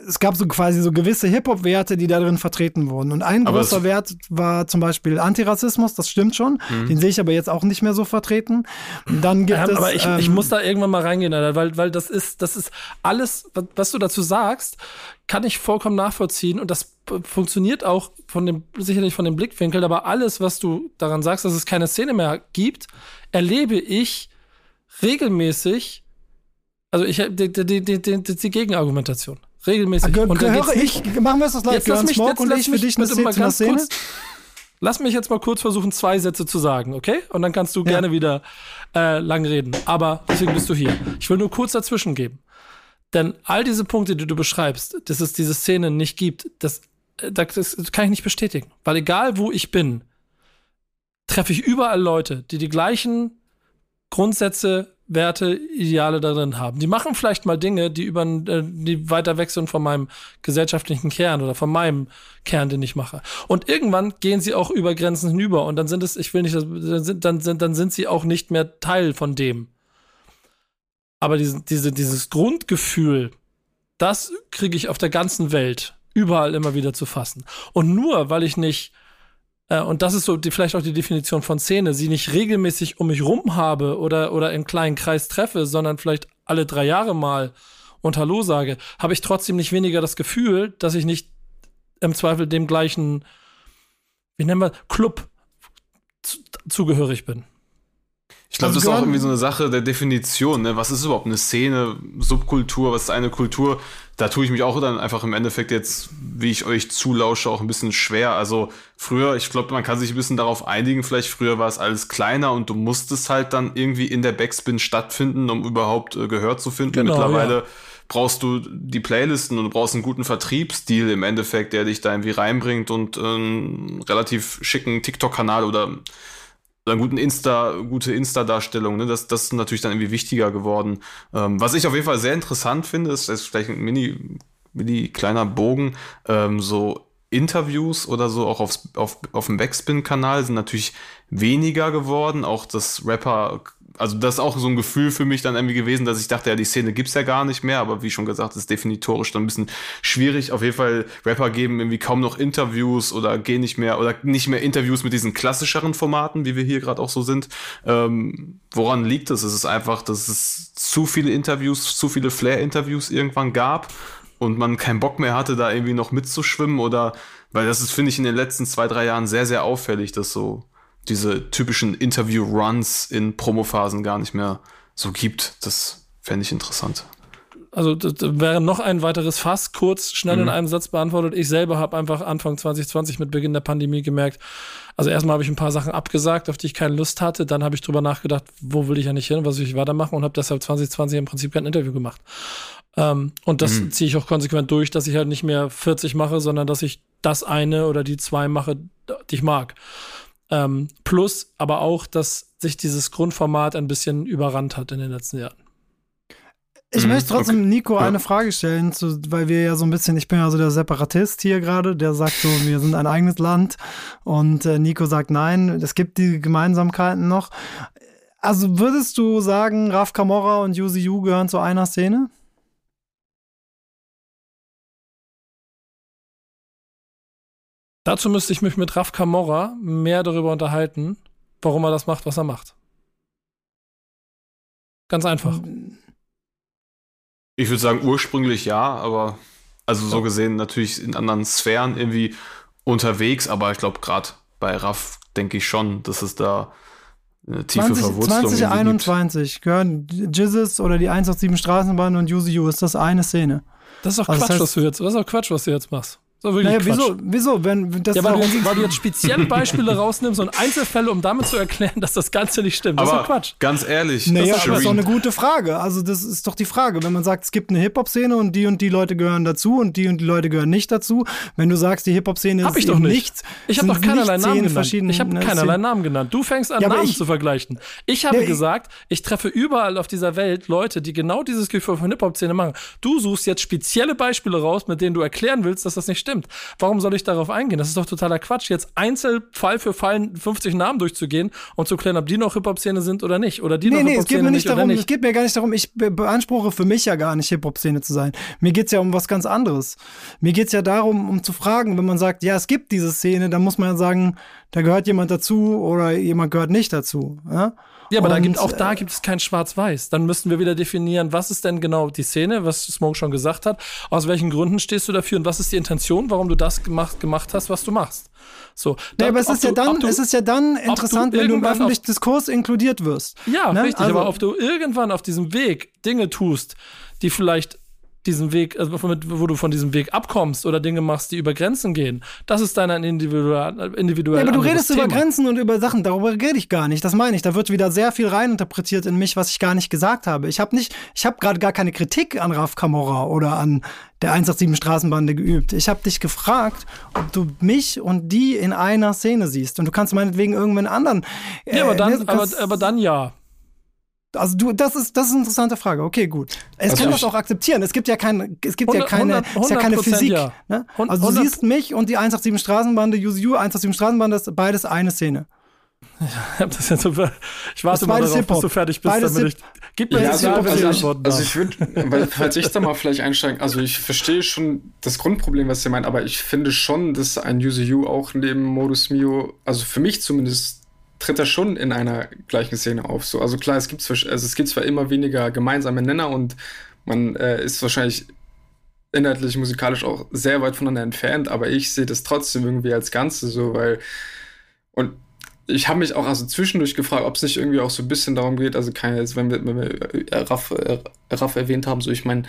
es gab so quasi so gewisse Hip-Hop-Werte, die da drin vertreten wurden. Und ein aber großer Wert war zum Beispiel Antirassismus, das stimmt schon. Mhm. Den sehe ich aber jetzt auch nicht mehr so vertreten. Dann gibt ja, es. Aber ich, ähm, ich muss da irgendwann mal reingehen, weil, weil das ist, das ist alles, was du dazu sagst, kann ich vollkommen nachvollziehen. Und das funktioniert auch von dem, sicherlich von dem Blickwinkel, aber alles, was du daran sagst, dass es keine Szene mehr gibt, erlebe ich regelmäßig. Also ich die, die, die, die, die Gegenargumentation regelmäßig. Gehör, und höre ich, machen wir es das live, Björn Smoke und ich für dich eine Szene? Kurz, lass mich jetzt mal kurz versuchen, zwei Sätze zu sagen, okay? Und dann kannst du ja. gerne wieder äh, lang reden. Aber deswegen bist du hier. Ich will nur kurz dazwischen geben. Denn all diese Punkte, die du beschreibst, dass es diese Szene nicht gibt, das, äh, das kann ich nicht bestätigen. Weil egal wo ich bin, treffe ich überall Leute, die die gleichen Grundsätze Werte, Ideale darin haben. Die machen vielleicht mal Dinge, die über äh, die weiter weg sind von meinem gesellschaftlichen Kern oder von meinem Kern, den ich mache. Und irgendwann gehen sie auch über Grenzen hinüber und dann sind es, ich will nicht, dann sind, dann sind sie auch nicht mehr Teil von dem. Aber diese, diese, dieses Grundgefühl, das kriege ich auf der ganzen Welt überall immer wieder zu fassen. Und nur weil ich nicht und das ist so die, vielleicht auch die Definition von Szene, sie nicht regelmäßig um mich rum habe oder, oder im kleinen Kreis treffe, sondern vielleicht alle drei Jahre mal und Hallo sage, habe ich trotzdem nicht weniger das Gefühl, dass ich nicht im Zweifel dem gleichen, wie nennen wir, Club zu, zugehörig bin. Ich glaube, also das ist auch irgendwie so eine Sache der Definition. Ne? Was ist überhaupt eine Szene, Subkultur, was ist eine Kultur? Da tue ich mich auch dann einfach im Endeffekt jetzt, wie ich euch zulausche, auch ein bisschen schwer. Also früher, ich glaube, man kann sich ein bisschen darauf einigen, vielleicht früher war es alles kleiner und du musstest halt dann irgendwie in der Backspin stattfinden, um überhaupt äh, Gehör zu finden. Genau, Mittlerweile ja. brauchst du die Playlisten und du brauchst einen guten Vertriebsstil im Endeffekt, der dich da irgendwie reinbringt und äh, einen relativ schicken TikTok-Kanal oder oder guten Insta, gute Insta-Darstellung, ne? das, das ist natürlich dann irgendwie wichtiger geworden. Ähm, was ich auf jeden Fall sehr interessant finde, ist, ist vielleicht ein mini, mini kleiner Bogen, ähm, so Interviews oder so auch aufs, auf, auf dem Backspin-Kanal sind natürlich weniger geworden. Auch das Rapper also das ist auch so ein Gefühl für mich dann irgendwie gewesen, dass ich dachte, ja, die Szene gibt's ja gar nicht mehr, aber wie schon gesagt, ist definitorisch dann ein bisschen schwierig. Auf jeden Fall, Rapper geben irgendwie kaum noch Interviews oder gehen nicht mehr oder nicht mehr Interviews mit diesen klassischeren Formaten, wie wir hier gerade auch so sind. Ähm, woran liegt es? Es ist einfach, dass es zu viele Interviews, zu viele Flair-Interviews irgendwann gab und man keinen Bock mehr hatte, da irgendwie noch mitzuschwimmen oder weil das ist, finde ich, in den letzten zwei, drei Jahren sehr, sehr auffällig, dass so diese typischen Interview-Runs in Promophasen gar nicht mehr so gibt. Das fände ich interessant. Also das wäre noch ein weiteres Fass, kurz, schnell mhm. in einem Satz beantwortet. Ich selber habe einfach Anfang 2020 mit Beginn der Pandemie gemerkt, also erstmal habe ich ein paar Sachen abgesagt, auf die ich keine Lust hatte. Dann habe ich drüber nachgedacht, wo will ich ja nicht hin, was will ich weitermachen und habe deshalb 2020 im Prinzip kein Interview gemacht. Ähm, und das mhm. ziehe ich auch konsequent durch, dass ich halt nicht mehr 40 mache, sondern dass ich das eine oder die zwei mache, die ich mag. Ähm, plus aber auch, dass sich dieses Grundformat ein bisschen überrannt hat in den letzten Jahren. Ich mhm, möchte trotzdem okay. Nico eine Frage stellen, zu, weil wir ja so ein bisschen, ich bin ja so der Separatist hier gerade, der sagt so, wir sind ein eigenes Land und äh, Nico sagt nein, es gibt die Gemeinsamkeiten noch. Also würdest du sagen, Raf Kamora und Yuzi Yu gehören zu einer Szene? Dazu müsste ich mich mit Raf Kamora mehr darüber unterhalten, warum er das macht, was er macht. Ganz einfach. Ich würde sagen, ursprünglich ja, aber also so gesehen natürlich in anderen Sphären irgendwie unterwegs, aber ich glaube, gerade bei Raff denke ich schon, dass es da eine tiefe 20, Verwurzelung 2021 gibt. gehören Jizzes oder die 187 Straßenbahn und Yuzi Yu ist das eine Szene. Das ist doch also Quatsch, das heißt, was du jetzt, das ist doch Quatsch, was du jetzt machst. So naja, wieso? Wieso? Wenn, das ja, weil, du, weil du jetzt spezielle Beispiele rausnimmst und Einzelfälle, um damit zu erklären, dass das Ganze nicht stimmt. Das aber ist doch Quatsch. Ganz ehrlich. Naja, das ist doch eine gute Frage. Also, das ist doch die Frage. Wenn man sagt, es gibt eine Hip-Hop-Szene und die und die Leute gehören dazu und die und die Leute gehören nicht dazu. Wenn du sagst, die Hip-Hop-Szene ist ich doch nicht. nichts. Ich habe doch keinerlei Namen genannt. Ich habe keinerlei Namen genannt. Du fängst an, ja, Namen ich, zu vergleichen. Ich habe ja, gesagt, ich treffe überall auf dieser Welt Leute, die genau dieses Gefühl von Hip-Hop-Szene machen. Du suchst jetzt spezielle Beispiele raus, mit denen du erklären willst, dass das nicht stimmt. Warum soll ich darauf eingehen? Das ist doch totaler Quatsch, jetzt einzeln Fall für Fall 50 Namen durchzugehen und zu klären, ob die noch Hip-Hop-Szene sind oder nicht. Oder die nee, noch nee, Hip-Hop-Szene nicht, nicht darum, nicht. Es geht mir gar nicht darum, ich beanspruche für mich ja gar nicht Hip-Hop-Szene zu sein. Mir geht es ja um was ganz anderes. Mir geht es ja darum, um zu fragen, wenn man sagt, ja, es gibt diese Szene, dann muss man ja sagen, da gehört jemand dazu oder jemand gehört nicht dazu. Ja? Ja, aber und, da gibt, auch da äh, gibt es kein Schwarz-Weiß. Dann müssten wir wieder definieren, was ist denn genau die Szene, was Smoke schon gesagt hat, aus welchen Gründen stehst du dafür und was ist die Intention, warum du das gemacht, gemacht hast, was du machst. So, ja, aber es ist, du, ja dann, du, es ist ja dann interessant, du wenn du im öffentlichen Diskurs inkludiert wirst. Ja, ne? richtig, also, aber ob du irgendwann auf diesem Weg Dinge tust, die vielleicht diesen Weg, also wo du von diesem Weg abkommst oder Dinge machst, die über Grenzen gehen. Das ist dann ein individuell, individuell Ja, aber du redest Thema. über Grenzen und über Sachen, darüber rede ich gar nicht. Das meine ich. Da wird wieder sehr viel reininterpretiert in mich, was ich gar nicht gesagt habe. Ich habe nicht, ich habe gerade gar keine Kritik an Raf Kamora oder an der 187 Straßenbande geübt. Ich habe dich gefragt, ob du mich und die in einer Szene siehst. Und du kannst meinetwegen irgendwann anderen. Äh, ja, aber dann, ne, aber, aber dann ja. Also du, das ist, das ist eine interessante Frage. Okay, gut. Es also kann das auch akzeptieren. Es gibt ja keine, es gibt 100, ja keine, 100, 100 ist ja keine Physik. Ja. Ne? Also du siehst mich und die 187 Straßenbande, USU 187 Straßenbande, ist beides eine Szene. Ja, das jetzt so, ich warte mal darauf, bis du fertig bist, beides damit ich. Gib mir ja, also, Jahr, also, ich, also ich würde, falls ich da mal vielleicht einsteigen, also ich verstehe schon das Grundproblem, was ihr meint, aber ich finde schon, dass ein USU auch neben Modus Mio, also für mich zumindest tritt er schon in einer gleichen Szene auf. So, also klar, es gibt, also es gibt zwar immer weniger gemeinsame Nenner und man äh, ist wahrscheinlich inhaltlich, musikalisch auch sehr weit voneinander entfernt, aber ich sehe das trotzdem irgendwie als Ganze so, weil und ich habe mich auch also zwischendurch gefragt, ob es nicht irgendwie auch so ein bisschen darum geht, also keine, jetzt, wenn wir, wenn wir äh, Raff, äh, Raff erwähnt haben, so ich meine,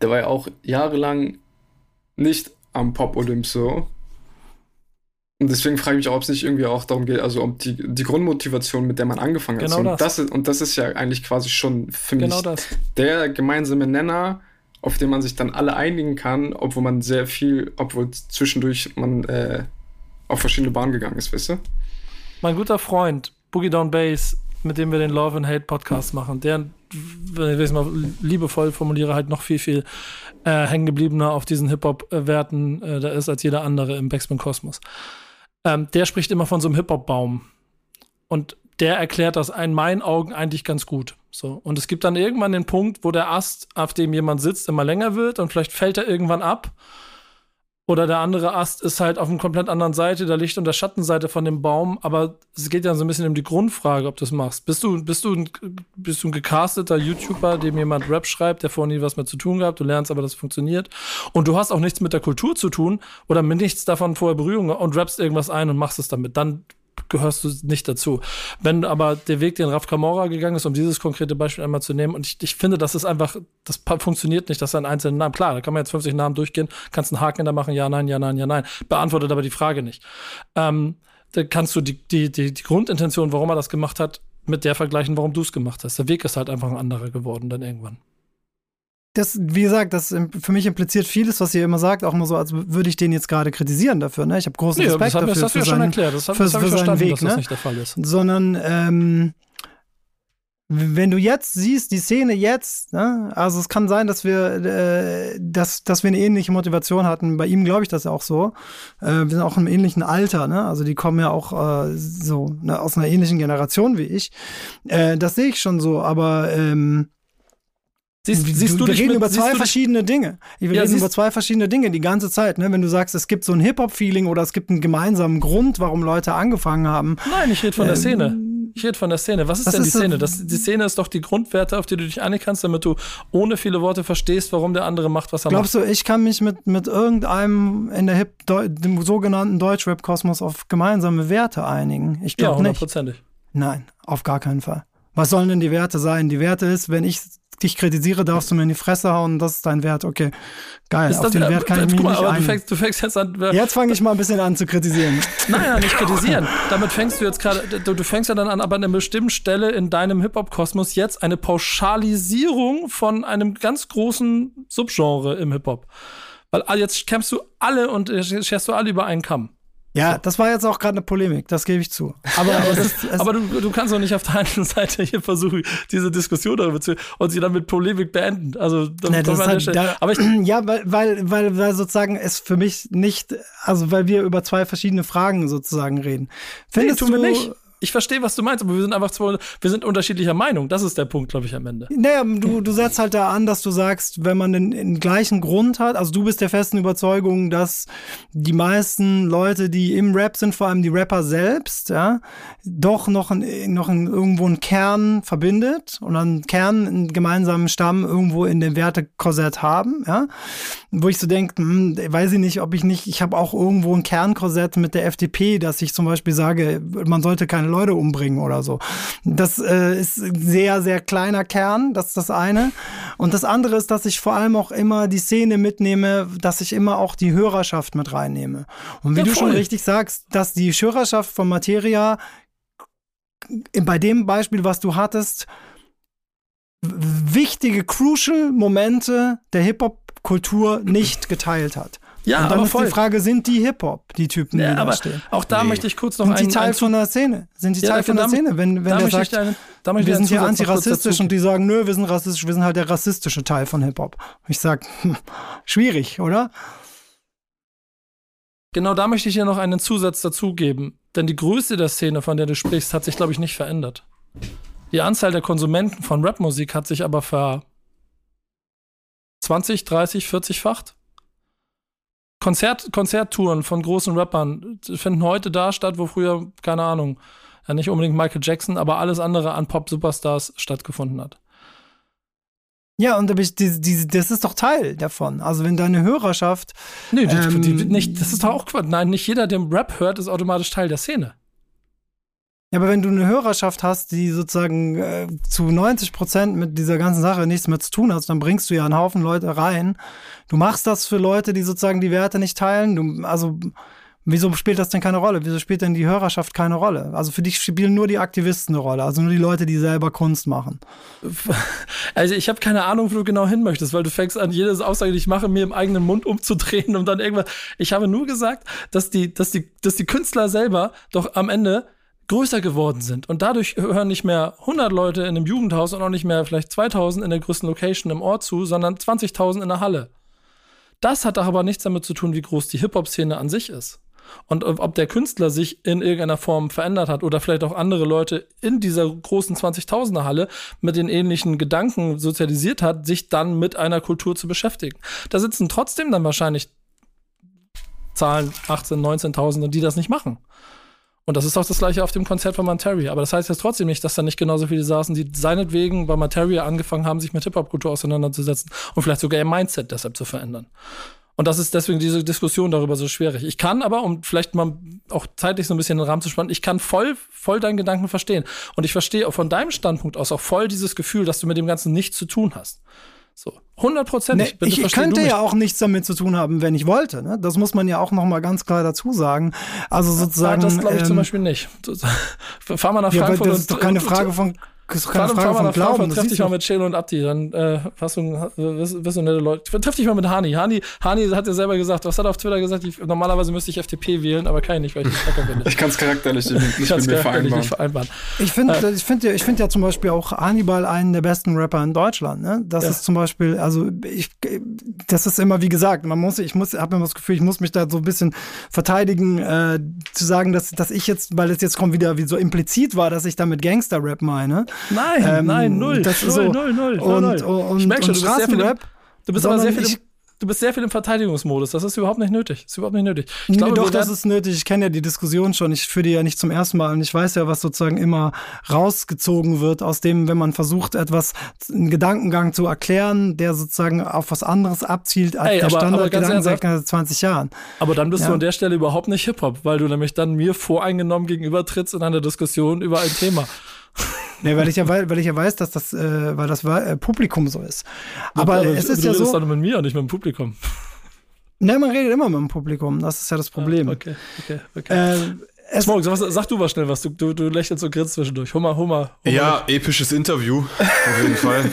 der war ja auch jahrelang nicht am Pop-Olymp so und deswegen frage ich mich auch, ob es nicht irgendwie auch darum geht, also um die, die Grundmotivation, mit der man angefangen hat. Genau und, das. das ist, und das ist ja eigentlich quasi schon für mich genau der gemeinsame Nenner, auf den man sich dann alle einigen kann, obwohl man sehr viel, obwohl zwischendurch man äh, auf verschiedene Bahnen gegangen ist, weißt du? Mein guter Freund, Boogie Down Bass, mit dem wir den Love and Hate Podcast machen, der, wenn ich es mal liebevoll formuliere, halt noch viel, viel äh, hängengebliebener auf diesen Hip-Hop-Werten äh, da ist als jeder andere im Backspin-Kosmos ähm, der spricht immer von so einem Hip-Hop-Baum. Und der erklärt das in meinen Augen eigentlich ganz gut. So. Und es gibt dann irgendwann den Punkt, wo der Ast, auf dem jemand sitzt, immer länger wird und vielleicht fällt er irgendwann ab. Oder der andere Ast ist halt auf einer komplett anderen Seite, der Licht- und der Schattenseite von dem Baum. Aber es geht ja so ein bisschen um die Grundfrage, ob du es machst. Bist du, bist du, ein, bist du ein gecasteter YouTuber, dem jemand Rap schreibt, der vorher nie was mehr zu tun gehabt, du lernst aber, dass es funktioniert. Und du hast auch nichts mit der Kultur zu tun oder mit nichts davon vorher Berührung und rappst irgendwas ein und machst es damit. Dann gehörst du nicht dazu. Wenn aber der Weg, den Raf Kamora gegangen ist, um dieses konkrete Beispiel einmal zu nehmen, und ich, ich finde, das ist einfach, das funktioniert nicht, dass ein einzelner Namen, klar, da kann man jetzt 50 Namen durchgehen, kannst einen Haken da machen, ja, nein, ja, nein, ja, nein, beantwortet aber die Frage nicht. Ähm, da kannst du die, die, die, die Grundintention, warum er das gemacht hat, mit der vergleichen, warum du es gemacht hast. Der Weg ist halt einfach ein anderer geworden dann irgendwann das, wie gesagt, das für mich impliziert vieles, was ihr immer sagt, auch immer so, als würde ich den jetzt gerade kritisieren dafür. Ne? Ich habe großen nee, Respekt das dafür. Das hast du ja schon erklärt. Das habe hab ich verstanden, Weg, dass ne? nicht der Fall ist. Sondern ähm, wenn du jetzt siehst, die Szene jetzt, ne? also es kann sein, dass wir, äh, dass, dass wir eine ähnliche Motivation hatten. Bei ihm glaube ich das auch so. Äh, wir sind auch im ähnlichen Alter, ne? Also die kommen ja auch äh, so ne, aus einer ähnlichen Generation wie ich. Äh, das sehe ich schon so, aber ähm, Siehst, siehst du, du wir reden mit, über zwei verschiedene Dinge. Wir ja, reden über zwei verschiedene Dinge die ganze Zeit. Ne? Wenn du sagst, es gibt so ein Hip-Hop-Feeling oder es gibt einen gemeinsamen Grund, warum Leute angefangen haben. Nein, ich rede von ähm, der Szene. Ich rede von der Szene. Was ist denn die Szene? Das, die Szene ist doch die Grundwerte, auf die du dich einigen kannst, damit du ohne viele Worte verstehst, warum der andere macht, was er Glaubst macht. Glaubst du, ich kann mich mit, mit irgendeinem in der Hip, dem sogenannten Deutschrap-Kosmos auf gemeinsame Werte einigen? Ich glaube ja, nicht. hundertprozentig. Nein, auf gar keinen Fall. Was sollen denn die Werte sein? Die Werte ist, wenn ich dich kritisiere, darfst du mir in die Fresse hauen, das ist dein Wert. Okay, geil. Ist Auf den Wert kann ich mich mal, nicht du fängst, du fängst jetzt an. Jetzt fange ich mal ein bisschen an zu kritisieren. <laughs> Naja, nicht kritisieren. Damit fängst du jetzt gerade, du, du, fängst ja dann an, aber an einer bestimmten Stelle in deinem Hip-Hop-Kosmos jetzt eine Pauschalisierung von einem ganz großen Subgenre im Hip-Hop. Weil jetzt kämpfst du alle und scherst du alle über einen Kamm. Ja, das war jetzt auch gerade eine Polemik, das gebe ich zu. Aber, ja, das, aber <laughs> du, du kannst doch nicht auf der einen Seite hier versuchen, diese Diskussion darüber zu und sie dann mit Polemik beenden. Also das halt, da, aber ich, <clears throat> ja, weil, weil, weil, weil sozusagen es für mich nicht, also weil wir über zwei verschiedene Fragen sozusagen reden. Findest nee, tun du, wir nicht ich verstehe, was du meinst, aber wir sind einfach zwei, wir sind unterschiedlicher Meinung. Das ist der Punkt, glaube ich, am Ende. Naja, du, du setzt halt da an, dass du sagst, wenn man den, den gleichen Grund hat, also du bist der festen Überzeugung, dass die meisten Leute, die im Rap sind, vor allem die Rapper selbst, ja, doch noch, ein, noch ein, irgendwo einen Kern verbindet und einen Kern, einen gemeinsamen Stamm irgendwo in dem Wertekorsett haben, ja, wo ich so denke, hm, weiß ich nicht, ob ich nicht, ich habe auch irgendwo ein Kernkorsett mit der FDP, dass ich zum Beispiel sage, man sollte keine Leute umbringen oder so. Das äh, ist ein sehr, sehr kleiner Kern, das ist das eine. Und das andere ist, dass ich vor allem auch immer die Szene mitnehme, dass ich immer auch die Hörerschaft mit reinnehme. Und wie ja, du schon richtig sagst, dass die Hörerschaft von Materia bei dem Beispiel, was du hattest, wichtige, crucial Momente der Hip-Hop-Kultur nicht geteilt hat. Ja, und dann aber ist voll. die Frage, sind die Hip-Hop, die Typen, ja, die aber da stehen? Auch da nee. möchte ich kurz noch Sind die Teil von der Szene? Sind die ja, Teil von der Szene? Wenn, wenn der sagt, eine, wir sind hier antirassistisch und die sagen, nö, wir sind rassistisch, wir sind halt der rassistische Teil von Hip-Hop. Ich sag, hm, <laughs> schwierig, oder? Genau da möchte ich dir noch einen Zusatz dazugeben. Denn die Größe der Szene, von der du sprichst, hat sich, glaube ich, nicht verändert. Die Anzahl der Konsumenten von Rapmusik hat sich aber ver 20, 30, 40-facht. Konzert, Konzerttouren von großen Rappern finden heute da statt, wo früher, keine Ahnung, ja nicht unbedingt Michael Jackson, aber alles andere an Pop-Superstars stattgefunden hat. Ja, und das ist doch Teil davon. Also wenn deine Hörerschaft. Nee, die, ähm, nicht, das ist doch auch Quatsch. Nein, nicht jeder, der Rap hört, ist automatisch Teil der Szene. Ja, aber wenn du eine Hörerschaft hast, die sozusagen äh, zu 90 Prozent mit dieser ganzen Sache nichts mehr zu tun hat, dann bringst du ja einen Haufen Leute rein. Du machst das für Leute, die sozusagen die Werte nicht teilen. Du, also, wieso spielt das denn keine Rolle? Wieso spielt denn die Hörerschaft keine Rolle? Also für dich spielen nur die Aktivisten eine Rolle, also nur die Leute, die selber Kunst machen. <laughs> Also ich habe keine Ahnung, wo du genau hin möchtest, weil du fängst an, jede Aussage, die ich mache, mir im eigenen Mund umzudrehen und dann irgendwas. Ich habe nur gesagt, dass die, dass die, dass die Künstler selber doch am Ende größer geworden sind. Und dadurch hören nicht mehr 100 Leute in einem Jugendhaus und auch nicht mehr vielleicht 2000 in der größten Location im Ort zu, sondern 20.000 in der Halle. Das hat aber nichts damit zu tun, wie groß die Hip-Hop-Szene an sich ist. Und ob der Künstler sich in irgendeiner Form verändert hat oder vielleicht auch andere Leute in dieser großen 20.000er Halle mit den ähnlichen Gedanken sozialisiert hat, sich dann mit einer Kultur zu beschäftigen. Da sitzen trotzdem dann wahrscheinlich Zahlen 18, 19.000 und die das nicht machen. Und das ist auch das gleiche auf dem Konzert von Monteria. Aber das heißt jetzt trotzdem nicht, dass da nicht genauso viele saßen, die seinetwegen bei Monteria angefangen haben, sich mit Hip-Hop-Kultur auseinanderzusetzen und vielleicht sogar ihr Mindset deshalb zu verändern. Und das ist deswegen diese Diskussion darüber so schwierig. Ich kann aber, um vielleicht mal auch zeitlich so ein bisschen den Rahmen zu spannen, ich kann voll, voll deinen Gedanken verstehen. Und ich verstehe auch von deinem Standpunkt aus auch voll dieses Gefühl, dass du mit dem Ganzen nichts zu tun hast. So, 100 Prozent. Nee, ich, ich könnte ja auch nichts damit zu tun haben, wenn ich wollte. Ne? Das muss man ja auch noch mal ganz klar dazu sagen. Also sozusagen. Ja, das glaube ich ähm, zum Beispiel nicht. <laughs> Fahr mal nach Frankfurt. Ja, das ist doch keine Frage von das ist keine Frage von Glauben. Triff dich mal mit Chelo und Abdi, dann äh, hast du, wirst, wirst du nette Leute. Triff dich mal mit Hani. Hani, Hani hat ja selber gesagt, was hat er auf Twitter gesagt? Ich, normalerweise müsste ich FDP wählen, aber kann ich nicht, weil ich nicht Hacker bin. Ich kann es charakterlich nicht, nicht mit mir vereinbaren. Nicht vereinbaren. Ich finde äh, ich find, ich find ja zum Beispiel auch Hannibal einen der besten Rapper in Deutschland. Ne? Das ja. ist zum Beispiel, also ich, das ist immer wie gesagt, man muss, ich muss, habe immer das Gefühl, ich muss mich da so ein bisschen verteidigen, äh, zu sagen, dass, dass ich jetzt, weil es jetzt kommt wieder wie so implizit war, dass ich damit Gangster-Rap meine. Nein, ähm, nein, null. Das null, so. null, null, und, null. Und, ich merke schon, du bist sehr viel im, du bist aber sehr viel im, du bist sehr viel im Verteidigungsmodus. Das ist überhaupt nicht nötig. Das ist überhaupt nicht nötig. Ich glaube, nee, doch, das ist nötig. Ich kenne ja die Diskussion schon. Ich führe die ja nicht zum ersten Mal. Und ich weiß ja, was sozusagen immer rausgezogen wird aus dem, wenn man versucht, etwas, einen Gedankengang zu erklären, der sozusagen auf was anderes abzielt als Ey, der Standardgedanken seit 20 Jahren. Aber dann bist ja. du an der Stelle überhaupt nicht Hip-Hop, weil du nämlich dann mir voreingenommen gegenübertrittst in einer Diskussion über ein Thema. Nee, weil ich ja, weil, weil ich ja weiß, dass das, äh, weil das äh, Publikum so ist. Aber, aber es ist du ja so. Du mit mir und nicht mit dem Publikum. Ne, man redet immer mit dem Publikum. Das ist ja das Problem. Ah, okay, okay, okay. Äh, Smoke, sag, sag, du mal schnell was. Du, du, du lächelst so grinst zwischendurch. Hummer, Hummer. Hummer ja, nicht. episches Interview. Auf jeden Fall.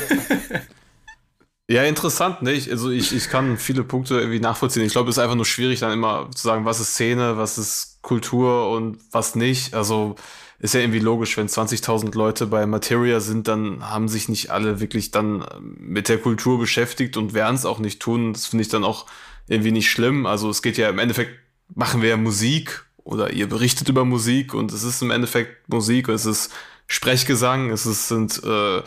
Ja, interessant, ne? Ich, also ich, ich kann viele Punkte irgendwie nachvollziehen. Ich glaube, es ist einfach nur schwierig, dann immer zu sagen, was ist Szene, was ist Kultur und was nicht. Also ist ja irgendwie logisch, wenn 20.000 Leute bei Materia sind, dann haben sich nicht alle wirklich dann mit der Kultur beschäftigt und werden es auch nicht tun. Das finde ich dann auch irgendwie nicht schlimm. Also es geht ja im Endeffekt, machen wir ja Musik oder ihr berichtet über Musik und es ist im Endeffekt Musik, es ist Sprechgesang, es ist, sind äh,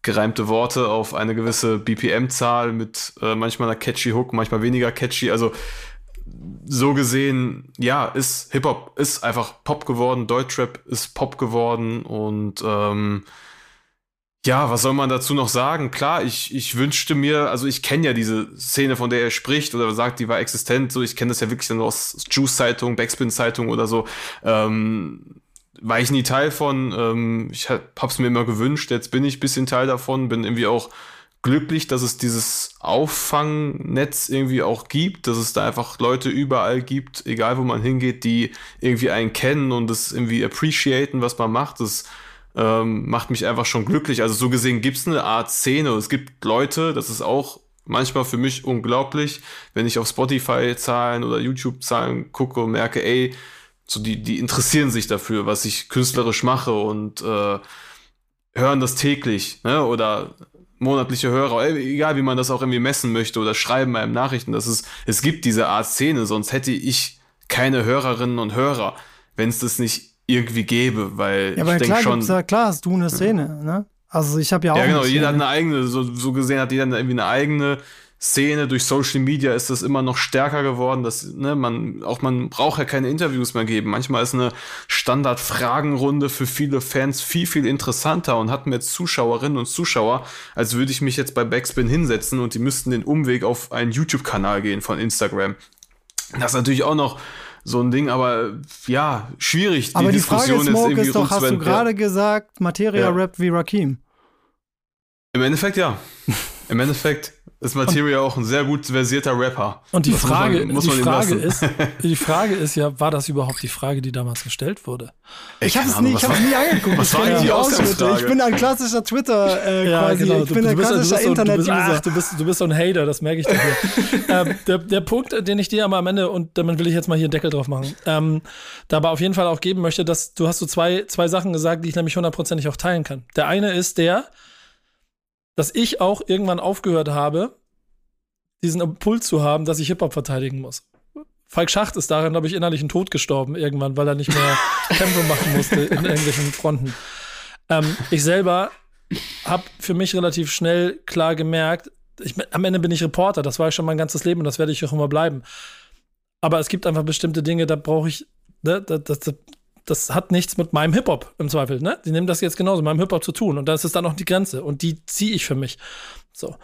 gereimte Worte auf eine gewisse BPM-Zahl mit äh, manchmal einer catchy Hook, manchmal weniger catchy. Also so gesehen, ja, ist Hip-Hop ist einfach Pop geworden, Deutschrap ist Pop geworden und ähm, ja, was soll man dazu noch sagen? Klar, ich, ich wünschte mir, also ich kenne ja diese Szene, von der er spricht oder sagt, die war existent, so ich kenne das ja wirklich dann aus Juice-Zeitung, Backspin-Zeitung oder so. Ähm, war ich nie Teil von. Ähm, ich hab's mir immer gewünscht. Jetzt bin ich ein bisschen Teil davon. Bin irgendwie auch glücklich, dass es dieses Auffangnetz irgendwie auch gibt, dass es da einfach Leute überall gibt, egal wo man hingeht, die irgendwie einen kennen und das irgendwie appreciaten, was man macht. Das ähm, macht mich einfach schon glücklich. Also so gesehen gibt's eine Art Szene. Es gibt Leute, das ist auch manchmal für mich unglaublich, wenn ich auf Spotify-Zahlen oder YouTube-Zahlen gucke und merke, ey, so die, die interessieren sich dafür, was ich künstlerisch mache und äh, hören das täglich, ne? Oder monatliche Hörer, egal wie man das auch irgendwie messen möchte oder schreiben einem Nachrichten, dass es, es gibt diese Art Szene, sonst hätte ich keine Hörerinnen und Hörer, wenn es das nicht irgendwie gäbe, weil ja, ich denke schon. Ja, klar hast du eine Szene, ne? Also ich habe ja auch. Ja, genau, jeder hat eine eigene, so, so gesehen hat jeder irgendwie eine eigene Szene, durch Social Media ist das immer noch stärker geworden, dass ne, man auch man braucht ja keine Interviews mehr geben. Manchmal ist eine Standard-Fragenrunde für viele Fans viel viel interessanter und hat mehr Zuschauerinnen und Zuschauer, als würde ich mich jetzt bei Backspin hinsetzen und die müssten den Umweg auf einen YouTube-Kanal gehen von Instagram. Das ist natürlich auch noch so ein Ding, aber ja, schwierig. Die aber die Diskussion Frage ist, Smoke, ist, ist doch, hast du gerade gesagt, Materia ja. rappt wie Rakim? Im Endeffekt ja. <laughs> Im Endeffekt ist Materia auch ein sehr gut versierter Rapper. Und die Frage, man, die, Frage ist, <laughs> die Frage ist ja, war das überhaupt die Frage, die damals gestellt wurde? Ich, habe es nie, ich hab's nie angeguckt. Was war die Ausgangsfrage? Ich bin ein klassischer Twitter äh, ja, quasi. Genau. Ich bin du, ein klassischer Internet-User. Du bist, du bist so ein Hater, das merke ich dir. <laughs> ähm, der, der Punkt, den ich dir aber am Ende, und damit will ich jetzt mal hier einen Deckel drauf machen, ähm, dabei auf jeden Fall auch geben möchte, dass du hast so zwei, zwei Sachen gesagt, die ich nämlich hundertprozentig auch teilen kann. Der eine ist der, dass ich auch irgendwann aufgehört habe, diesen Impuls zu haben, dass ich Hip-Hop verteidigen muss. Falk Schacht ist darin, glaube ich, innerlich ein Tod gestorben irgendwann, weil er nicht mehr <laughs> Tempo machen musste in irgendwelchen Fronten. Ähm, ich selber habe für mich relativ schnell klar gemerkt, ich, am Ende bin ich Reporter, das war ich schon mein ganzes Leben und das werde ich auch immer bleiben. Aber es gibt einfach bestimmte Dinge, da brauche ich, ne, das, das, das, hat nichts mit meinem Hip-Hop im Zweifel, ne? Die nehmen das jetzt genauso, mit meinem Hip-Hop zu tun. Und da ist es dann auch die Grenze. Und die ziehe ich für mich. So.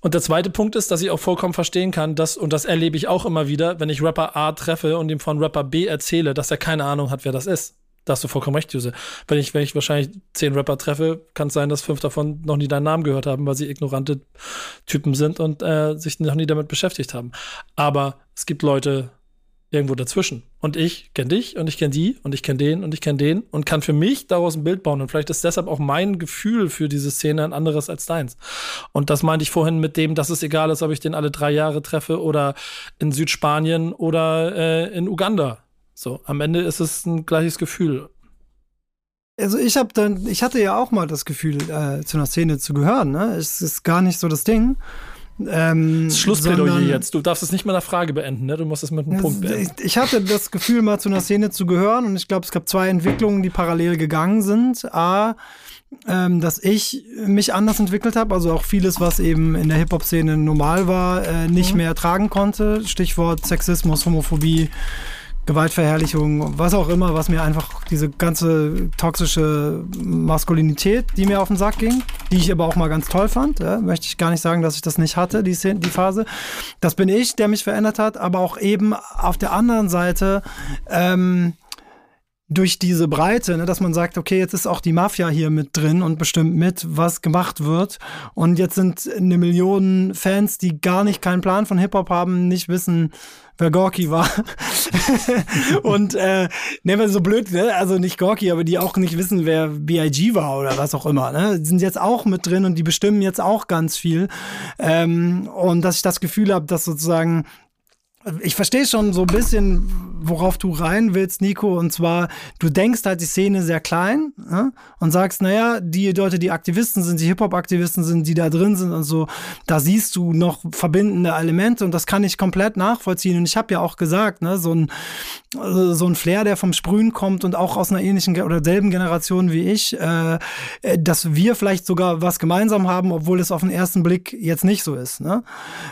Und der zweite Punkt ist, dass ich auch vollkommen verstehen kann, dass, und das erlebe ich auch immer wieder, wenn ich Rapper A treffe und ihm von Rapper B erzähle, dass er keine Ahnung hat, wer das ist. Da hast du vollkommen recht, Juse. Wenn ich, wenn ich wahrscheinlich zehn Rapper treffe, kann es sein, dass fünf davon noch nie deinen Namen gehört haben, weil sie ignorante Typen sind und äh, sich noch nie damit beschäftigt haben. Aber es gibt Leute, irgendwo dazwischen. Und ich kenne dich und ich kenne die und ich kenne den und ich kenne den und kann für mich daraus ein Bild bauen. Und vielleicht ist deshalb auch mein Gefühl für diese Szene ein anderes als deins. Und das meinte ich vorhin mit dem, dass es egal ist, ob ich den alle drei Jahre treffe oder in Südspanien oder äh, in Uganda. So, am Ende ist es ein gleiches Gefühl. Also ich habe dann, ich hatte ja auch mal das Gefühl, äh, zu einer Szene zu gehören. Ne? Es ist gar nicht so das Ding. Ähm, Schlussplädoyer jetzt. Du darfst es nicht mit einer Frage beenden, ne? Du musst es mit einem Punkt beenden. Ich hatte das Gefühl, mal zu einer Szene zu gehören und ich glaube, es gab zwei Entwicklungen, die parallel gegangen sind. A, ähm, dass ich mich anders entwickelt habe, also auch vieles, was eben in der Hip-Hop-Szene normal war, äh, nicht mhm. mehr ertragen konnte. Stichwort Sexismus, Homophobie, Gewaltverherrlichung, was auch immer, was mir einfach diese ganze toxische Maskulinität, die mir auf den Sack ging, die ich aber auch mal ganz toll fand, ja, möchte ich gar nicht sagen, dass ich das nicht hatte, die, die Phase. Das bin ich, der mich verändert hat, aber auch eben auf der anderen Seite ähm, durch diese Breite, ne, dass man sagt, okay, jetzt ist auch die Mafia hier mit drin und bestimmt mit, was gemacht wird. Und jetzt sind eine Million Fans, die gar nicht keinen Plan von Hip-Hop haben, nicht wissen, wer Gorky war. <laughs> und äh, nehmen wir so blöd, ne? also nicht Gorky, aber die auch nicht wissen, wer BIG war oder was auch immer. Ne? Die sind jetzt auch mit drin und die bestimmen jetzt auch ganz viel. Ähm, und dass ich das Gefühl habe, dass sozusagen ich verstehe schon so ein bisschen, worauf du rein willst, Nico. Und zwar, du denkst halt die Szene sehr klein ne? und sagst, naja, die Leute, die Aktivisten sind, die Hip-Hop-Aktivisten sind, die da drin sind und so, da siehst du noch verbindende Elemente und das kann ich komplett nachvollziehen. Und ich habe ja auch gesagt, ne, so ein, so ein Flair, der vom Sprühen kommt und auch aus einer ähnlichen oder selben Generation wie ich, äh, dass wir vielleicht sogar was gemeinsam haben, obwohl es auf den ersten Blick jetzt nicht so ist. Ne?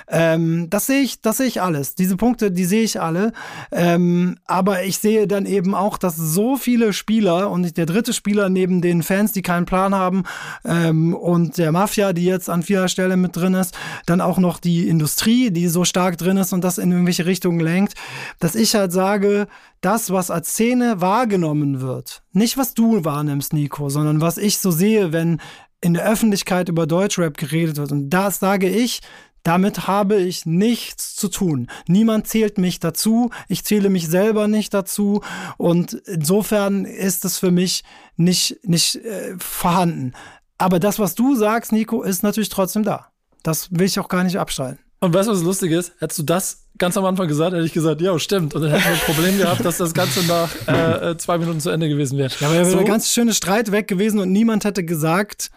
Ähm, das sehe ich, das sehe ich alles. Diese Punkte, die sehe ich alle. Ähm, aber ich sehe dann eben auch, dass so viele Spieler und der dritte Spieler neben den Fans, die keinen Plan haben ähm, und der Mafia, die jetzt an vierer Stelle mit drin ist, dann auch noch die Industrie, die so stark drin ist und das in irgendwelche Richtungen lenkt, dass ich halt sage, das, was als Szene wahrgenommen wird, nicht was du wahrnimmst, Nico, sondern was ich so sehe, wenn in der Öffentlichkeit über Deutschrap geredet wird. Und das sage ich, damit habe ich nichts zu tun. Niemand zählt mich dazu. Ich zähle mich selber nicht dazu. Und insofern ist es für mich nicht, nicht äh, vorhanden. Aber das, was du sagst, Nico, ist natürlich trotzdem da. Das will ich auch gar nicht abstreiten. Und weißt du, was lustig ist? Hättest du das ganz am Anfang gesagt, hätte ich gesagt, ja, stimmt. Und dann hätten wir ein Problem gehabt, dass das Ganze nach äh, äh zwei Minuten zu Ende gewesen wäre. Ja, aber wäre so. der ganz schöne Streit weg gewesen und niemand hätte gesagt,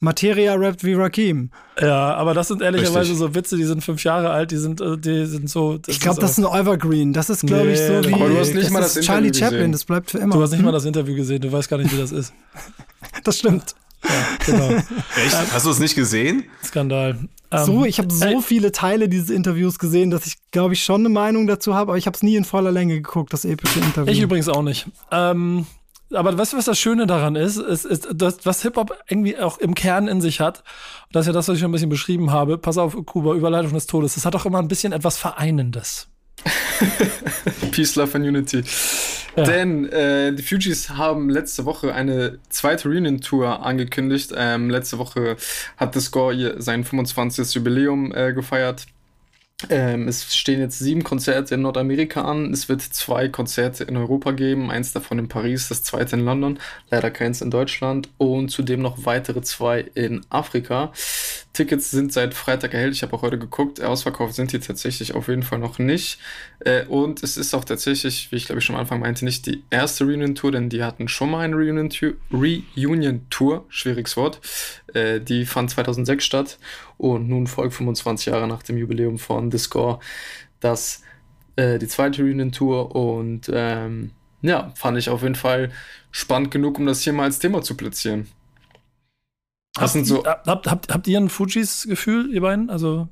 Materia rappt wie Rakim. Ja, aber das sind ehrlicherweise Richtig. so Witze, die sind fünf Jahre alt, die sind, äh, die sind so. Ich glaube, das ist ein Evergreen. Das ist, glaube nee, ich, so wie. Aber du hast nicht mal das Interview Charlie Chaplin, gesehen. das bleibt für immer. Du hast nicht mal das Interview gesehen, du weißt gar nicht, wie das ist. <laughs> das stimmt. Ja, genau. <laughs> Echt? Hast du es nicht gesehen? Skandal. So, ähm, ich habe so äh, viele Teile dieses Interviews gesehen, dass ich, glaube ich, schon eine Meinung dazu habe, aber ich habe es nie in voller Länge geguckt, das epische Interview. Ich übrigens auch nicht. Ähm, aber weißt du, was das Schöne daran ist? ist, ist das, was Hip-Hop irgendwie auch im Kern in sich hat, das ist ja das, was ich schon ein bisschen beschrieben habe, pass auf, Kuba, Überleitung des Todes, das hat auch immer ein bisschen etwas Vereinendes. <laughs> Peace, Love and Unity. Ja. Denn äh, die Fugees haben letzte Woche eine zweite Reunion-Tour angekündigt. Ähm, letzte Woche hat The Score sein 25. Jubiläum äh, gefeiert. Ähm, es stehen jetzt sieben Konzerte in Nordamerika an. Es wird zwei Konzerte in Europa geben. Eins davon in Paris, das zweite in London. Leider keins in Deutschland. Und zudem noch weitere zwei in Afrika. Tickets sind seit Freitag erhältlich. Ich habe auch heute geguckt. Ausverkauft sind die tatsächlich auf jeden Fall noch nicht. Äh, und es ist auch tatsächlich, wie ich glaube ich schon am Anfang meinte, nicht die erste Reunion-Tour, denn die hatten schon mal eine Reunion-Tour. Reunion-Tour, schwieriges Wort. Äh, die fand 2006 statt. Und nun folgt 25 Jahre nach dem Jubiläum von The Score das, äh, die zweite Reunion-Tour. Und ähm, ja, fand ich auf jeden Fall spannend genug, um das hier mal als Thema zu platzieren. Habt, so habt, habt, habt ihr ein Fujis-Gefühl, ihr beiden? Also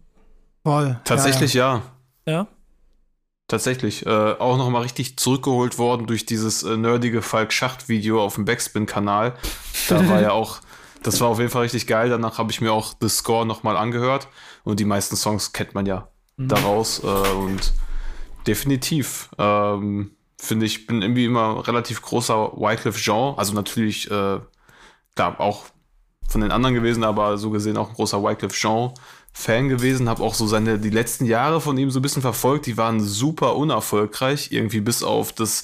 voll. Tatsächlich ja. Ja. ja? Tatsächlich. Äh, auch nochmal richtig zurückgeholt worden durch dieses äh, nerdige Falk-Schacht-Video auf dem Backspin-Kanal. Da war ja auch, das war auf jeden Fall richtig geil. Danach habe ich mir auch The Score nochmal angehört. Und die meisten Songs kennt man ja mhm. daraus. Äh, und definitiv. Ähm, Finde ich, bin irgendwie immer relativ großer Wycliffe Jean. Also natürlich, äh, klar, auch von den anderen gewesen, aber so gesehen auch ein großer Wycliffe Jean Fan gewesen, habe auch so seine die letzten Jahre von ihm so ein bisschen verfolgt. Die waren super unerfolgreich, irgendwie bis auf das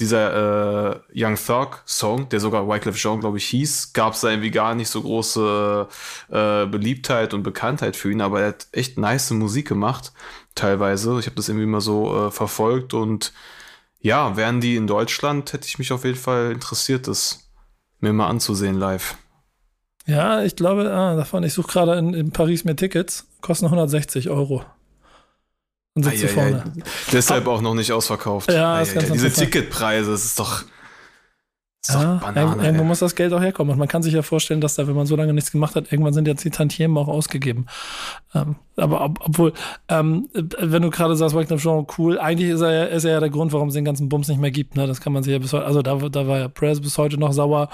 dieser äh, Young Thug Song, der sogar Wycliffe Jean, glaube ich, hieß, gab es da irgendwie gar nicht so große äh, Beliebtheit und Bekanntheit für ihn, aber er hat echt nice Musik gemacht, teilweise. Ich habe das irgendwie mal so äh, verfolgt und ja, wären die in Deutschland, hätte ich mich auf jeden Fall interessiert, das mir mal anzusehen live. Ja, ich glaube, ah, davon, ich suche gerade in, in, Paris mir Tickets, kosten 160 Euro. Und sitze vorne. Ja. Deshalb auch noch nicht ausverkauft. Ja, ist ganz Diese Ticketpreise, das ist doch. ist ja, doch Banane, irgendwo muss das Geld auch herkommen. Und man kann sich ja vorstellen, dass da, wenn man so lange nichts gemacht hat, irgendwann sind jetzt die Tantiemen auch ausgegeben. Ähm, aber ob, obwohl, ähm, wenn du gerade sagst, Wagner Jean, cool, eigentlich ist er, ja, ist er ja der Grund, warum es den ganzen Bums nicht mehr gibt. Ne? Das kann man sich ja bis heute, also da, da war ja Press bis heute noch sauer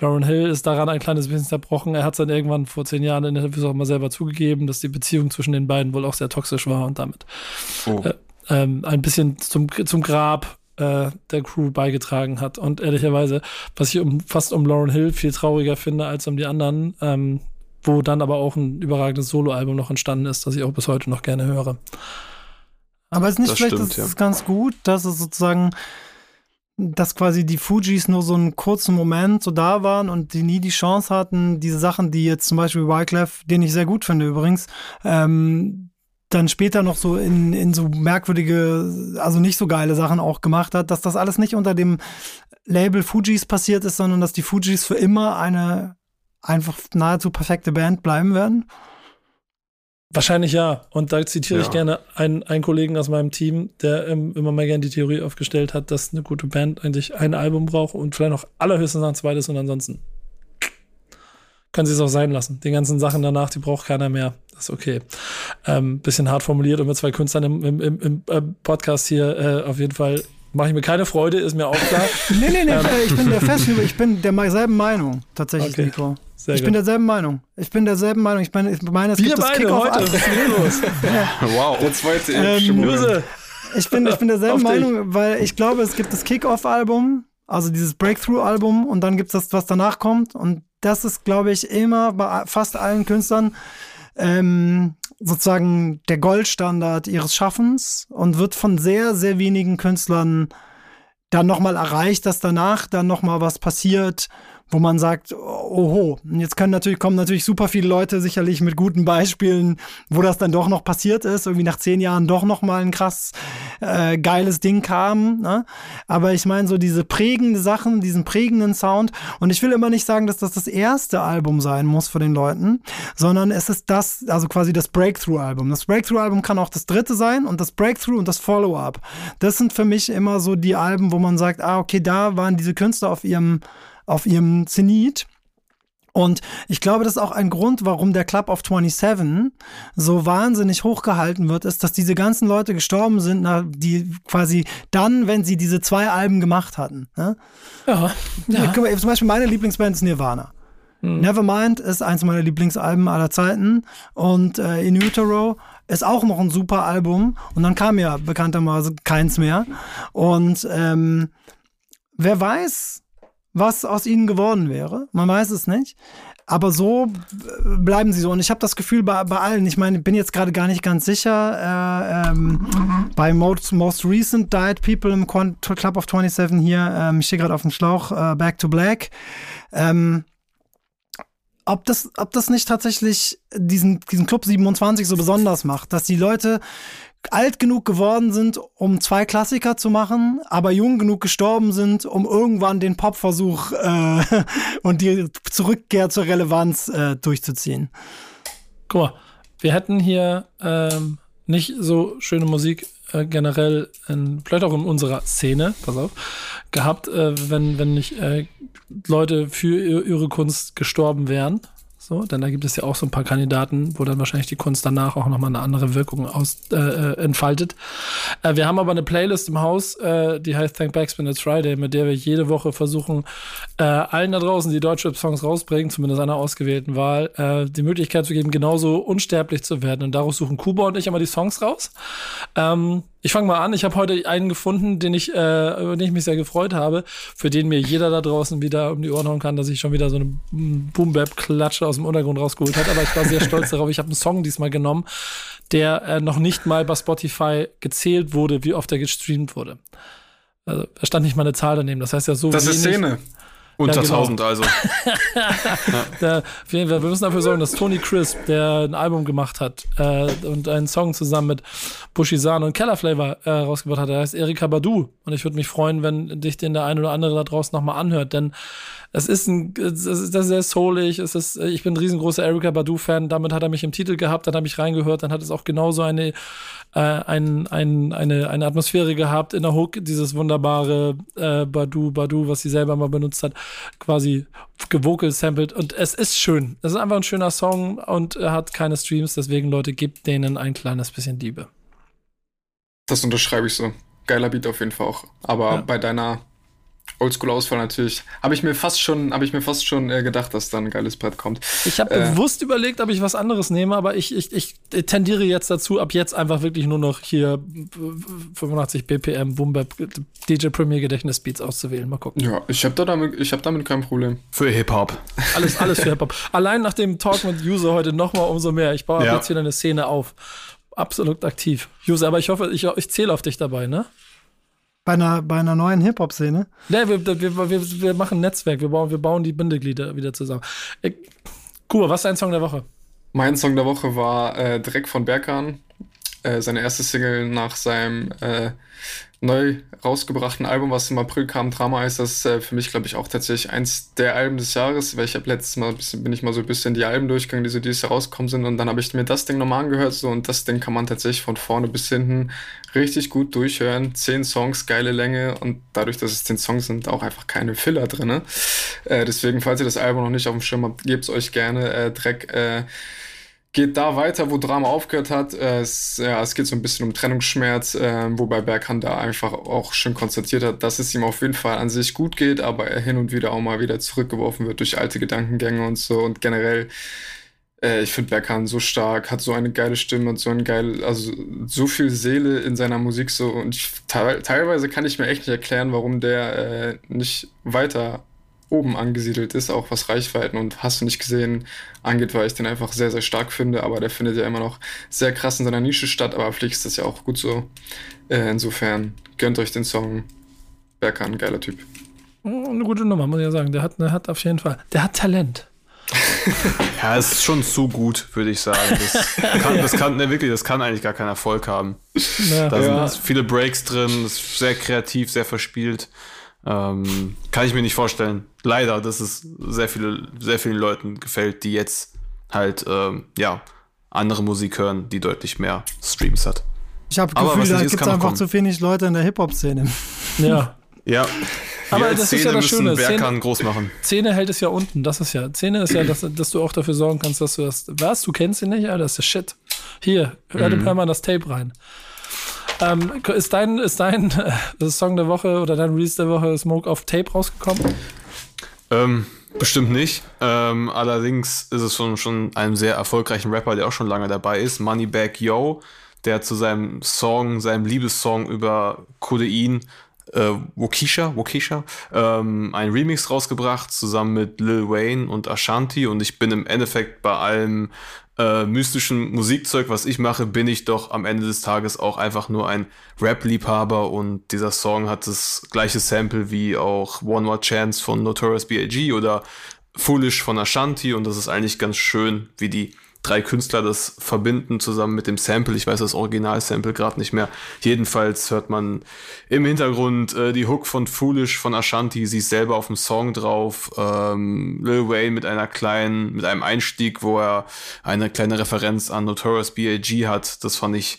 Lauren Hill ist daran ein kleines bisschen zerbrochen. Er hat es dann irgendwann vor zehn Jahren in Interviews auch mal selber zugegeben, dass die Beziehung zwischen den beiden wohl auch sehr toxisch war und damit oh. äh, ähm, ein bisschen zum, zum Grab äh, der Crew beigetragen hat. Und ehrlicherweise, was ich um, fast um Lauren Hill viel trauriger finde als um die anderen, ähm, wo dann aber auch ein überragendes Soloalbum noch entstanden ist, das ich auch bis heute noch gerne höre. Aber es ist nicht das vielleicht stimmt, ist ja. ganz gut, dass es sozusagen dass quasi die Fujis nur so einen kurzen Moment so da waren und die nie die Chance hatten, diese Sachen, die jetzt zum Beispiel Wyclef, den ich sehr gut finde übrigens, ähm, dann später noch so in, in so merkwürdige, also nicht so geile Sachen auch gemacht hat, dass das alles nicht unter dem Label Fujis passiert ist, sondern dass die Fujis für immer eine einfach nahezu perfekte Band bleiben werden. Wahrscheinlich ja. Und da zitiere ja. ich gerne einen, einen Kollegen aus meinem Team, der ähm, immer mal gerne die Theorie aufgestellt hat, dass eine gute Band eigentlich ein Album braucht und vielleicht noch allerhöchstens ein zweites und ansonsten können sie es auch sein lassen. Die ganzen Sachen danach, die braucht keiner mehr. Das ist okay. Ähm, bisschen hart formuliert und mit zwei Künstlern im, im, im, im äh, Podcast hier äh, auf jeden Fall mache ich mir keine Freude, ist mir auch klar. <laughs> nee, nee, nee, ähm. ich bin der festen, ich bin derselben Meinung, tatsächlich, okay. Nico. Sehr ich gut. bin derselben Meinung. Ich bin derselben Meinung. Ich meine, ich meine es Wir gibt beide das heute. Was ist los? wow. Der zweite ähm, ich bin, ich bin derselben Meinung, weil ich glaube, es gibt das Kick-Off-Album, also dieses Breakthrough-Album und dann gibt es das, was danach kommt. Und das ist, glaube ich, immer bei fast allen Künstlern ähm, sozusagen der Goldstandard ihres Schaffens und wird von sehr, sehr wenigen Künstlern dann nochmal erreicht, dass danach dann nochmal was passiert wo man sagt, oho, jetzt können natürlich, kommen natürlich super viele Leute sicherlich mit guten Beispielen, wo das dann doch noch passiert ist, irgendwie nach zehn Jahren doch noch mal ein krass äh, geiles Ding kam. Ne? Aber ich meine, so diese prägende Sachen, diesen prägenden Sound. Und ich will immer nicht sagen, dass das das erste Album sein muss für den Leuten, sondern es ist das, also quasi das Breakthrough-Album. Das Breakthrough-Album kann auch das dritte sein und das Breakthrough und das Follow-up. Das sind für mich immer so die Alben, wo man sagt, ah, okay, da waren diese Künstler auf ihrem auf ihrem Zenit. Und ich glaube, das ist auch ein Grund, warum der Club of 27 so wahnsinnig hochgehalten wird, ist, dass diese ganzen Leute gestorben sind, die quasi dann, wenn sie diese zwei Alben gemacht hatten. Ne? Ja. ja. Zum Beispiel meine Lieblingsband ist Nirvana. Hm. Nevermind ist eins meiner Lieblingsalben aller Zeiten und äh, In Utero ist auch noch ein super Album und dann kam ja bekanntermaßen keins mehr und ähm, wer weiß, was aus ihnen geworden wäre. Man weiß es nicht. Aber so bleiben sie so. Und ich habe das Gefühl bei, bei allen, ich meine, ich bin jetzt gerade gar nicht ganz sicher, äh, ähm, bei most, most Recent Died People im Club of 27 hier, ähm, ich stehe gerade auf dem Schlauch, äh, Back to Black. Ähm, ob das, ob das nicht tatsächlich diesen, diesen Club 27 so besonders macht, dass die Leute alt genug geworden sind, um zwei Klassiker zu machen, aber jung genug gestorben sind, um irgendwann den Popversuch äh, <laughs> und die Zurückkehr zur Relevanz äh, durchzuziehen. Guck mal, wir hätten hier ähm, nicht so schöne Musik äh, generell, in, vielleicht auch in unserer Szene, pass auf, gehabt, äh, wenn, wenn nicht äh, Leute für ihre Kunst gestorben wären. So, denn da gibt es ja auch so ein paar Kandidaten, wo dann wahrscheinlich die Kunst danach auch nochmal eine andere Wirkung aus, äh, äh, entfaltet. Äh, wir haben aber eine Playlist im Haus, äh, die heißt Thank Backspin It's Friday, mit der wir jede Woche versuchen, äh, allen da draußen, die deutsche Songs rausbringen, zumindest einer ausgewählten Wahl, äh, die Möglichkeit zu geben, genauso unsterblich zu werden. Und daraus suchen Kuba und ich immer die Songs raus. Ähm, ich fange mal an. Ich habe heute einen gefunden, den ich, äh, über den ich mich sehr gefreut habe, für den mir jeder da draußen wieder um die Ohren hauen kann, dass ich schon wieder so eine Boom-Bap-Klatsche aus dem Untergrund rausgeholt habe. Aber ich war sehr stolz <laughs> darauf. Ich habe einen Song diesmal genommen, der äh, noch nicht mal bei Spotify gezählt wurde, wie oft er gestreamt wurde. Also, da stand nicht mal eine Zahl daneben. Das heißt ja so Das wenig. ist Szene. Unter <laughs> ja, genau. 1000 also. ja. wir, wir müssen dafür sorgen, dass Tony Crisp, der ein Album gemacht hat äh, und einen Song zusammen mit Bushisan und Keller Flavor äh, rausgebracht hat, der heißt Erika Badu. Und ich würde mich freuen, wenn dich den der ein oder andere da draußen nochmal anhört, denn es ist ein, das ist sehr soulig, es ist, ich bin ein riesengroßer Erika Badu-Fan, damit hat er mich im Titel gehabt, dann habe ich reingehört, dann hat es auch genauso eine, äh, ein, ein, eine, eine Atmosphäre gehabt in der Hook, dieses wunderbare äh, Badu, Badu, was sie selber mal benutzt hat, quasi gewokel sampled und es ist schön. Es ist einfach ein schöner Song und er hat keine Streams, deswegen Leute, gebt denen ein kleines bisschen Liebe. Das unterschreibe ich so. Geiler Beat auf jeden Fall auch. Aber ja. bei deiner Oldschool-Auswahl natürlich. Habe ich mir fast schon, habe ich mir fast schon äh, gedacht, dass da ein geiles Brett kommt. Ich habe äh, bewusst überlegt, ob ich was anderes nehme, aber ich, ich, ich tendiere jetzt dazu, ab jetzt einfach wirklich nur noch hier 85 BPM Boombap DJ Premier Gedächtnis Beats auszuwählen. Mal gucken. Ja, ich habe da damit, ich habe damit kein Problem. Für Hip Hop. Alles, alles für Hip Hop. <laughs> Allein nach dem Talk mit User heute noch mal umso mehr. Ich baue ja. jetzt wieder eine Szene auf. Absolut aktiv. User, aber ich hoffe, ich, ich zähle auf dich dabei, ne? Bei einer, bei einer neuen Hip-Hop-Szene? Ne, wir, wir, wir, wir machen ein Netzwerk, wir bauen, wir bauen die Bindeglieder wieder zusammen. Äh, Kuba, was ist dein Song der Woche? Mein Song der Woche war äh, Dreck von Berkan. Äh, seine erste Single nach seinem äh, neu rausgebrachten Album, was im April kam, Drama heißt das äh, für mich, glaube ich, auch tatsächlich eins der Alben des Jahres, weil ich habe letztes Mal bisschen, bin ich mal so ein bisschen die Alben durchgegangen, die so dieses Jahr rausgekommen sind und dann habe ich mir das Ding nochmal angehört so und das Ding kann man tatsächlich von vorne bis hinten richtig gut durchhören. Zehn Songs, geile Länge und dadurch, dass es zehn Songs sind, auch einfach keine Filler drin. Äh, deswegen, falls ihr das Album noch nicht auf dem Schirm habt, gebt es euch gerne. Äh, Dreck äh, geht da weiter, wo Drama aufgehört hat. Äh, es, ja, es geht so ein bisschen um Trennungsschmerz, äh, wobei Berghand da einfach auch schon konstatiert hat, dass es ihm auf jeden Fall an sich gut geht, aber er hin und wieder auch mal wieder zurückgeworfen wird durch alte Gedankengänge und so. Und generell, äh, ich finde Berghand so stark, hat so eine geile Stimme und so ein geil, also so viel Seele in seiner Musik so. Und ich, teilweise kann ich mir echt nicht erklären, warum der äh, nicht weiter oben angesiedelt ist, auch was Reichweiten und hast du nicht gesehen angeht, weil ich den einfach sehr, sehr stark finde. Aber der findet ja immer noch sehr krass in seiner Nische statt, aber vielleicht ist das ja auch gut so. Äh, insofern gönnt euch den Song. Berkan, geiler Typ. Hm, eine gute Nummer, muss ich ja sagen. Der hat, der hat auf jeden Fall, der hat Talent. <laughs> ja, es ist schon zu gut, würde ich sagen. Das kann, das kann ne, wirklich, das kann eigentlich gar keinen Erfolg haben. Ja. Da sind viele Breaks drin, ist sehr kreativ, sehr verspielt. Ähm, kann ich mir nicht vorstellen. Leider, dass es sehr viele, sehr vielen Leuten gefällt, die jetzt halt, ähm, ja, andere Musik hören, die deutlich mehr Streams hat. Ich habe das Gefühl, da gibt es einfach zu wenig Leute in der Hip-Hop-Szene. Ja. <laughs> ja. Aber das Szene ist ja das Schöne. Szene, groß machen. Szene hält es ja unten. Das ist ja. Szene ist ja, dass, dass du auch dafür sorgen kannst, dass du das. Was? Du kennst ihn nicht? Ja, das ist Shit. Hier, hör, mhm. hör mal das Tape rein. Ähm, ist dein, ist dein äh, Song der Woche oder dein Release der Woche Smoke auf Tape rausgekommen? Ähm, bestimmt nicht. Ähm, allerdings ist es schon, schon einem sehr erfolgreichen Rapper, der auch schon lange dabei ist, Moneybag Yo, der zu seinem Song, seinem Liebessong über Codein äh, Wokisha, Wokisha ähm, ein Remix rausgebracht, zusammen mit Lil Wayne und Ashanti. Und ich bin im Endeffekt bei allem äh, mystischen Musikzeug, was ich mache, bin ich doch am Ende des Tages auch einfach nur ein Rap-Liebhaber und dieser Song hat das gleiche Sample wie auch One More Chance von Notorious B.I.G. oder Foolish von Ashanti und das ist eigentlich ganz schön, wie die drei Künstler das verbinden zusammen mit dem Sample. Ich weiß das Original-Sample gerade nicht mehr. Jedenfalls hört man im Hintergrund äh, die Hook von Foolish von Ashanti. Sie ist selber auf dem Song drauf. Ähm, Lil Wayne mit einer kleinen, mit einem Einstieg, wo er eine kleine Referenz an Notorious B.I.G. hat. Das fand ich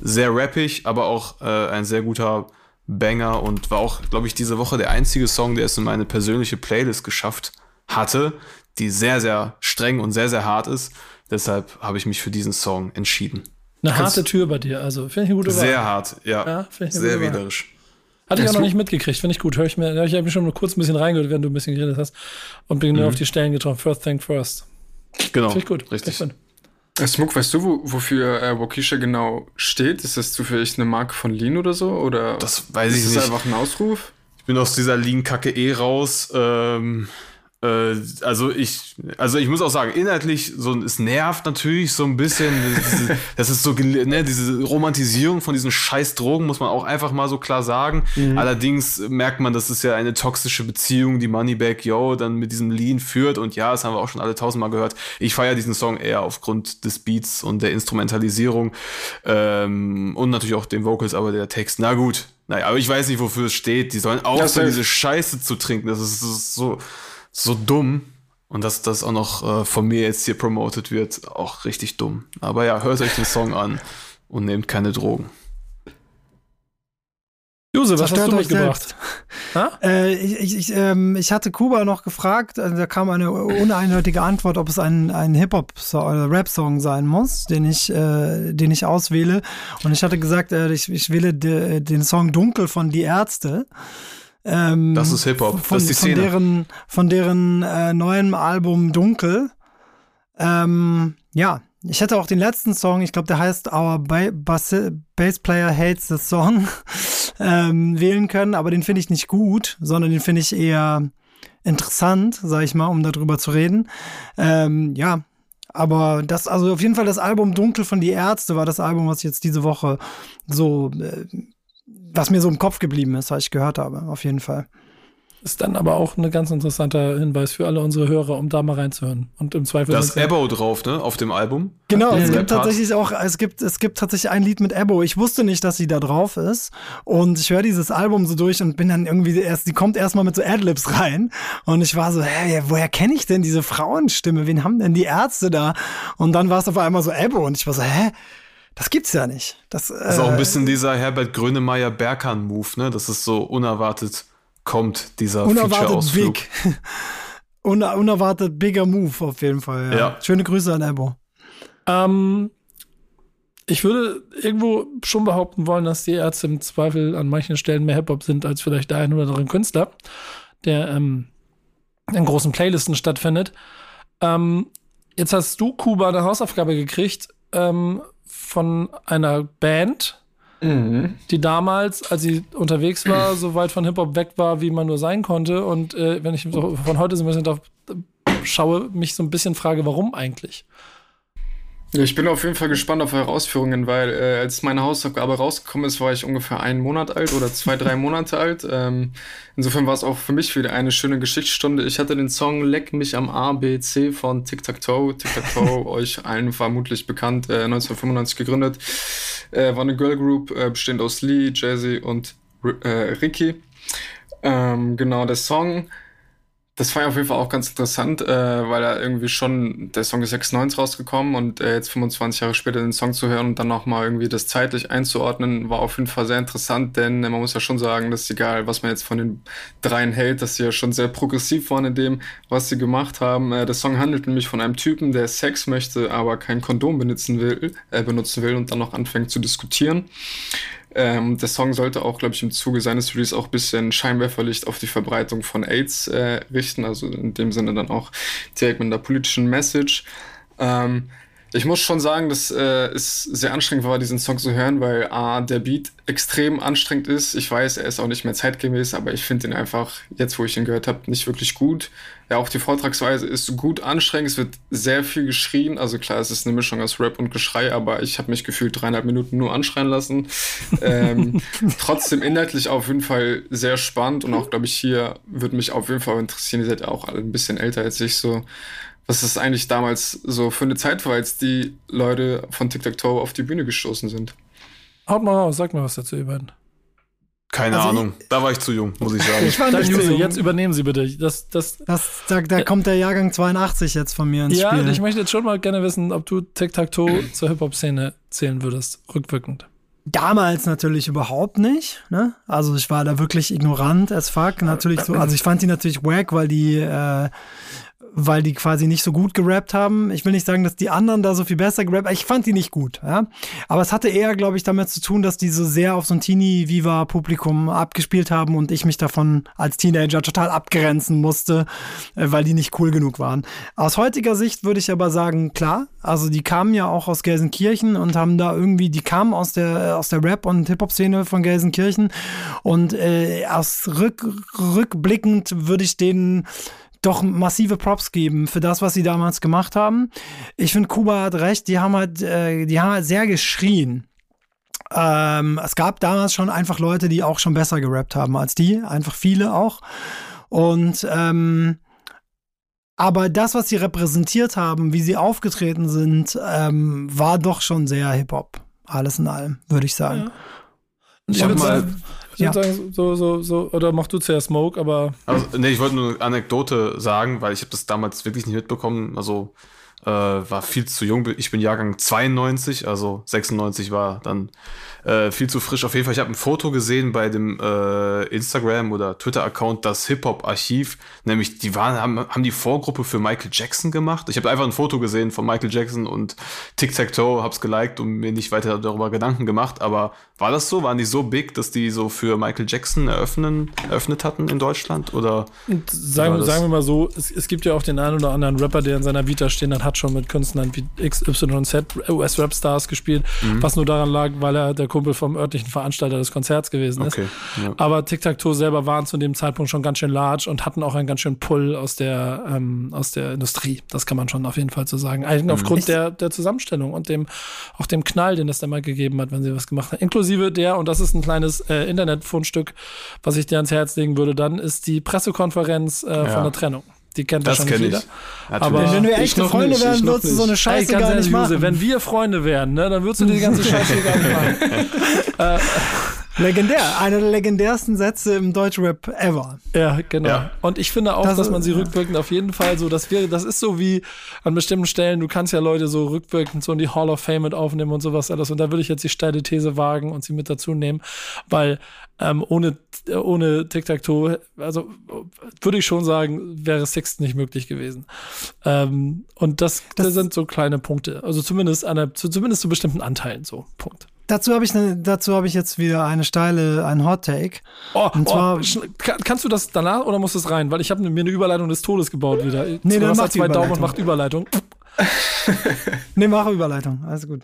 sehr rappig, aber auch äh, ein sehr guter Banger und war auch, glaube ich, diese Woche der einzige Song, der es in meine persönliche Playlist geschafft hatte, die sehr, sehr streng und sehr, sehr hart ist. Deshalb habe ich mich für diesen Song entschieden. Eine Kannst harte Tür bei dir, also finde ich eine gute Wahl. Sehr hart, ja. ja sehr wählerisch. Hatte ich auch noch nicht mitgekriegt, finde ich gut. Hör ich mir, ich habe mich schon mal kurz ein bisschen reingehört, während du ein bisschen geredet hast und bin mhm. nur auf die Stellen getroffen. First thing first. Genau. Finde ich gut. Richtig. Äh, Smoke, weißt du, wo, wofür äh, Wokisha genau steht? Ist das zufällig eine Marke von Lean oder so? Oder das weiß ich nicht. Ist das einfach ein Ausruf? Ich bin aus dieser Lean-Kacke eh raus. Ähm, äh, also ich, also ich muss auch sagen, inhaltlich so, es nervt natürlich so ein bisschen. <laughs> das ist so, ne, diese Romantisierung von diesen scheiß Drogen muss man auch einfach mal so klar sagen. Mhm. Allerdings merkt man, das ist ja eine toxische Beziehung, die Moneybag Yo dann mit diesem Lean führt. Und ja, das haben wir auch schon alle tausendmal gehört. Ich feiere diesen Song eher aufgrund des Beats und der Instrumentalisierung ähm, und natürlich auch den Vocals, aber der Text, na gut. Naja, aber ich weiß nicht, wofür es steht. Die sollen aufhören, diese Scheiße zu trinken. Das ist, das ist so so dumm. Und dass das auch noch äh, von mir jetzt hier promoted wird, auch richtig dumm. Aber ja, hört euch den Song an und nehmt keine Drogen. Jose, was hast du mitgebracht? Äh, ich, ich, ähm, ich, hatte Kuba noch gefragt, also da kam eine uneindeutige Antwort, ob es ein, ein Hip-Hop- oder Rap-Song sein muss, den ich, äh, den ich auswähle. Und ich hatte gesagt, äh, ich, ich wähle de, den Song Dunkel von Die Ärzte. Ähm, das ist Hip-Hop, das ist die Szene. Von deren, von deren äh, neuen Album Dunkel. Ähm, ja, ich hätte auch den letzten Song, ich glaube, der heißt Our ba Bass, Bass Player Hates the Song, <laughs> ähm, wählen können, aber den finde ich nicht gut, sondern den finde ich eher interessant, sag ich mal, um darüber zu reden. Ähm, ja, aber das, also auf jeden Fall das Album Dunkel von Die Ärzte war das Album, was jetzt diese Woche so, äh, was mir so im Kopf geblieben ist, was ich gehört habe, auf jeden Fall. Ist dann aber auch ein ganz interessanter Hinweis für alle unsere Hörer, um da mal reinzuhören. Und im Zweifel. Da ist Ebo drauf, ne? Auf dem Album. Genau, es gibt tatsächlich auch, es gibt, es gibt tatsächlich ein Lied mit Ebo. Ich wusste nicht, dass sie da drauf ist. Und ich höre dieses Album so durch und bin dann irgendwie erst, die kommt erstmal mit so Adlibs rein. Und ich war so, hä, woher kenne ich denn diese Frauenstimme? Wen haben denn die Ärzte da? Und dann war es auf einmal so Ebo. Und ich war so, hä? Das gibt's ja nicht. Das, das ist auch ein äh, bisschen dieser Herbert Grönemeyer Berkan-Move, ne? Das ist so unerwartet kommt, dieser Unerwartet big. <laughs> Uner unerwartet bigger Move auf jeden Fall. Ja. ja. Schöne Grüße an Ebo. Ähm, ich würde irgendwo schon behaupten wollen, dass die Ärzte im Zweifel an manchen Stellen mehr Hip-Hop sind als vielleicht der ein oder andere Künstler, der ähm, in großen Playlisten stattfindet. Ähm, jetzt hast du, Kuba, eine Hausaufgabe gekriegt ähm, von einer Band, Mhm. Die damals, als sie unterwegs war, so weit von Hip-Hop weg war, wie man nur sein konnte. Und äh, wenn ich so von heute so ein bisschen drauf schaue, mich so ein bisschen frage, warum eigentlich? Ich bin auf jeden Fall gespannt auf eure Ausführungen, weil äh, als meine Hausaufgabe rausgekommen ist, war ich ungefähr einen Monat alt oder zwei, drei <laughs> Monate alt. Ähm, insofern war es auch für mich wieder eine schöne Geschichtsstunde. Ich hatte den Song Leck mich am A, B, C von Tic Tac Toe. Tic Tac Toe, <laughs> euch allen vermutlich bekannt, äh, 1995 gegründet. Äh, war eine Girl Group, äh, bestehend aus Lee, Jazzy und äh, Ricky. Ähm, genau, der Song das war ja auf jeden Fall auch ganz interessant, äh, weil er irgendwie schon, der Song ist 96 rausgekommen und äh, jetzt 25 Jahre später den Song zu hören und dann nochmal irgendwie das zeitlich einzuordnen, war auf jeden Fall sehr interessant, denn äh, man muss ja schon sagen, dass egal, was man jetzt von den dreien hält, dass sie ja schon sehr progressiv waren in dem, was sie gemacht haben. Äh, der Song handelt nämlich von einem Typen, der Sex möchte, aber kein Kondom benutzen will, äh, benutzen will und dann noch anfängt zu diskutieren. Ähm, der Song sollte auch, glaube ich, im Zuge seines Release auch ein bisschen Scheinwerferlicht auf die Verbreitung von AIDS äh, richten, also in dem Sinne dann auch direkt mit einer politischen Message. Ähm, ich muss schon sagen, dass äh, es sehr anstrengend war, diesen Song zu hören, weil A, der Beat extrem anstrengend ist. Ich weiß, er ist auch nicht mehr zeitgemäß, aber ich finde ihn einfach, jetzt wo ich ihn gehört habe, nicht wirklich gut. Ja, auch die Vortragsweise ist gut anstrengend. Es wird sehr viel geschrien. Also klar, es ist eine Mischung aus Rap und Geschrei, aber ich habe mich gefühlt dreieinhalb Minuten nur anschreien lassen. ähm, <laughs> trotzdem inhaltlich auf jeden Fall sehr spannend und auch, glaube ich, hier würde mich auf jeden Fall interessieren. Ihr seid ja auch alle ein bisschen älter als ich so was das eigentlich damals so für eine Zeit war, als die Leute von TikTok auf die Bühne gestoßen sind. Haut mal raus, sag mal was dazu, beiden. Keine also Ahnung, ich, da war ich zu jung, muss ich sagen. ich war nicht zu jung. Jetzt übernehmen Sie bitte. Das, das, das, da, da kommt der Jahrgang 82 jetzt von mir ins ja, Spiel. Ja, ich möchte jetzt schon mal gerne wissen, ob du Tic-Tac-Toe zur Hip-Hop-Szene zählen würdest, rückwirkend. Damals natürlich überhaupt nicht. Ne? Also ich war da wirklich ignorant as fuck. Natürlich so, also ich fand die natürlich wack, weil die äh, weil die quasi nicht so gut gerappt haben. Ich will nicht sagen, dass die anderen da so viel besser gerappt Ich fand die nicht gut, ja. Aber es hatte eher, glaube ich, damit zu tun, dass die so sehr auf so ein Teenie-Viva-Publikum abgespielt haben und ich mich davon als Teenager total abgrenzen musste, äh, weil die nicht cool genug waren. Aus heutiger Sicht würde ich aber sagen, klar, also die kamen ja auch aus Gelsenkirchen und haben da irgendwie, die kamen aus der, aus der Rap- und Hip-Hop-Szene von Gelsenkirchen und äh, aus rück, rückblickend würde ich denen doch massive Props geben für das, was sie damals gemacht haben. Ich finde, Kuba hat recht, die haben halt, äh, die haben halt sehr geschrien. Ähm, es gab damals schon einfach Leute, die auch schon besser gerappt haben als die, einfach viele auch. Und ähm, aber das, was sie repräsentiert haben, wie sie aufgetreten sind, ähm, war doch schon sehr Hip-Hop. Alles in allem, würde ich sagen. Ja. Ich habe mal, ich ja. so, so, so, oder mach du zuerst Smoke, aber. Also, nee, ich wollte nur eine Anekdote sagen, weil ich habe das damals wirklich nicht mitbekommen. Also, Äh, war viel zu jung. Ich bin Jahrgang 92, also 96 war dann äh, viel zu frisch. Auf jeden Fall, ich habe ein Foto gesehen bei dem äh, Instagram oder Twitter-Account, das Hip-Hop-Archiv. Nämlich, die waren, haben, haben die Vorgruppe für Michael Jackson gemacht. Ich habe einfach ein Foto gesehen von Michael Jackson und Tic-Tac-Toe, hab's geliked und mir nicht weiter darüber Gedanken gemacht. Aber war das so? Waren die so big, dass die so für Michael Jackson eröffnen, eröffnet hatten in Deutschland? Oder sagen, sagen wir mal so, es, es, gibt ja auch den einen oder anderen Rapper, der in seiner Vita stehen hat, hat schon mit Künstlern wie XYZ US-Rap-Stars gespielt, mhm. was nur daran lag, weil er der Kumpel vom örtlichen Veranstalter des Konzerts gewesen ist. Okay, ja. Aber Tic-Tac-Toe selber waren zu dem Zeitpunkt schon ganz schön large und hatten auch einen ganz schönen Pull aus der, ähm, aus der Industrie. Das kann man schon auf jeden Fall so sagen. Eigentlich mhm. aufgrund der, der Zusammenstellung und dem, auch dem Knall, den es da mal gegeben hat, wenn sie was gemacht haben. Inklusive der, und das ist ein kleines äh, Internetfundstück, was ich dir ans Herz legen würde, dann ist die Pressekonferenz äh, ja. von der Trennung. Die kennt das wahrscheinlich jeder. Ich. Aber wenn wir echte Freunde nicht, wären, würdest du so eine Scheiße Ey, gar nicht machen. Jose, wenn wir Freunde wären, ne, dann würdest du die ganze Scheiße gar nicht <laughs> machen. <laughs> äh, Legendär, einer der legendärsten Sätze im Deutschrap ever. Ja, genau. Ja. Und ich finde auch, das dass man sie rückwirkend auf jeden Fall so, dass wir, das ist so wie an bestimmten Stellen, du kannst ja Leute so rückwirkend so in die Hall of Fame mit aufnehmen und sowas alles. Und da würde ich jetzt die steile These wagen und sie mit dazu nehmen, weil ähm, ohne, ohne Tic-Tac-Toe, also würde ich schon sagen, wäre Sixth nicht möglich gewesen. Ähm, und das, das, das sind so kleine Punkte. Also zumindest, eine, zumindest zu bestimmten Anteilen so. Punkt. Dazu habe ich, ne, dazu habe ich jetzt wieder eine steile, ein Hot Take. Oh, und zwar, oh, kannst du das danach oder muss das rein? Weil ich habe mir eine Überleitung des Todes gebaut wieder. Nee, dann mach zwei Daumen und macht Überleitung. <laughs> nee, mach Überleitung. Alles gut.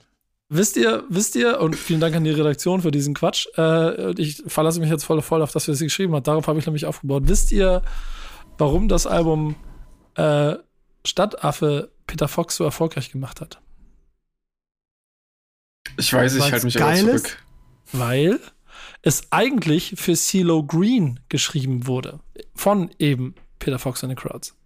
Wisst ihr, wisst ihr, und vielen Dank an die Redaktion für diesen Quatsch. Äh, ich verlasse mich jetzt voll, voll auf das, was sie geschrieben hat. Darauf habe ich nämlich aufgebaut. Wisst ihr, warum das Album äh, Stadtaffe Peter Fox so erfolgreich gemacht hat? Ich weiß, ich halte mich aber zurück. Ist, weil es eigentlich für CeeLo Green geschrieben wurde. Von eben Peter Fox and the Crowds.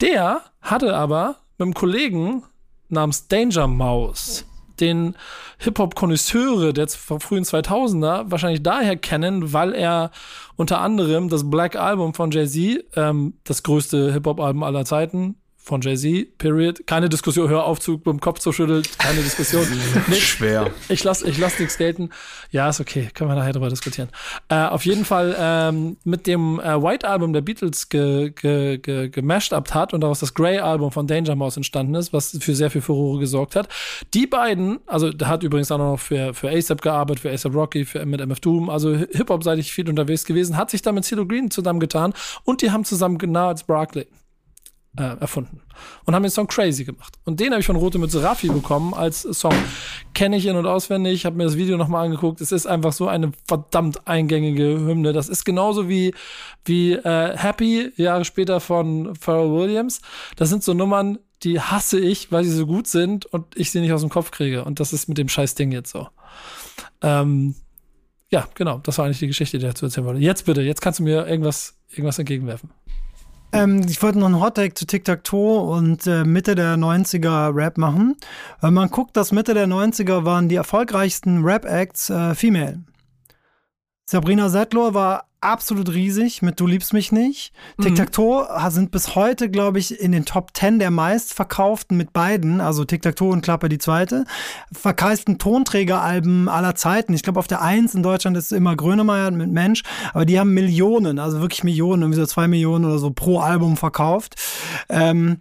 Der hatte aber mit einem Kollegen namens Danger Mouse den Hip-Hop-Konnoisseure der frühen 2000er wahrscheinlich daher kennen, weil er unter anderem das Black Album von Jay-Z, ähm, das größte Hip-Hop-Album aller Zeiten, von Jay-Z, period. Keine Diskussion, hör auf, zu, beim Kopf zu schütteln, keine Diskussion. <laughs> Nicht schwer. Ich lass, ich lass nichts gelten. Ja, ist okay, können wir nachher drüber diskutieren. Äh, auf jeden Fall ähm, mit dem äh, White Album der Beatles ge, ge, ge, gemashed up hat und daraus das Grey Album von Danger Mouse entstanden ist, was für sehr viel Furore gesorgt hat. Die beiden, also der hat übrigens auch noch für, für ASAP gearbeitet, für ASAP Rocky, für, mit MF Doom, also Hip-Hop-seitig viel unterwegs gewesen, hat sich dann mit CeeLo Green zusammengetan und die haben zusammen genau als Barkley äh, erfunden und haben den Song Crazy gemacht. Und den habe ich von Rote mit Serafi bekommen als Song. Kenne ich in- und auswendig, habe mir das Video nochmal angeguckt. Es ist einfach so eine verdammt eingängige Hymne. Das ist genauso wie, wie äh, Happy, Jahre später von Pharrell Williams. Das sind so Nummern, die hasse ich, weil sie so gut sind und ich sie nicht aus dem Kopf kriege. Und das ist mit dem scheiß Ding jetzt so. Ähm, ja, genau, das war eigentlich die Geschichte, die ich dazu erzählen wollte. Jetzt bitte, jetzt kannst du mir irgendwas, irgendwas entgegenwerfen. Ähm, ich wollte noch einen Hottag zu Tic-Tac-Toe und äh, Mitte der 90er Rap machen. Wenn man guckt, dass Mitte der 90er waren die erfolgreichsten Rap-Acts äh, Female. Sabrina Settler war absolut riesig mit Du liebst mich nicht. Mhm. Tic-Tac-Toe sind bis heute, glaube ich, in den Top 10 der meistverkauften mit beiden, also Tic-Tac-Toe und Klappe die zweite, verkauften Tonträgeralben aller Zeiten. Ich glaube, auf der 1 in Deutschland ist immer Grönemeyer mit Mensch, aber die haben Millionen, also wirklich Millionen, irgendwie so zwei Millionen oder so pro Album verkauft. Ähm,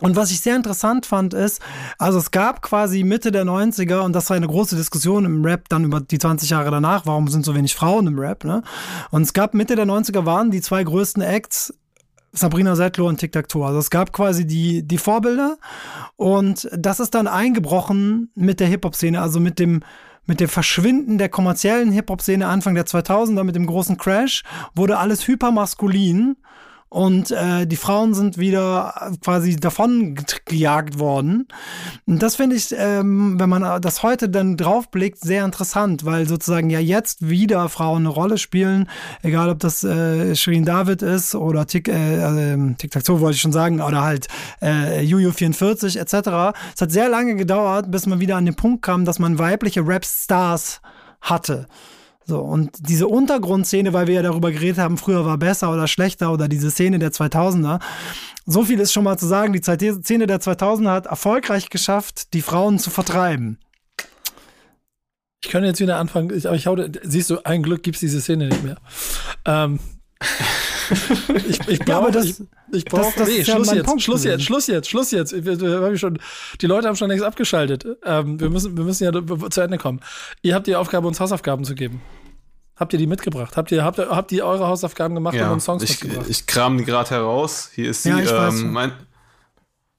und was ich sehr interessant fand, ist, also es gab quasi Mitte der 90er, und das war eine große Diskussion im Rap dann über die 20 Jahre danach, warum sind so wenig Frauen im Rap, ne? Und es gab Mitte der 90er waren die zwei größten Acts Sabrina Settler und Tic Tac Toe. Also es gab quasi die, die Vorbilder und das ist dann eingebrochen mit der Hip-Hop-Szene, also mit dem, mit dem Verschwinden der kommerziellen Hip-Hop-Szene Anfang der 2000er, mit dem großen Crash, wurde alles hypermaskulin und äh, die Frauen sind wieder quasi davon gejagt worden. Und das finde ich, ähm, wenn man das heute dann draufblickt, sehr interessant, weil sozusagen ja jetzt wieder Frauen eine Rolle spielen, egal ob das äh, Shirin David ist oder Tic, äh, äh, Tic Tac Toe wollte ich schon sagen, oder halt äh, Juju 44 etc. Es hat sehr lange gedauert, bis man wieder an den Punkt kam, dass man weibliche Rap-Stars hatte. So, und diese Untergrundszene, weil wir ja darüber geredet haben, früher war besser oder schlechter oder diese Szene der 2000er. So viel ist schon mal zu sagen, die Szene der 2000er hat erfolgreich geschafft, die Frauen zu vertreiben. Ich könnte jetzt wieder anfangen, ich, aber ich hau, siehst du, ein Glück gibt es diese Szene nicht mehr. Ähm, <laughs> ich, ich glaube, das, ich, ich brauche. Nee, Schluss ja jetzt, Schluss jetzt, Schluss jetzt, Schluss jetzt. Wir, wir, wir schon, die Leute haben schon längst abgeschaltet. Ähm, wir, müssen, wir müssen ja zu Ende kommen. Ihr habt die Aufgabe, uns Hausaufgaben zu geben. Habt ihr die mitgebracht? Habt ihr, habt, habt ihr eure Hausaufgaben gemacht ja, und uns Songs ich, mitgebracht? Ich kram die gerade heraus. Hier ist sie. Ja, ähm, mein,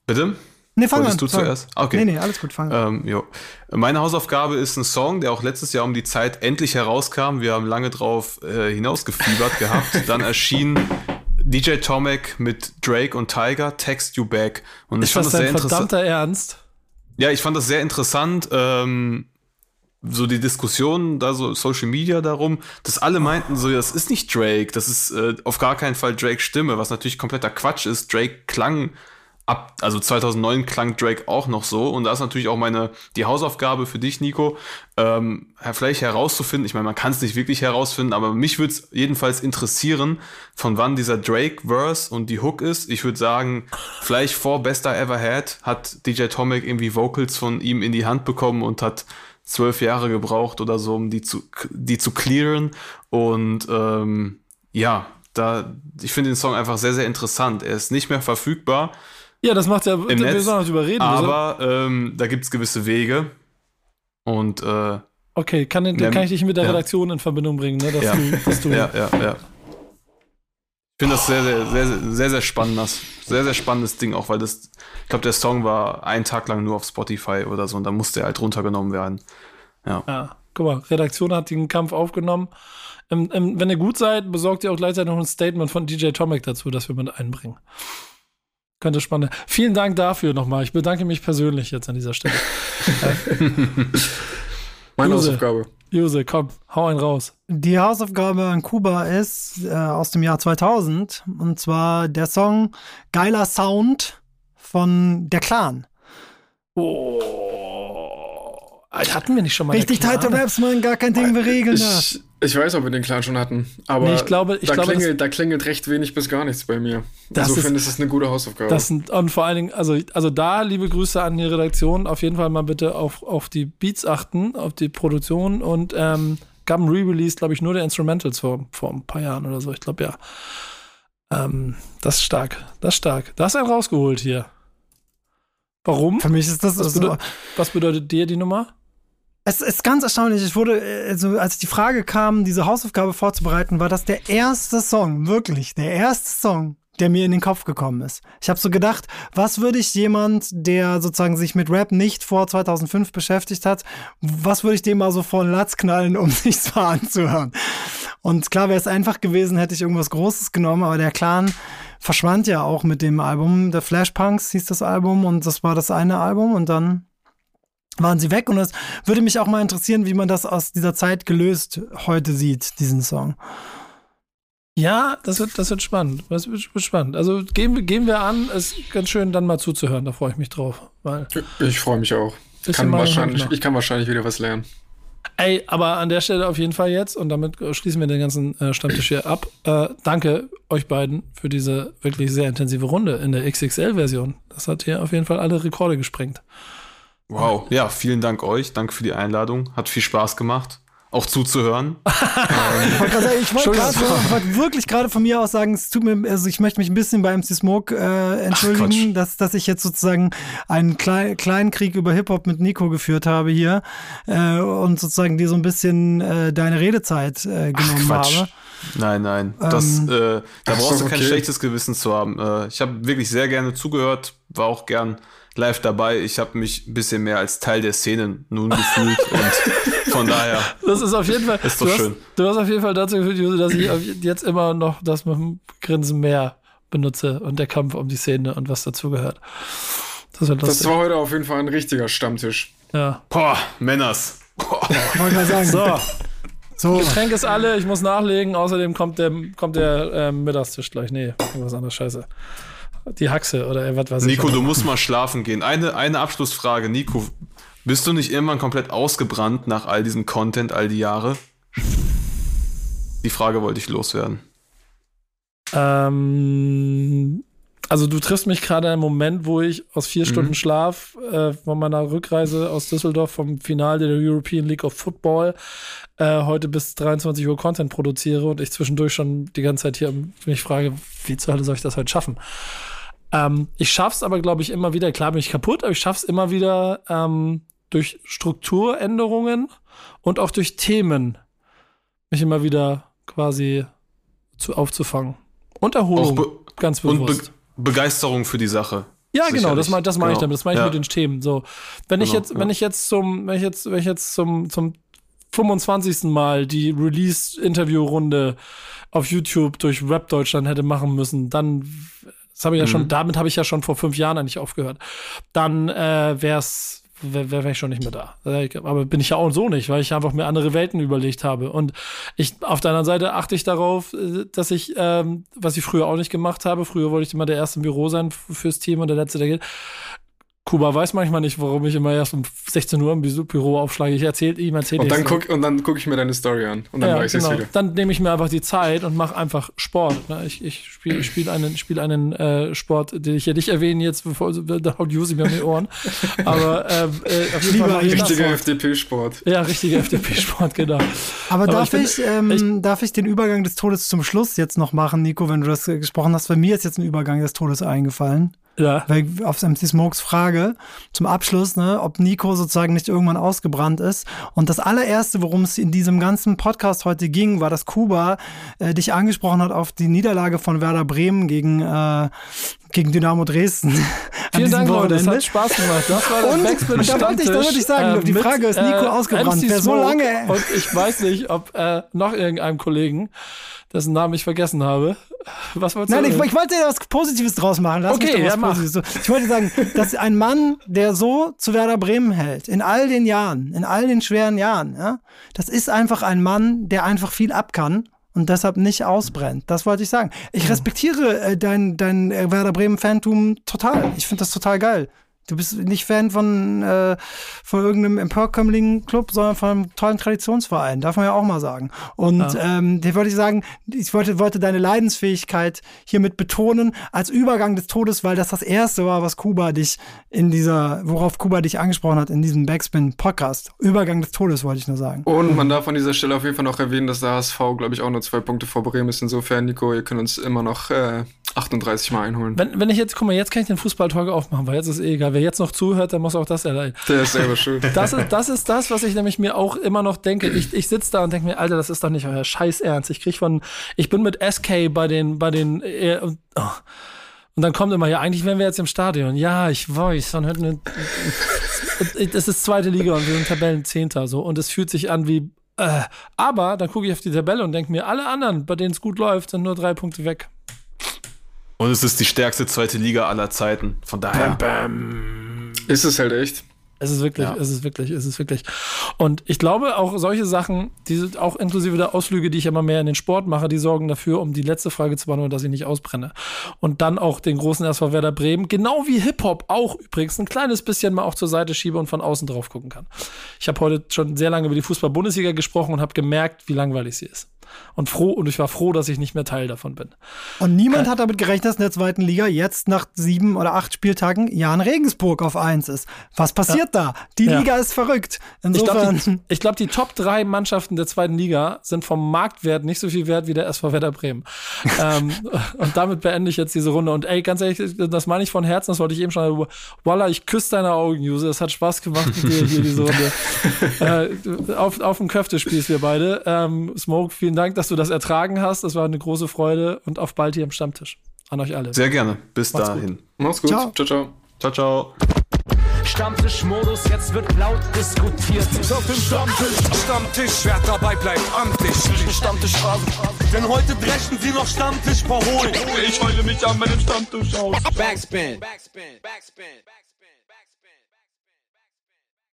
bitte? Nee, fang Wolltest an. du zuerst? Okay. Nee, nee, alles gut, fang an. Ähm, jo. Meine Hausaufgabe ist ein Song, der auch letztes Jahr um die Zeit endlich herauskam. Wir haben lange drauf äh, hinausgefiebert gehabt. <laughs> Dann erschien DJ Tomek mit Drake und Tiger, Text You Back. Und ist ich fand das, das sehr interessant. verdammter Ernst? Ja, ich fand das sehr interessant. Ähm, so die Diskussion da so Social Media darum, dass alle meinten so, das ist nicht Drake, das ist äh, auf gar keinen Fall Drake Stimme, was natürlich kompletter Quatsch ist. Drake klang ab, also 2009 klang Drake auch noch so und da ist natürlich auch meine, die Hausaufgabe für dich, Nico, ähm, vielleicht herauszufinden, ich meine, man kann es nicht wirklich herausfinden, aber mich würde es jedenfalls interessieren, von wann dieser Drake-Verse und die Hook ist. Ich würde sagen, vielleicht vor Best I Ever Had hat DJ Tomic irgendwie Vocals von ihm in die Hand bekommen und hat zwölf Jahre gebraucht oder so, um die zu, die zu clearen und ähm, ja, da, ich finde den Song einfach sehr, sehr interessant. Er ist nicht mehr verfügbar. Ja, das macht ja, im wir Netz, sollen drüber reden. Aber ähm, da gibt es gewisse Wege. Und äh, Okay, kann, ja, kann ich dich mit der ja. Redaktion in Verbindung bringen, ne? Dass ja. du, dass du <laughs> ja, ja, ja. Ich finde das sehr, sehr, sehr, sehr, sehr spannendes, sehr, sehr spannendes Ding, auch weil das, ich glaube, der Song war einen Tag lang nur auf Spotify oder so und da musste er halt runtergenommen werden. Ja. ja. Guck mal, Redaktion hat den Kampf aufgenommen. Ähm, ähm, wenn ihr gut seid, besorgt ihr auch gleichzeitig noch ein Statement von DJ Tomek dazu, das wir mit einbringen. Könnte spannend. Vielen Dank dafür nochmal. Ich bedanke mich persönlich jetzt an dieser Stelle. <laughs> Meine Hausaufgabe. Jose, komm, hau einen raus. Die Hausaufgabe an Kuba ist äh, aus dem Jahr 2000 und zwar der Song Geiler Sound von Der Clan. Oh. Hatten wir nicht schon mal Richtig tighte Raps, man, gar kein Ding, wir regeln das. Ich weiß, ob wir den Clan schon hatten, aber nee, ich glaube, ich da, glaube, klingelt, da klingelt recht wenig bis gar nichts bei mir. Insofern ist es eine gute Hausaufgabe. Das sind, und vor allen Dingen, also, also da, liebe Grüße an die Redaktion, auf jeden Fall mal bitte auf, auf die Beats achten, auf die Produktion und ähm, gab ein Re-Release, glaube ich, nur der Instrumentals vor, vor ein paar Jahren oder so. Ich glaube, ja. Ähm, das ist stark, das ist stark. Da hast du einen rausgeholt hier. Warum? Für mich ist das was, so. bedeutet, was bedeutet dir die Nummer? Es ist ganz erstaunlich. Ich wurde, also als die Frage kam, diese Hausaufgabe vorzubereiten, war das der erste Song, wirklich der erste Song, der mir in den Kopf gekommen ist. Ich habe so gedacht, was würde ich jemand, der sozusagen sich mit Rap nicht vor 2005 beschäftigt hat, was würde ich dem mal so vor den Latz knallen, <laughs> um sich's mal anzuhören? Und klar wäre es einfach gewesen, hätte ich irgendwas Großes genommen, aber der Clan verschwand ja auch mit dem Album. Der Flashpunks hieß das Album und das war das eine Album und dann waren sie weg und es würde mich auch mal interessieren, wie man das aus dieser Zeit gelöst heute sieht, diesen Song. Ja, das wird, das wird spannend. Das wird, spannend. Also gehen, gehen wir an, es ist ganz schön, dann mal zuzuhören, da freue ich mich drauf. Weil ich freue mich auch. Kann wahrscheinlich, ich kann wahrscheinlich wieder was lernen. Ey, aber an der Stelle auf jeden Fall jetzt und damit schließen wir den ganzen äh, Stammtisch hier ab. Äh, danke euch beiden für diese wirklich sehr intensive Runde in der XXL-Version. Das hat hier auf jeden Fall alle Rekorde gesprengt. Wow, ja, vielen Dank euch. Danke für die Einladung. Hat viel Spaß gemacht. Auch zuzuhören. <laughs> ich wollte wollt wirklich gerade von mir aus sagen, es tut mir, also ich möchte mich ein bisschen bei MC Smoke äh, entschuldigen, dass, dass ich jetzt sozusagen einen klein, kleinen Krieg über Hip-Hop mit Nico geführt habe hier äh, und sozusagen dir so ein bisschen äh, deine Redezeit äh, genommen Ach, habe. Nein, nein. Das, ähm, äh, da brauchst du kein okay. schlechtes Gewissen zu haben. Äh, ich habe wirklich sehr gerne zugehört, war auch gern live dabei. Ich habe mich ein bisschen mehr als Teil der Szene nun gefühlt <laughs> und von daher. Das ist auf jeden Fall. Ist doch du schön. Hast, du hast auf jeden Fall dazu geführt, dass ich jetzt immer noch das mit dem Grinsen mehr benutze und der Kampf um die Szene und was dazugehört. Das, das war heute auf jeden Fall ein richtiger Stammtisch. Ja. Boah, Männers. Boah. <laughs> Wollte mal sagen. So. So. Getränk ist alle, ich muss nachlegen. Außerdem kommt der, kommt der äh, Mittagstisch gleich. Nee, irgendwas anderes, scheiße die Haxe oder was weiß Nico, ich. du musst mal schlafen gehen. Eine, eine Abschlussfrage, Nico. Bist du nicht irgendwann komplett ausgebrannt nach all diesem Content all die Jahre? Die Frage wollte ich loswerden. Ähm, also du triffst mich gerade im Moment, wo ich aus vier mhm. Stunden Schlaf äh, von meiner Rückreise aus Düsseldorf vom Finale der European League of Football äh, heute bis 23 Uhr Content produziere und ich zwischendurch schon die ganze Zeit hier mich frage, wie zur Hölle soll ich das heute schaffen? Ähm, ich schaff's aber, glaube ich, immer wieder, klar bin ich kaputt, aber ich schaff's immer wieder ähm, durch Strukturänderungen und auch durch Themen mich immer wieder quasi zu, aufzufangen. Und Erholung, ganz bewusst. Und Be Begeisterung für die Sache. Ja, Sicherlich. genau, das, mein, das meine genau. ich damit, das meine ich ja. mit den Themen. So, wenn genau, ich jetzt, ja. wenn ich jetzt zum, wenn ich jetzt, wenn ich jetzt zum, zum 25. Mal die Release-Interview-Runde auf YouTube durch Rap Deutschland hätte machen müssen, dann, das habe ich ja mhm. schon, damit habe ich ja schon vor fünf Jahren eigentlich aufgehört. Dann äh, wäre es wäre wär ich schon nicht mehr da. Aber bin ich ja auch so nicht, weil ich einfach mir andere Welten überlegt habe. Und ich auf der anderen Seite achte ich darauf, äh, dass ich, ähm, was ich früher auch nicht gemacht habe, früher wollte ich immer der Erste im Büro sein fürs Team und der Letzte, der geht. Kuba weiß manchmal nicht, warum ich immer erst um 16 Uhr im Büro aufschlage. Ich erzähle ihm, erzähle und dann guck Und dann gucke ich mir deine Story an und dann ja, weiß ich genau. wieder. Dann nehme ich mir einfach die Zeit und mache einfach Sport. Ne? Ich, ich spiele spiel einen, spiel einen äh, Sport, den ich ja nicht erwähne jetzt, bevor da haut Jusi mir um die Ohren. <laughs> Aber äh, äh, auf jeden Fall richtiger FDP-Sport. Ja, richtiger FDP-Sport, genau. Aber, Aber darf, ich, ich, ähm, ich, darf ich den Übergang des Todes zum Schluss jetzt noch machen, Nico, wenn du das gesprochen hast? Bei mir ist jetzt ein Übergang des Todes eingefallen. Ja. Weil auf MC Smokes Frage zum Abschluss, ne, ob Nico sozusagen nicht irgendwann ausgebrannt ist. Und das allererste, worum es in diesem ganzen Podcast heute ging, war, dass Kuba äh, dich angesprochen hat auf die Niederlage von Werder Bremen gegen, äh, gegen Dynamo Dresden. <laughs> Vielen Dank, Leute. Es hat Spaß gemacht. Das war das und da wollte ich, da wollte ich sagen, äh, die Frage ist Nico äh, ausgebrannt. Wer so lange. Und ich weiß nicht, ob äh, noch irgendeinem Kollegen dessen Namen ich vergessen habe. Was wolltest Nein, ich, ich, wollte was Positives draus machen. Lass okay, ja, mach. Ich wollte sagen, dass ein Mann, der so zu Werder Bremen hält, in all den Jahren, in all den schweren Jahren, ja, das ist einfach ein Mann, der einfach viel ab kann und deshalb nicht ausbrennt. Das wollte ich sagen. Ich respektiere äh, dein, dein äh, Werder Bremen-Fantum total. Ich finde das total geil. Du bist nicht Fan von, äh, von irgendeinem Emporkömmling-Club, sondern von einem tollen Traditionsverein, darf man ja auch mal sagen. Und ja. ähm, dir wollte ich sagen, ich wollte, wollte deine Leidensfähigkeit hiermit betonen als Übergang des Todes, weil das das erste war, was Kuba dich in dieser, worauf Kuba dich angesprochen hat in diesem Backspin-Podcast. Übergang des Todes wollte ich nur sagen. Und man darf an dieser Stelle auf jeden Fall noch erwähnen, dass der HSV, glaube ich, auch nur zwei Punkte vor Bremen ist. Insofern, Nico, ihr könnt uns immer noch äh, 38 Mal einholen. Wenn, wenn ich jetzt, guck mal, jetzt kann ich den Fußballtalk aufmachen, weil jetzt ist eh egal wer jetzt noch zuhört, der muss auch das erleiden. Der ist selber schuld. <laughs> Das ist, das ist das, was ich nämlich mir auch immer noch denke. Ich, ich sitze da und denke mir, Alter, das ist doch nicht euer Scheiß Ernst. Ich krieg von, ich bin mit SK bei den, bei den, äh, oh. und dann kommt immer, ja, eigentlich wären wir jetzt im Stadion. Ja, ich weiß. Dann hört eine, <laughs> das ist zweite Liga und wir sind Tabellenzehnter so. Und es fühlt sich an wie, äh, aber dann gucke ich auf die Tabelle und denke mir, alle anderen, bei denen es gut läuft, sind nur drei Punkte weg. Und es ist die stärkste zweite Liga aller Zeiten. Von daher. Bam, bam. Ist es halt echt. Es ist wirklich, ja. es ist wirklich, es ist wirklich. Und ich glaube, auch solche Sachen, die auch inklusive der Ausflüge, die ich immer mehr in den Sport mache, die sorgen dafür, um die letzte Frage zu beantworten, dass ich nicht ausbrenne. Und dann auch den großen SV Werder Bremen, genau wie Hip-Hop auch übrigens, ein kleines bisschen mal auch zur Seite schiebe und von außen drauf gucken kann. Ich habe heute schon sehr lange über die Fußball-Bundesliga gesprochen und habe gemerkt, wie langweilig sie ist und froh und ich war froh, dass ich nicht mehr Teil davon bin. Und niemand äh, hat damit gerechnet, dass in der zweiten Liga jetzt nach sieben oder acht Spieltagen Jan Regensburg auf eins ist. Was passiert ja. da? Die ja. Liga ist verrückt. Insofern. Ich glaube, die, glaub, die, Top drei Mannschaften der zweiten Liga sind vom Marktwert nicht so viel wert wie der SV Werder Bremen. ähm, <laughs> und damit beende ich jetzt diese Runde. Und ey, ganz ehrlich, das meine ich von Herzen, das wollte ich eben schon. Voila, ich küsse deine Augen, Juse. Es hat Spaß gemacht mit dir hier diese Runde. <laughs> äh, auf, auf dem Köftespieß wir beide. Ähm, Smoke, vielen Dank Dank, dass du das ertragen hast. Das war eine große Freude und auf bald hier im Stammtisch. An euch alle. Sehr gerne. Bis Macht's dahin. Gut. Mach's gut. Ciao, ciao. Ciao, ciao. ciao. Stammtischmodus, jetzt wird laut diskutiert. Auf dem Stammtisch, Stammtisch, wer dabei bleibt, amtlich. Stammtisch Phase. Denn heute brechen sie noch Stammtisch verholen. Ich heule mich an meinem Stammtisch aus. Backspin. Backspin. Backspin.